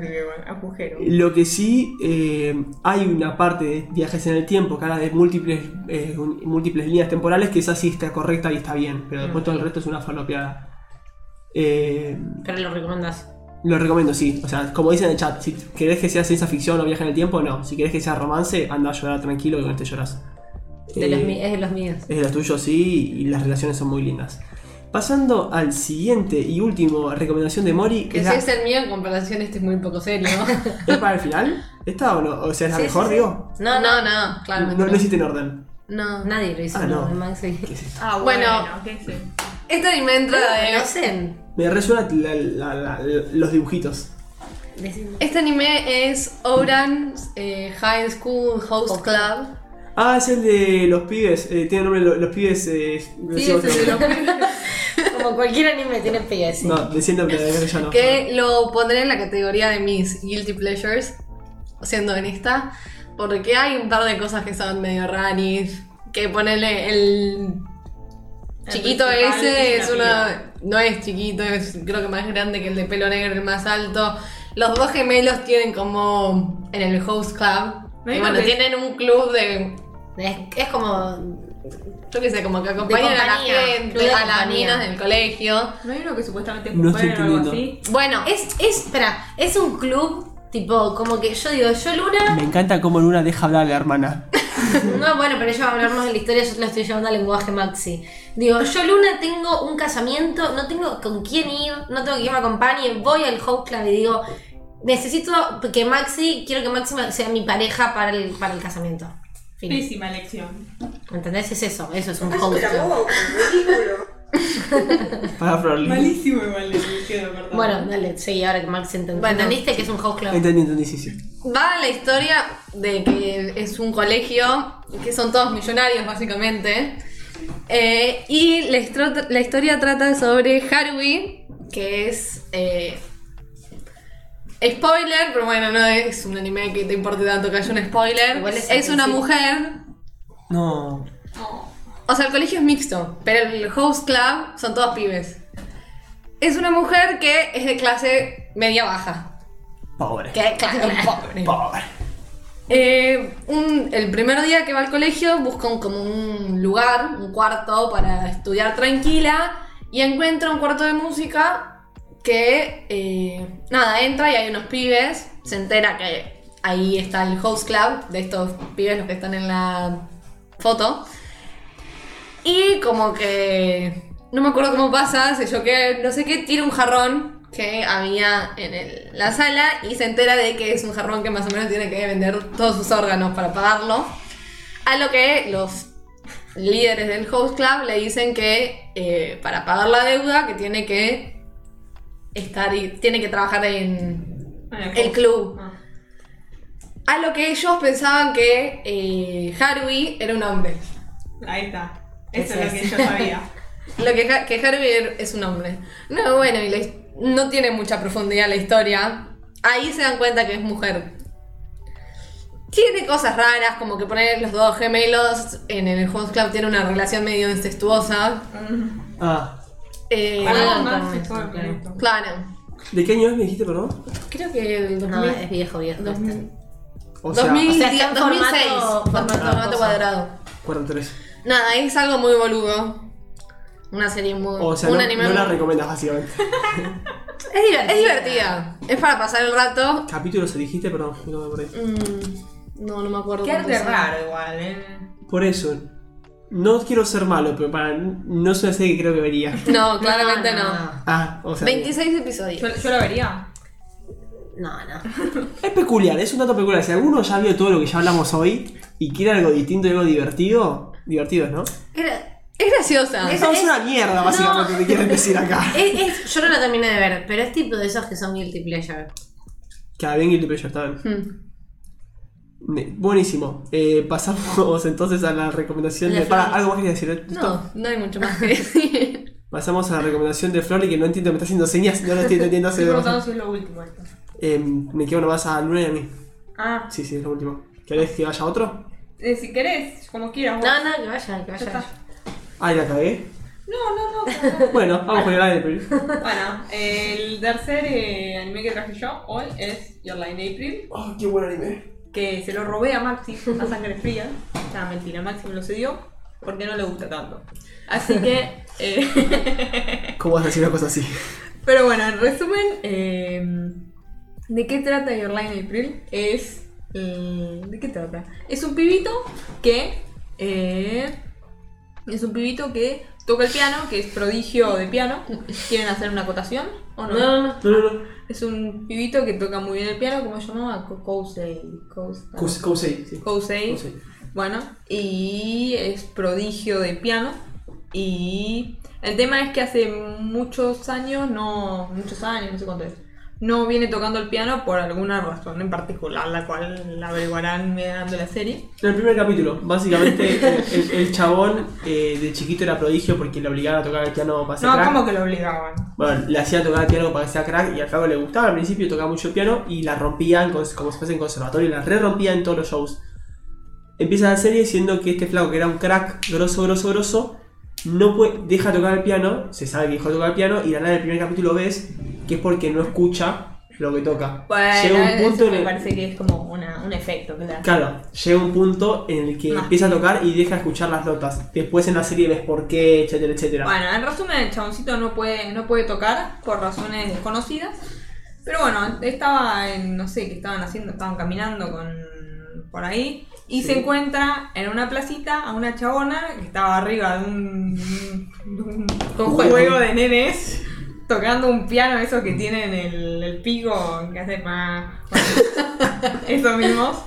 Agujero. Lo que sí, eh, hay una parte de viajes en el tiempo que habla de múltiples, eh, un- múltiples líneas temporales que esa sí está correcta y está bien, pero después todo el resto es una falopeada. Eh, Pero lo recomendás. lo recomiendo, sí. O sea, como dice en el chat, si querés que sea ciencia ficción o viaje en el tiempo, no. Si querés que sea romance, anda a llorar tranquilo y con este lloras. De Eh, los, mi- es de los míos. es de los tuyos, sí, y las relaciones son muy lindas. Pasando al siguiente y último recomendación de Mori, que Que es, si la- es el mío, en comparación este es muy poco serio. [laughs] ¿es para el final. ¿Esta o no? O sea, es la Sí, mejor, sí, sí. digo. No, no, no, no, claramente. No, No, no hiciste en orden. No. Nadie lo hizo. Ah, no. no. Maxi. ¿Qué es esto? Ah, Bueno. bueno. ¿qué sé? [laughs] Este anime entra ¿Lo de. conocen? Me resuena la- la- la- los dibujitos. Decime. Este anime es Oran's eh, High School Host Club. Ah, es el de los pibes. Eh, tiene nombre los, los pibes. Eh, Sí, es el de los [laughs] Como cualquier anime tiene PS. No, diciendo que ya no. Que lo pondré en la categoría de mis guilty pleasures, siendo honesta, porque hay un par de cosas que son medio raris, que ponerle el chiquito ese es es una no es chiquito, es creo que más grande que el de pelo negro, el más alto. Los dos gemelos tienen como en el host club. Me y bueno, tienen un club de, Es, es como. Yo qué sé, como que acompañan a la gente, a las minas del colegio. ¿No hay uno que supuestamente es No o algo así? Bueno, Es, es, espera, es un club, tipo, como que yo digo, yo Luna. Me encanta cómo Luna deja hablar a la hermana. [laughs] No, bueno, pero ella va a hablar más de la historia, yo te la estoy llevando al lenguaje maxi. Digo, yo Luna tengo un casamiento, no tengo con quién ir, no tengo quien me acompañe, voy al host club y digo, necesito que Maxi, quiero que Maxi sea mi pareja para el, para el casamiento. Fin. Pésima elección. ¿Entendés? Es eso, eso es un club. [laughs] Para Frolly. Malísimo igual de quedo, perdón. Bueno, dale, sí, ahora que Maxi entendió. Bueno. ¿Entendiste que es un host club? Entendí, entendí, sí, sí. va la historia de que es un colegio, que son todos millonarios básicamente. Eh, y la, historia trata sobre Haruhi, que es... eh, spoiler, pero bueno, no es un anime que te importe tanto que haya un spoiler. Igual es una mujer No. O sea, el colegio es mixto, pero el host club son todos pibes. Es una mujer que es de clase media baja. Pobre. Que clase [laughs] pobre. Pobre. Eh, un- el primer día que va al colegio busca un- como un lugar, un cuarto para estudiar tranquila y encuentra un cuarto de música que, eh, nada, entra y hay unos pibes, se entera que ahí está el host club de estos pibes, los que están en la foto. Y como que, no me acuerdo cómo pasa, sé yo que, no sé qué, tira un jarrón que había en la sala y se entera de que es un jarrón que más o menos tiene que vender todos sus órganos para pagarlo. A lo que los líderes del host club le dicen que eh, para pagar la deuda que tiene que estar y tiene que trabajar en el club. Ah. A lo que ellos pensaban que eh, Harvey era un hombre. Ahí está. Eso es lo que yo sabía. [laughs] Lo que, Ha- que Harvey er- es un hombre. No, bueno, y la no tiene mucha profundidad la historia. Ahí se dan cuenta que es mujer. Tiene cosas raras, como que poner los dos gemelos en el Host Club tiene una relación medio incestuosa. Ah, Eh, Para con claro. ¿de qué año es, me dijiste, perdón? Creo que el 2000, No, es viejo, viejo. este. 2000, O sea, 2000, o sea, está en 2006. formato- formato, cuadrado. 43. Nada, es algo muy boludo. Una serie muy. O sea, un no, anime no la recomiendas básicamente. [laughs] Es divertida. Es divertida. Es para pasar el rato. ¿Capítulos elegiste? Perdón, no me por ahí. Mm, no, no me acuerdo. Qué arte raro igual, eh. Por eso. No quiero ser malo, pero para. No es una serie que creo que vería. [laughs] No, claramente no. Ah, o sea. 26 episodios. Yo, yo lo vería. No, no. [laughs] Es peculiar, es un dato peculiar. Si alguno ya vio todo lo que ya hablamos hoy y quiere algo distinto y algo divertido, divertido, ¿no? Era- Es graciosa. Es- es una mierda, básicamente, no. te quieren decir acá. [laughs] es- es- yo no la terminé de ver, pero es tipo de esos que son guilty pleasure. Cada bien Guilty Pleasure, está bien. Hmm. Buenísimo. Eh, pasamos [laughs] entonces a la recomendación de. De Para. ¿algo más querías decir? No, no hay mucho más que [laughs] decir. Pasamos a la recomendación de Flori, que no entiendo, me está haciendo señas, no lo [laughs] estoy entendiendo hace es lo último esto. Eh, me quedo nomás a Luna y a mí. Ah, Sí, sí, es lo último. ¿Querés que vaya otro? eh, si querés, como quieras. vos. No, no, que vaya, que Ya está. vaya. Ay, la cagué. No, no, no. no. Bueno, vamos con el April. bueno, el tercer eh, anime que traje yo hoy es Your Line April. Oh, qué buen anime. Que se lo robé a Maxi a sangre fría. O mentira, Maxi me lo cedió porque no le gusta tanto. Así que. [laughs] eh, ¿Cómo vas a decir una cosa así? pero bueno, en resumen, eh, ¿de qué trata Your Line April? Es. eh, ¿De qué trata? Es un pibito que. eh, es un pibito que toca el piano, que es prodigio de piano. ¿Quieren hacer una acotación? ¿O no? No, no, no. Es un pibito que toca muy bien el piano, ¿cómo se llamaba? Ko- Kousei. Kous- Kous- Kousei, sí. Kousei. Bueno, y es prodigio de piano. Y el tema es que hace muchos años, no, muchos años, no sé cuánto es, no viene tocando el piano por alguna razón en particular, la cual la averiguarán mirando la serie. En el primer capítulo, básicamente [laughs] el, el- el chabón eh, de chiquito era prodigio porque le obligaban a tocar el piano para ser No, crack. como que lo obligaban. Bueno, le hacían tocar el piano para que sea crack y al cabo le gustaba. Al principio tocaba mucho el piano y la rompían como si fuese en conservatorio y la re rompían en todos los shows. Empieza la serie siendo que este flaco que era un crack grosso, grosso, grosso, no puede, deja tocar el piano, se sabe que dejó de tocar el piano y la nada en el primer capítulo ves que es porque no escucha lo que toca. Bueno, llega un punto eso en me el, parece que es como una- un efecto. Claro, llega un punto en el que No. empieza a tocar y deja de escuchar las notas. Después en la serie ves por qué, etcétera, etcétera. Bueno, en resumen, el chaboncito no puede, no puede tocar por razones desconocidas. Pero bueno, estaba en, no sé, qué estaban haciendo, estaban caminando con por ahí. Y Sí. se encuentra en una placita a una chabona que estaba arriba de un, de un- Un un juego. juego de nenes. Tocando un piano, esos que tienen el, el pico que hace pa. bueno, esos mismos.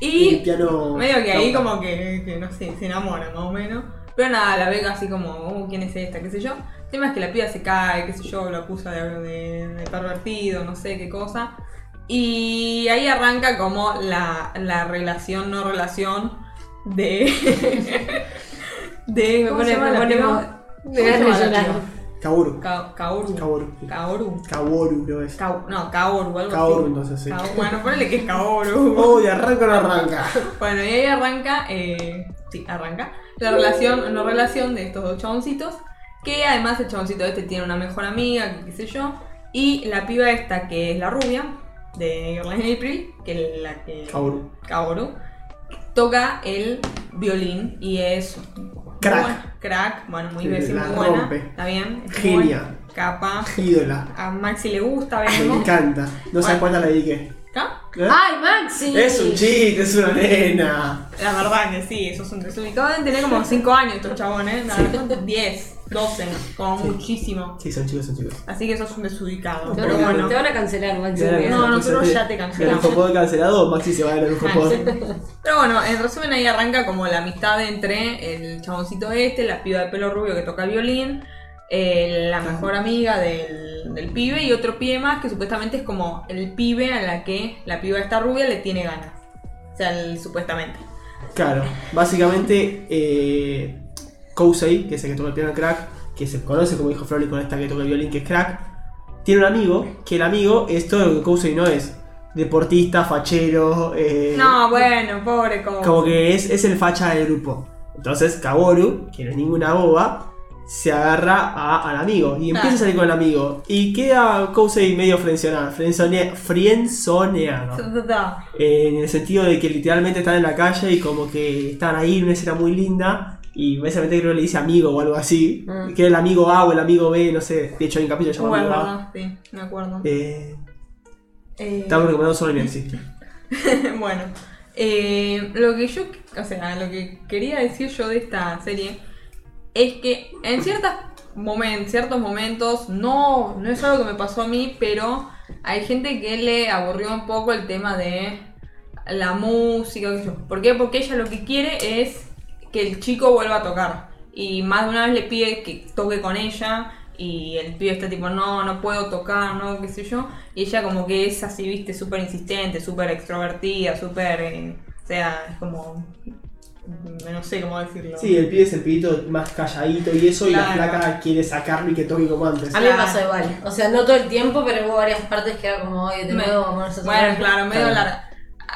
Y el piano. Medio que ahí toca. como que, que, no sé, se enamora más o menos. Pero nada, la ve así como, "Oh, ¿quién es esta? qué sé yo. El tema es que la piba se cae, qué sé yo, lo acusa de, de- de pervertido, no sé qué cosa. Y ahí arranca como la, la relación, no relación de... [laughs] de... Me ¿cómo pone- se llama me de? Kaoru. Ka- Kaoru. Kaoru. Kaoru. Kaoru, creo es. No, Kaoru, algo Kaoru, así. entonces, sí. Kaoru. Bueno, ponele que es Kaoru. [laughs] Oh, y arranca o no arranca. [laughs] Bueno, y ahí arranca, eh, sí, arranca la relación, no relación de estos dos chaboncitos, que además el chaboncito este tiene una mejor amiga, que qué sé yo, y la piba esta que es la rubia, de Girl April, que es la que... Kaoru. Kaoru, toca el violín y es... Crack. crack, bueno, muy, bien, la muy buena, rompe. está bien. es Genia. Capa. Ídola. A Maxi le gusta, [laughs] Me vemos. encanta. No sabes cuánta le dediqué. ¿Acá? ¿Eh? ¡Ay, Maxi! Es un chiste, es una nena. La verdad que sí, esos son desubicados. Deben tener como 5 años estos chabones. La verdad, 10, 12, como Sí. muchísimo. Sí, son chicos, son chicos. Así que sos un desubicado. Te Pero a, bueno. te van a cancelar, Maxi. No, nosotros ya te El cancelamos. Lujo Pod cancelado, Maxi se va a al Lujo Ah. Pero bueno, en resumen ahí arranca como la amistad entre el chaboncito este, la piba de pelo rubio que toca el violín, eh, la mejor amiga del pibe y otro pibe más que supuestamente es como el pibe a la que la piba esta rubia le tiene ganas. O sea, el- supuestamente. Claro, básicamente eh, Kousei, que es el que toca el piano crack, que se conoce como dijo Flori con esta que toca el violín, que es crack, tiene un amigo, que el amigo es todo lo que Kousei no es. Deportista, fachero, eh, No, bueno, pobre Kou. como que es, es el facha del grupo. Entonces Kaworu, que no es ninguna boba, se agarra a- al amigo y empieza a salir con el amigo. Y queda Kousei medio frenzoneado, ta. Eh, en el sentido de que literalmente están en la calle y como que están ahí en una escena muy linda y básicamente creo que le dice amigo o algo así, Mm. que es el amigo A o el amigo B, no sé, de hecho hay un capítulo llamado Bueno, Amigo A. sí, me acuerdo. Eh, Eh, estamos recomendados solo en Netflix. [laughs] bueno, eh, lo que yo, o sea, lo que quería decir yo de esta serie es que en ciertas momen- ciertos momentos, no, no es algo que me pasó a mí, pero hay gente que le aburrió un poco el tema de la música. ¿Por qué? Porque ella lo que quiere es que el chico vuelva a tocar. Y más de una vez le pide que toque con ella. Y el pibe está tipo, no, no puedo tocar, no, qué sé yo. Y ella como que es así, viste, súper insistente, súper extrovertida, súper... eh, o sea, es como... mm, No sé cómo decirlo. Sí, el pibe es el pibito más calladito y eso, y la flaca quiere sacarlo y que toque como antes. A mí me pasó igual. O sea, no todo el tiempo, pero hubo varias partes que era como, oye, de Me- nuevo, vamos a Bueno, claro, medio Claro. larga.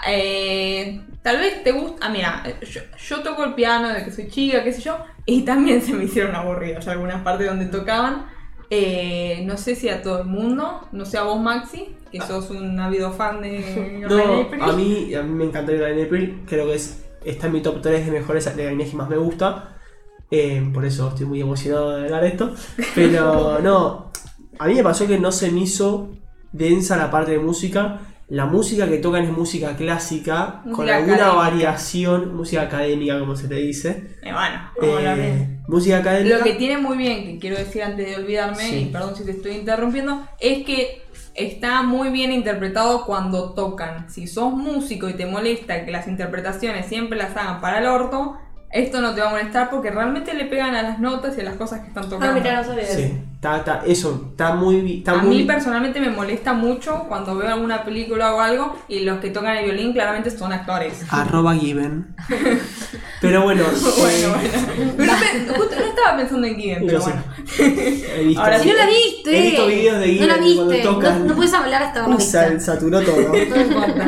Eh, tal vez te gusta. Ah, mira, yo, yo toco el piano de que soy chica, qué sé yo, y también se me hicieron aburridas algunas partes donde tocaban. Eh, no sé si a todo el mundo, no sé a vos, Maxi, que sos un ávido fan de [laughs] No, a mí, a mí me encantó Ryan April, creo que es, está en mi top 3 de mejores de anime que más me gusta. Eh, por eso estoy muy emocionado de hablar esto. Pero [laughs] no, a mí me pasó que no se me hizo densa la parte de música. La música que tocan es música clásica, con alguna académica. variación, música académica como se le dice. Eh, bueno, de- Eh, música académica. Lo que tiene muy bien, que quiero decir antes de olvidarme, Sí. y perdón si te estoy interrumpiendo, es que está muy bien interpretado cuando tocan. Si sos músico y te molesta que las interpretaciones siempre las hagan para el orto, esto no te va a molestar porque realmente le pegan a las notas y a las cosas que están tocando. Ah, mira, no sabía eso. Sí, está, está- eso, está muy está a muy mí personalmente me molesta mucho cuando veo alguna película o algo y los que tocan el violín claramente son actores. Arroba given. [laughs] Pero bueno, Bueno, eh, bueno. Pero pe- justo no estaba pensando en Given, pero bueno. [laughs] visto, Ahora Si no la viste. He visto videos de No la Given cuando viste. tocan. No, no puedes hablar hasta Uh, se saturó todo.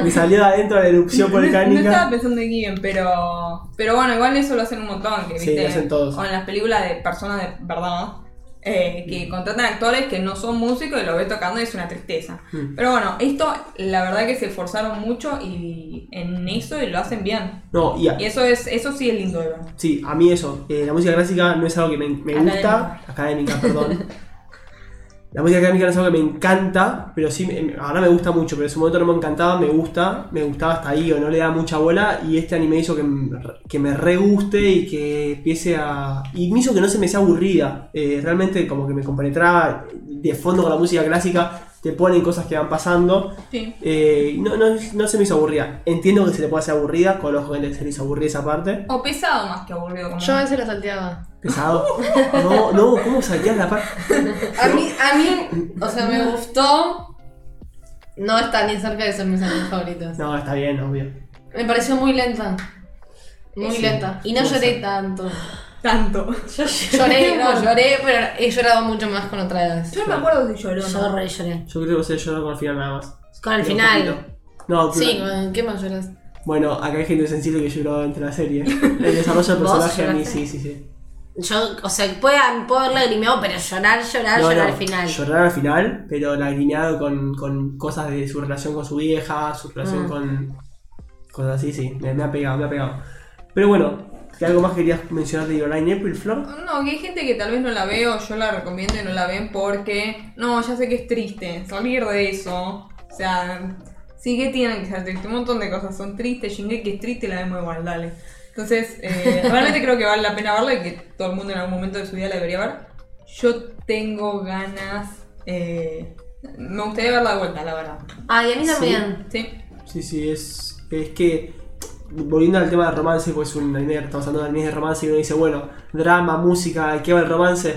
Me salió de adentro la erupción [laughs] No, no estaba volcánica. pensando en Given, pero. Pero bueno, igual eso lo hacen un montón. Que, Sí, ¿viste? lo hacen todos. Con las películas de personas de verdad. Eh, que contratan actores que no son músicos y lo ves tocando y es una tristeza. Mm. Pero bueno, esto la verdad que se esforzaron mucho y en eso y lo hacen bien. No, y a- Y eso es eso sí es lindo de ver. sí, a mí eso. eh, la música clásica no es algo que me, me gusta. Académica, perdón. [laughs] La música académica no es algo que me encanta, pero sí, me- ahora me gusta mucho, pero en su momento no me encantaba, me gusta, me gustaba hasta ahí o no le da mucha bola y este anime hizo que, que me re guste y que empiece a... y me hizo que no se me sea aburrida, Eh, realmente como que me compenetraba de fondo con la música clásica, te ponen cosas que van pasando, Sí. Eh, no, no, no se me hizo aburrida, entiendo que se le puede hacer aburrida, conozco gente que se le hizo aburrida esa parte, O pesado más que aburrido. Como... Yo a veces la salteaba. pesado, [laughs] no, no, ¿cómo saltear la parte? A mí, a mí, o sea, me gustó. No está ni cerca de ser mis animes favoritos. No, está bien, obvio. Me pareció muy lenta. Muy Sí, lenta. Y no lloré ser. Tanto. Tanto. Lloré, [laughs] no, lloré, pero he llorado mucho más con otras. Yo no me acuerdo si lloró Yo no. re lloré. Yo creo que se llorar con el final nada más. Con el Pero final. poquito. No, Sí, ¿con ¿qué más lloras? bueno, acá hay gente sensible que lloró entre la serie. El desarrollo del [laughs] ¿Vos personaje a mí lloraste? sí, sí, sí. Yo, o sea, puedo, puedo haber lagrimeado, pero llorar, llorar, No, llorar no, al final. Llorar al final, pero lagrimeado con, con cosas de su relación con su vieja, su relación Mm. con. cosas así, sí. Me, me ha pegado, me ha pegado. Pero bueno, ¿qué algo más querías mencionar de Your Line April, Flor? No, que hay gente que tal vez no la ve o yo la recomiendo y no la ven porque, no, ya sé que es triste salir de eso. O sea, sí que tienen que ser tristes. Un montón de cosas son tristes. Shingeki es triste y la vemos igual, dale. Entonces, eh, [laughs] realmente creo que vale la pena verla y que todo el mundo en algún momento de su vida la debería ver. Yo tengo ganas. eh, me gustaría verla de vuelta, la verdad. Ay, a mí también. Sí. Sí, sí, es, es que, volviendo al tema del romance, pues un anime, estamos hablando de animes de romance y uno dice, bueno, drama, música, ¿qué va el romance?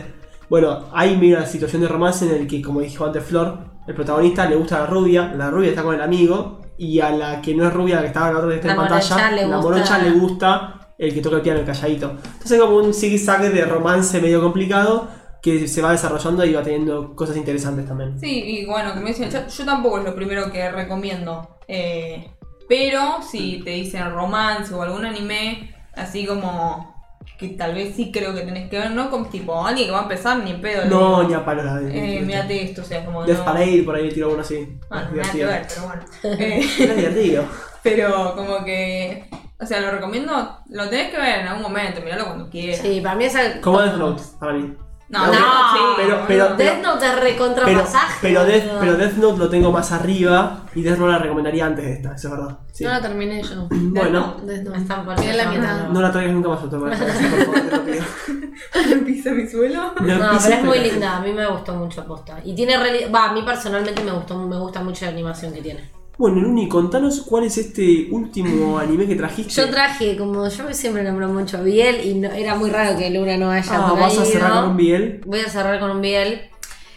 Bueno, hay una situación de romance en el que, como dijo antes Flor, el protagonista le gusta a la rubia, la rubia está con el amigo, y a la que no es rubia, la que estaba en la otra que está La en pantalla, le la gusta- morocha le gusta el que toca el piano, el calladito. Entonces hay como un zigzag de romance medio complicado que se va desarrollando y va teniendo cosas interesantes también. Sí, y bueno, como dicen, yo, yo tampoco es lo primero que recomiendo. eh, pero si te dicen romance o algún anime, así como que tal vez sí creo que tenés que ver, ¿no? Como tipo alguien que va a empezar ni en pedo. No, ni a de. Eh, mírate esto, o sea, como. Death no- Parade, por ahí le tiro uno así. Bueno, Es nada que divertido. ver, pero bueno. [laughs] Eh, Es divertido. [laughs] pero como que. O sea, lo recomiendo. Lo tenés que ver en algún momento, miralo cuando quieras. Sí, para mí es el. Como Death Note, para mí. No, No, Death Note sí, pero- pero- Death Note es recontra Pero, Death, pero Death Note lo tengo más arriba y Death Note la recomendaría antes de esta, eso es verdad. Sí. No la terminé yo. [clears throat] bueno, Death Note. Están por la mitad. no la traigas nunca más otra vez, por favor, te lo [laughs] pido. Pisa mi suelo. No No, pero es muy a- linda, a mí me gustó mucho posta. Y tiene va, a mí personalmente me gustó, me gusta mucho la animación que tiene. Bueno, Luni, contanos cuál es este último [laughs] anime que trajiste. Yo traje, como yo siempre nombro mucho a Biel y no- era muy raro que Luna no haya Ah, por vas a cerrar ¿no? con un Biel. Voy a cerrar con un Biel.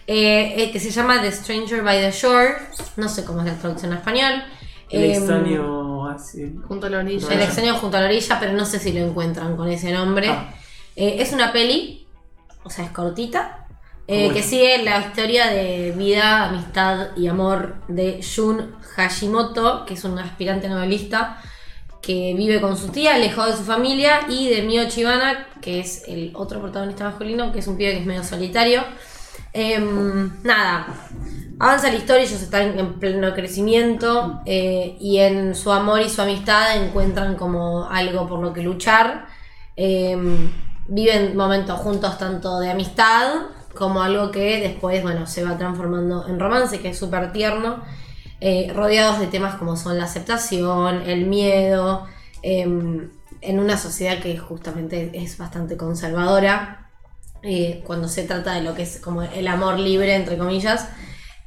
eh, eh, que se llama The Stranger by the Shore. No sé cómo es la traducción en español. El Em, extraño así. Junto a la orilla. El extraño junto a la orilla, pero no sé si lo encuentran con ese nombre. Ah. Eh, es una peli, o sea, es cortita, eh, que sigue la historia de vida, amistad y amor de Jun Hashimoto, que es un aspirante novelista que vive con su tía, alejado de su familia, y de Mio Chibana, que es el otro protagonista masculino, que es un pibe que es medio solitario. Em, nada, avanza la historia, ellos están en pleno crecimiento eh, y en su amor y su amistad encuentran como algo por lo que luchar. Em, viven momentos juntos tanto de amistad como algo que después, bueno, se va transformando en romance, que es súper tierno, eh, rodeados de temas como son la aceptación, el miedo, em, en una sociedad que justamente es bastante conservadora eh, cuando se trata de lo que es como el amor libre, entre comillas.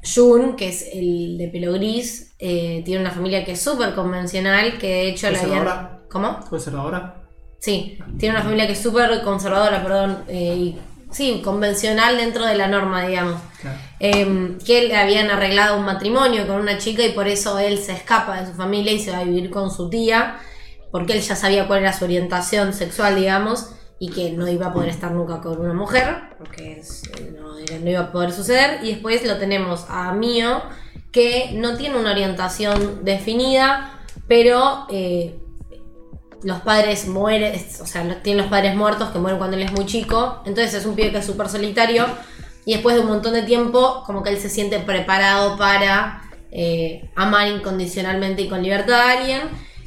Jun, que es el de pelo gris, eh, tiene una familia que es súper convencional, que de hecho la habían... ¿Conservadora? ¿Cómo? ¿Conservadora? Sí, tiene una familia que es súper conservadora, perdón, y sí, convencional dentro de la norma, digamos. Claro. Eh, que le habían arreglado un matrimonio con una chica y por eso él se escapa de su familia y se va a vivir con su tía, porque él ya sabía cuál era su orientación sexual, digamos, y que no iba a poder estar nunca con una mujer, porque es- no, iba a poder suceder. Y después lo tenemos a Mio, que no tiene una orientación definida, pero eh, los padres mueren, o sea, lo- tiene los padres muertos que mueren cuando él es muy chico. Entonces es un pibe que es súper solitario. Y después de un montón de tiempo, como que él se siente preparado para eh, amar incondicionalmente y con libertad a alguien.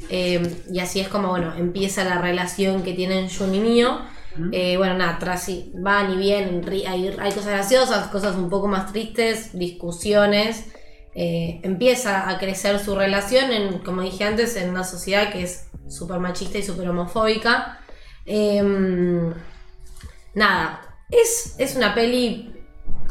Eh, y así es como, bueno, empieza la relación que tienen Jun y Mio. Eh, bueno, nada, tras van y vienen, hay, hay cosas graciosas, cosas un poco más tristes, discusiones. Eh, empieza a crecer su relación, en, como dije antes, en una sociedad que es súper machista y súper homofóbica. Em, nada, es, es una peli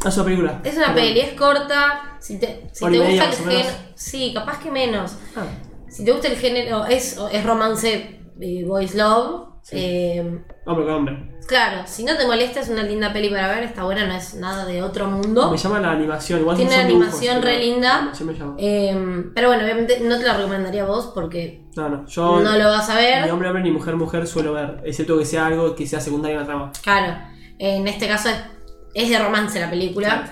es una película. es una Perdón. peli, es corta. Si te, si te gusta el género. Sí, capaz que menos. Ah, Si te gusta el género, es, es romance eh, boys love. eh, hombre con hombre. Claro, si no te molesta, es una linda peli para ver. Está buena, no es nada de otro mundo. Me llama la animación. Igual Tiene son animación re linda. Me llama. Eh, pero bueno, obviamente no te la recomendaría a vos porque No, no. Yo. no lo vas a ver. Ni hombre, hombre, ni mujer, mujer suelo ver. Excepto que sea algo que sea secundario en la trama. Claro, en este caso es, es de romance la película.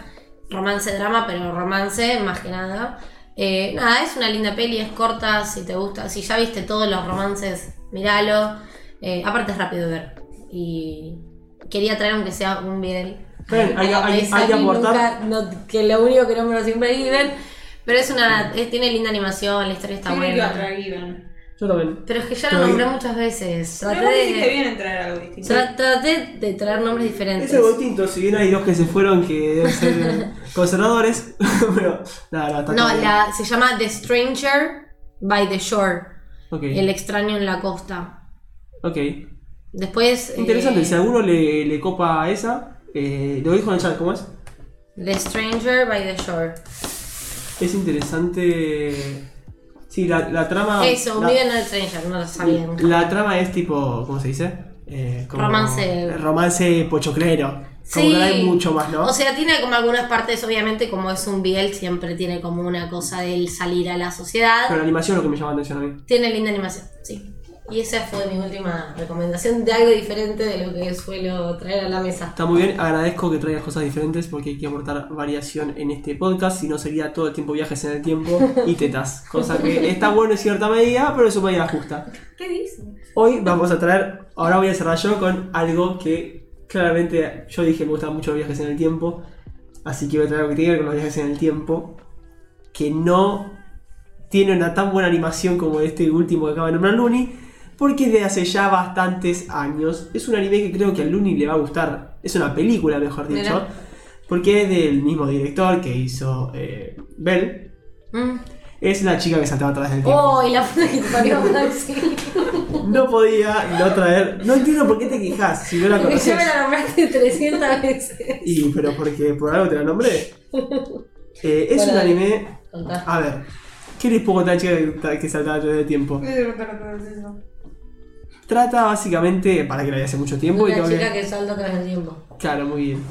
Romance, drama, pero romance más que nada. Eh, nada, es una linda peli, es corta, si te gusta. Si ya viste todos los romances, míralo. Eh, aparte es rápido de ver. Y quería traer aunque sea un bien. Bien, hay- hay- hay que aportar. que lo único que nombro siempre es Given. Pero es una. es- tiene linda animación, la historia está iba a buena. traer Given. Yo también. Pero es que ya lo nombré muchas veces. Traté de, bien en traer algo distinto. tra- traté de traer nombres diferentes. Es algo distinto, si bien hay dos que se fueron que deben ser [laughs] conservadores, [laughs] pero nada, No, todo bien. la, se llama The Stranger by the Shore. Ok, El extraño en la costa. ok. Después. eh, Interesante, si a alguno le, le copa esa, eh, lo dijo en el chat, ¿cómo es? The Stranger by the Shore. Es interesante. Sí, la, la trama. Eso, la, viven en el Stranger, no lo sabían. la trama es tipo, ¿cómo se dice? Eh, como- Romance. Romance pochoclero. Como que hay mucho más, ¿no? O sea, tiene como algunas partes, obviamente, como es un Biel, siempre tiene como una cosa del salir a la sociedad. Pero la animación es lo que me llama la atención a mí. Tiene linda animación, sí. Y esa fue mi última recomendación de algo diferente de lo que suelo traer a la mesa. Está muy bien, agradezco que traigas cosas diferentes porque hay que aportar variación en este podcast, si no sería todo el tiempo viajes en el tiempo y tetas, cosa que está bueno en cierta medida, pero su medida justa. ¿Qué dices? Hoy vamos a traer, ahora voy a cerrar yo con algo que claramente yo dije me gustan mucho los viajes en el tiempo, así que voy a traer algo que tiene que ver con los viajes en el tiempo, que no tiene una tan buena animación como este último que acaba de nombrar Luni, porque de hace ya bastantes años. Es un anime que creo que a Luni le va a gustar. Es una película, mejor dicho. Mira. Porque es del mismo director que hizo eh, Bell. Mm. Es la chica que saltaba atrás del tiempo. Oh, y la puta que te parió, Maxi. No podía no traer. No entiendo por qué te quejas si no la Porque conoces. ya me la nombraste 300 veces. Y, pero porque por algo te la nombré. Eh, es Bueno, un anime. Contá. A ver. ¿Qué les puedo contar a la chica que, que saltaba atrás del tiempo? Trata básicamente, para que la vi hace mucho tiempo y Una que- chica que salta tras el tiempo. Claro, muy bien.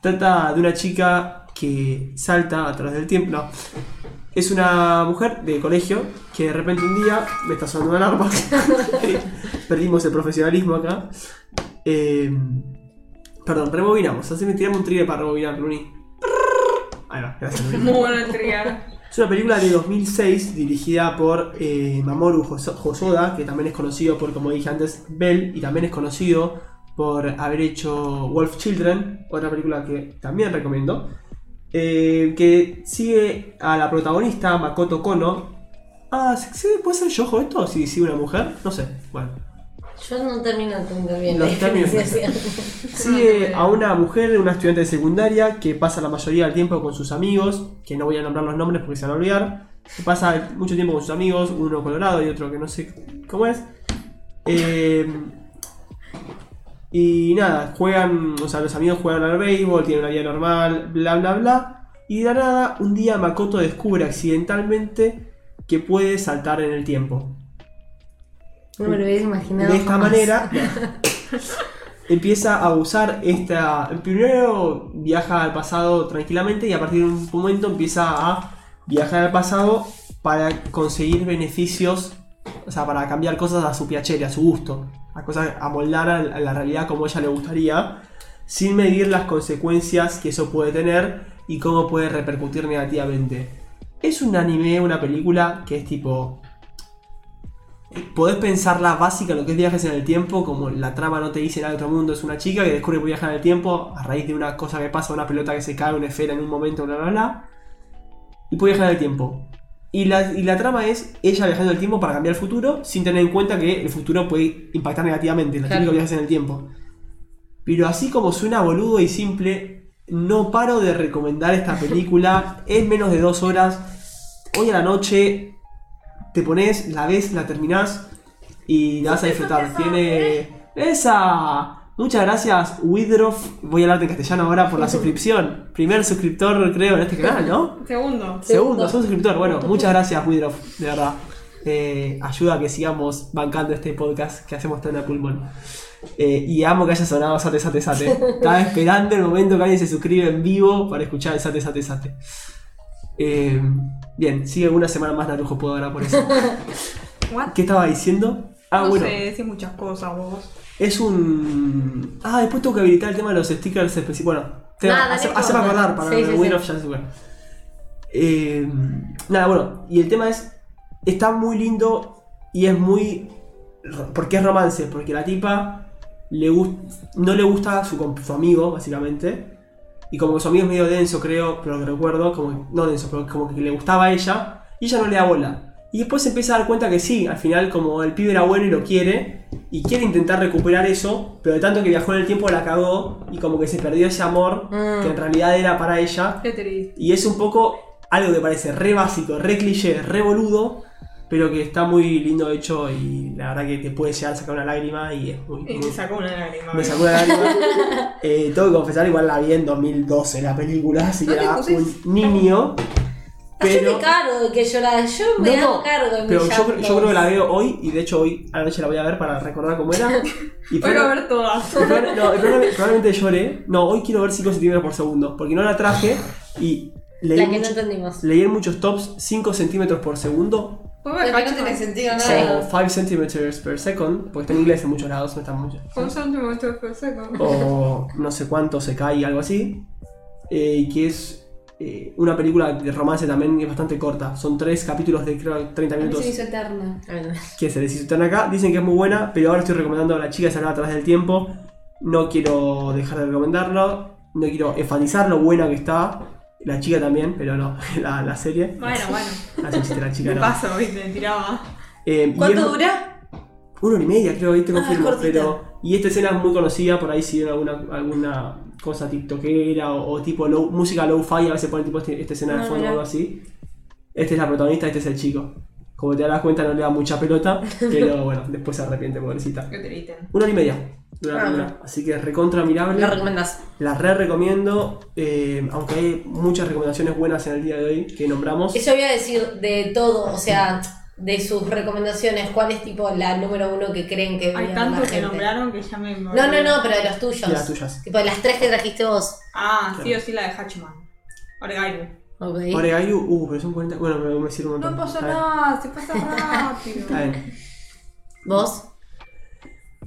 Trata de una chica que salta a través del tiempo. No. Es una mujer de colegio que de repente un día me está sonando una alarma. [laughs] Perdimos el profesionalismo acá. Eh, perdón, rebobinamos. Haceme tirame un trigger para rebobinar, Luni. Ahí va, gracias, Luni. Muy buena entrega. Es una película de 2006 dirigida por eh, Mamoru Hoso- Hosoda, que también es conocido por, como dije antes, Bell, y también es conocido por haber hecho Wolf Children, otra película que también recomiendo, eh, que sigue a la protagonista Makoto Kono. Ah, ¿se- se- ¿puede ser yojo esto? Si sigue una mujer, no sé, bueno. Yo no termino de entender bien Los la términos. diferenciación. [laughs] Sigue a una mujer, una estudiante de secundaria, que pasa la mayoría del tiempo con sus amigos, que no voy a nombrar los nombres porque se van a olvidar. Que pasa mucho tiempo con sus amigos, uno colorado y otro que no sé cómo es. Eh, y nada, juegan, o sea, los amigos juegan al béisbol, tienen una vida normal, bla bla bla. Y de la nada, un día Makoto descubre accidentalmente que puede saltar en el tiempo. No me lo hubiese imaginado. De esta jamás. manera [laughs] [laughs] empieza a usar esta. Primero viaja al pasado tranquilamente y a partir de un momento empieza a viajar al pasado para conseguir beneficios, o sea, para cambiar cosas a su piacere, a su gusto, a cosas a moldar a a la realidad como a ella le gustaría, sin medir las consecuencias que eso puede tener y cómo puede repercutir negativamente. Es un anime, una película que es tipo podés pensarla básica, lo que es viajes en el tiempo, como la trama no te dice nada de otro mundo, es una chica que descubre que viajar en el tiempo a raíz de una cosa que pasa, una pelota que se cae, una esfera en un momento, bla bla bla, y puede viajar en el tiempo. Y la, y la trama es ella viajando en el tiempo para cambiar el futuro, sin tener en cuenta que el futuro puede impactar negativamente, los Claro. típicos viajes en el tiempo. Pero así como suena boludo y simple, no paro de recomendar esta película, es menos de dos horas, hoy a la noche te pones, la ves, la terminás y la vas a disfrutar. Tiene. ¡Esa! Muchas gracias, Widroff. Voy a hablarte en castellano ahora por la suscripción. Primer suscriptor, creo, en este canal, ¿no? Segundo. Segundo, sos suscriptor. Bueno, muchas gracias, Widroff, de verdad. Eh, ayuda a que sigamos bancando este podcast que hacemos tan a pulmón. Eh, y amo que haya sonado Sate Sate Sate. [laughs] Estaba esperando el momento que alguien se suscribe en vivo para escuchar el Sate Sate Sate. Eh, bien, sigue una semana más Narujo, puedo ahora por eso. [laughs] What? ¿Qué estaba diciendo? Ah, no bueno, sé, decís muchas cosas vos. es un. Ah, después tengo que habilitar el tema de los stickers específicos. Bueno, te Nada, hace- haceme importa. acordar para Sí, el sí, of Chance Square. Eh, nada, bueno, y el tema es. Está muy lindo y es muy. Porque es romance, porque la tipa le gust- no le gusta su, su amigo, básicamente. Y como que su amigo es medio denso, creo, pero lo recuerdo, como no denso, pero como que le gustaba a ella, y ella no le da bola. Y después se empieza a dar cuenta que sí, al final como el pibe era bueno y lo quiere, y quiere intentar recuperar eso, pero de tanto que viajó en el tiempo la cagó, y como que se perdió ese amor Mm. que en realidad era para ella. Qué triste. Y es un poco algo que parece re básico, re cliché, re boludo, pero que está muy lindo hecho y la verdad que te puede llegar a sacar una lágrima y es muy... Y me sacó una lágrima. me sacó una lágrima. [laughs] Eh, tengo que confesar, igual la vi en 2012 la película, así que era un niño. Pero, Hacete cargo de que lloras. Yo me No, hago no, cargo de pero yo, yo creo que la veo hoy y de hecho hoy a la noche la voy a ver para recordar cómo era. [laughs] Y Voy a ver todas. no, probablemente lloré. No, hoy quiero ver 5 centímetros por segundo. Porque no la traje y leí, La que no mucho- entendimos. leí en muchos tops 5 centímetros por segundo. ¿Puedo ver Pero que no tiene sentido nada. O 5 centimeters per second. Porque está en inglés en muchos lados, no está mucho. Un centímetro por segundo. o no sé cuánto se cae, algo así. eh, que es eh, una película de romance también que es bastante corta. Son tres capítulos de creo 30 A mí se minutos me hizo eterna. Que se les hizo tan acá. Dicen que es muy buena, pero ahora estoy recomendando a la chica salada atrás del tiempo. No quiero dejar de recomendarlo. No quiero enfatizar lo buena que está. La chica también, pero no, [laughs] la, la serie. Bueno, bueno. Un chiste la chica, Me no. paso, viste, tiraba. Eh, y ¿Cuánto es- dura? Una hora y media, creo, ahí te Ah, confirmo. pero. Y esta escena es muy conocida, por ahí si ven alguna, alguna cosa tiktokera o, o tipo low- música low-fi, a veces ponen tipo este- esta escena de Ah, fondo o algo así. Esta es la protagonista, este es el chico. Como te das cuenta, no le da mucha pelota, [laughs] pero bueno, después se arrepiente, pobrecita. Que te griten. Una hora y media. dura la Ah, película, Así que recontra mirable. ¿Lo recomendás? La re recomiendo, eh, aunque hay muchas recomendaciones buenas en el día de hoy que nombramos. Eso voy a decir de todo, o sea, de sus recomendaciones, ¿cuál es tipo la número uno que creen que Hay tantos la que gente? nombraron que ya me. No, no, no, pero de los tuyos. De las tuyas. Tipo de las tres que trajiste vos. Ah, sí o sí la de Hatchman. Oregairu. Ok. Oregayu, uh, pero son 40. Bueno, me, me sirve un montón. No pasa nada, se pasa [laughs] rápido. Está bien. ¿Vos?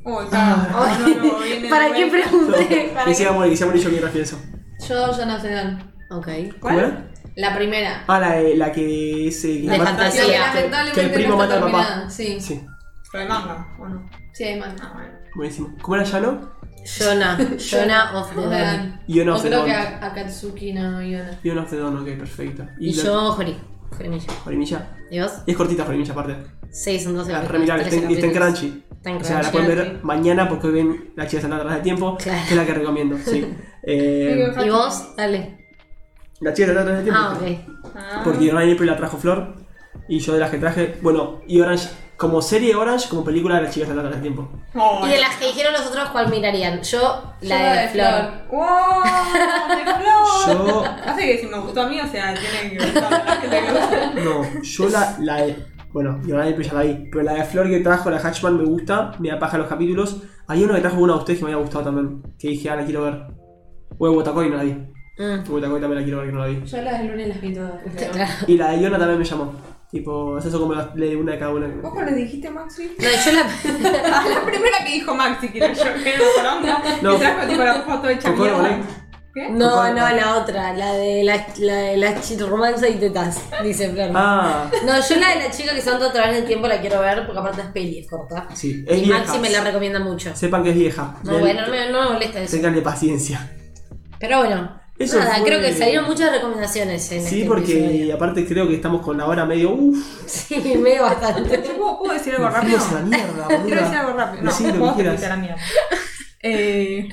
Uy. No, no, no, viene [laughs] ¿Para qué pregunté? ¿Para Y se llama y se llama yo mientras pienso. Yo, Jonathan Dan. Ok. ¿Cómo era? La primera. Ah, la, de- la que es. eh, que De fantasía. Que que- que el primo no mata al papá. Sí, sí, Sí, Pero manga, ¿o no? hay más. Ah, bueno. buenísimo. ¿Cómo era Yano? Jonah. [laughs] Jonah of the Dawn. Ion of the creo Dawn. que a- Akatsuki no Yona. Ion of the Dawn, ok, perfecto. Y la- yo, Jori. Jorimilla. Jorimilla. ¿Y vos? Es cortita Jorimilla aparte. Sí, son 12 Es capítulos, re mirable, 13 está en- y está en capítulos. Crunchy. Está en O sea, la Crunchy. pueden ver mañana porque hoy ven la chica salada atrás del tiempo. [laughs] Claro. Que es la que recomiendo, sí. [laughs] Eh, ¿Y vos? Dale. la chica salada atrás del tiempo. Ah, ok. Ah. Porque Orange April la trajo Flor. Y yo de las que traje. Bueno, y Orange. Como serie Orange, como película de las chicas salada atrás del tiempo. Oh, Y de las que dijeron los otros, ¿cuál mirarían? Yo, la Yo de, Flor. ¡Wow! ¡De flor! Yo. Hace que si me gustó a mí, o sea, tiene que gustar a la gente que gusta. No, yo la, la de. Bueno, y Orange April ya la vi. Pero la de Flor que trajo, la Hatchman, me gusta. Me da paja los capítulos. Hay uno que trajo uno de ustedes que me había gustado también. Que dije, ah, la quiero ver. O de Botacoy no la vi. Mm. Botacoy también la quiero ver que no la vi. Yo las del lunes las vi todas. [laughs] Claro. Y la de Iona también me llamó. Tipo, es eso como la, le una de cada una. ¿Vos le dijiste, Maxi? No, yo la. [laughs] Ah, la primera que dijo Maxi, que era yo, que era la poronga. No. Y trajo tipo la foto hecha mierda. ¿Qué? No, no, la otra, la de la, la de la romance y tetas, dice Flor. Ah, No, yo la de la chica que se anda a través del tiempo la quiero ver porque aparte es peli, es corta. sí, es y vieja. Maxi me la recomienda mucho. Sepan que es vieja. No, bueno, no me, no me molesta eso. Ténganle paciencia. Pero bueno, Eso nada, fue- creo que salieron muchas recomendaciones en Sí, este porque episodio. aparte creo que estamos con la hora medio. Uff, Sí, medio bastante. [laughs] ¿Puedo, puedo decir algo rápido? la mierda, [laughs] Quiero decir algo rápido. No, Decí lo que quieras. la mierda. Eh,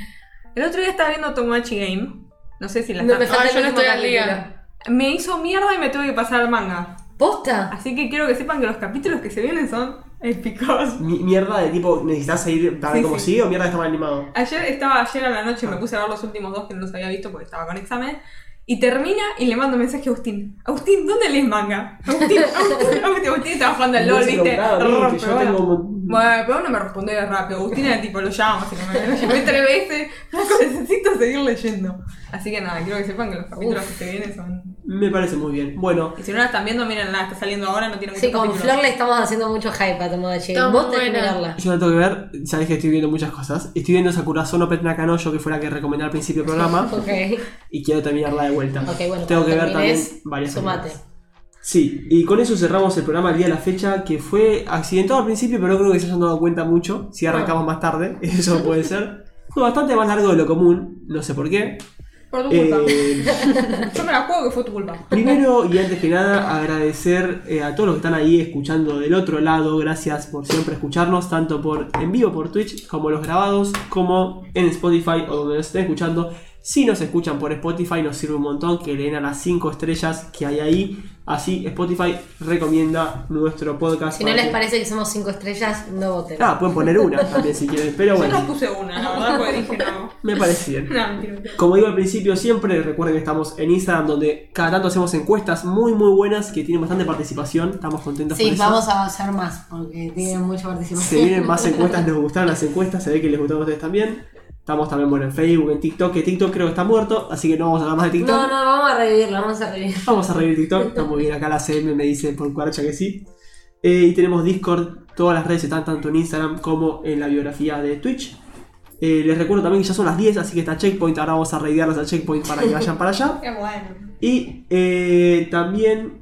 el otro día estaba viendo Tomodachi Game. No sé si la No, está- me Ah, yo no estoy al día. Me hizo mierda y me tuve que pasar al manga. ¿Posta? Así que quiero que sepan que los capítulos que se vienen son épicos. Mi- mierda de tipo, ¿necesitas seguir para ver Sí, cómo sí. sigue o mierda está mal animado? Ayer estaba, ayer a la noche me puse a ver los últimos dos que no los había visto porque estaba con examen. Y termina y le mando mensaje a Agustín. Agustín, ¿dónde lees manga? Agustín, Agustín, [laughs] Agustín, Agustín estaba jugando al LOL, ¿viste? Rompe, yo bueno. tengo- Bueno, pero no me respondió rápido. Agustín era tipo, lo llamo, así que me lo llamé tres veces. [laughs] Necesito seguir leyendo. Así que nada, quiero que sepan que los capítulos que se vienen son. Me parece muy bien. Bueno, Y si no la están viendo, miren, la está saliendo ahora, no tiene muchos Sí, con. Flor le estamos haciendo mucho hype a Tomodachi. Está Vos muy tenés que buena. mirarla. yo la tengo que ver. Sabes que estoy viendo muchas cosas. Estoy viendo Sakurazono Pet Nakanoyo, que fue la que recomendé al principio del programa. [laughs] Ok. y quiero terminarla de vuelta. Ok, bueno, tengo que ver también varias sumate. películas. Sí, y con eso cerramos el programa el día de la fecha, que fue accidentado al principio, pero no creo que se hayan dado cuenta mucho. Si arrancamos más tarde, [laughs] eso puede ser. Fue bastante más largo de lo común, no sé por qué. Por tu culpa. Eh, [laughs] Yo me la juego que fue tu culpa. primero y antes que nada, agradecer eh, a todos los que están ahí escuchando del otro lado. Gracias por siempre escucharnos, tanto por en vivo por Twitch, como los grabados, como en Spotify o donde nos estén escuchando. Si nos escuchan por Spotify nos sirve un montón que le den a las 5 estrellas que hay ahí. Así Spotify recomienda nuestro podcast. Si no les que- parece que somos cinco estrellas, no voten. Ah, pueden poner una también si quieren. Pero Yo no bueno, puse una, la verdad, porque dije no. me parece bien. No, mentira, mentira. Como digo al principio siempre, recuerden que estamos en Instagram donde cada tanto hacemos encuestas muy muy buenas que tienen bastante participación. Estamos contentos Sí, por eso. vamos a hacer más porque tienen mucha participación. Se vienen más encuestas, [laughs] les gustaron las encuestas, se ve que les gustaron a ustedes también. Estamos también bueno, en Facebook, en TikTok, que TikTok creo que está muerto, así que no vamos a hablar más de TikTok. No, no, vamos a revivirlo, vamos a revivir. Vamos a revivir TikTok, [laughs] está muy bien, acá la CM me dice por cuaracha que sí. Eh, y tenemos Discord, todas las redes están tanto en Instagram como en la biografía de Twitch. Eh, les recuerdo también que ya son las 10, así que está Checkpoint, ahora vamos a reidearlos a Checkpoint para que [laughs] vayan para allá. Qué bueno. Y eh, también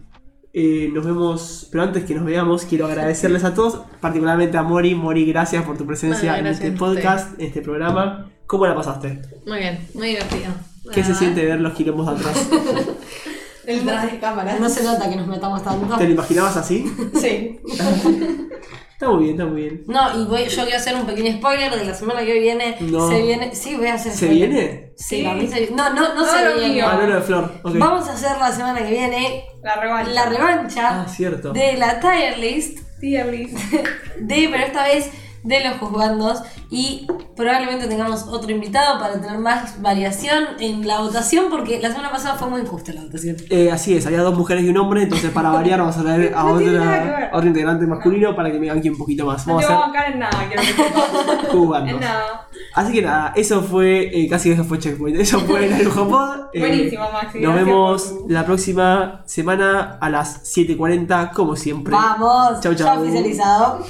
eh, nos vemos, pero antes que nos veamos, quiero agradecerles a todos, particularmente a Mori. Mori, gracias por tu presencia Bueno, en este podcast, en este programa. ¿Cómo la pasaste? Muy bien, muy divertido. ¿Qué se siente ver los quilombos de atrás? [laughs] El tras de cámara. No se nota que nos metamos tanto. ¿Te lo imaginabas así? Sí. [laughs] Está muy bien, está muy bien. No, y voy, yo quiero hacer un pequeño spoiler de la semana que viene. No. Se viene. Sí, voy a hacer ¿Se spoiler. viene? Sí, para mí se viene. No, no, no No, se lo viene. mío. Ah, no, no, Flor. ok. Vamos a hacer la semana que viene La revancha. la revancha Ah, cierto. de la tier list Tier list. [laughs] de, pero esta vez de los juzgandos y probablemente tengamos otro invitado para tener más variación en la votación porque la semana pasada fue muy injusta la votación. Eh, así es, había dos mujeres y un hombre, entonces para variar vamos a traer [laughs] a, No otra, otro integrante masculino para que me banque un poquito más. No Vamos te a bancar en nada, quiero que [laughs] jugando. En nada. Así que nada, eso fue, eh, casi eso fue Checkpoint. Eso fue el Pod. [laughs] Eh, Buenísimo, Maxi, Nos vemos por la próxima semana a las 7.40, como siempre. Vamos, Chau, ya chau. oficializado.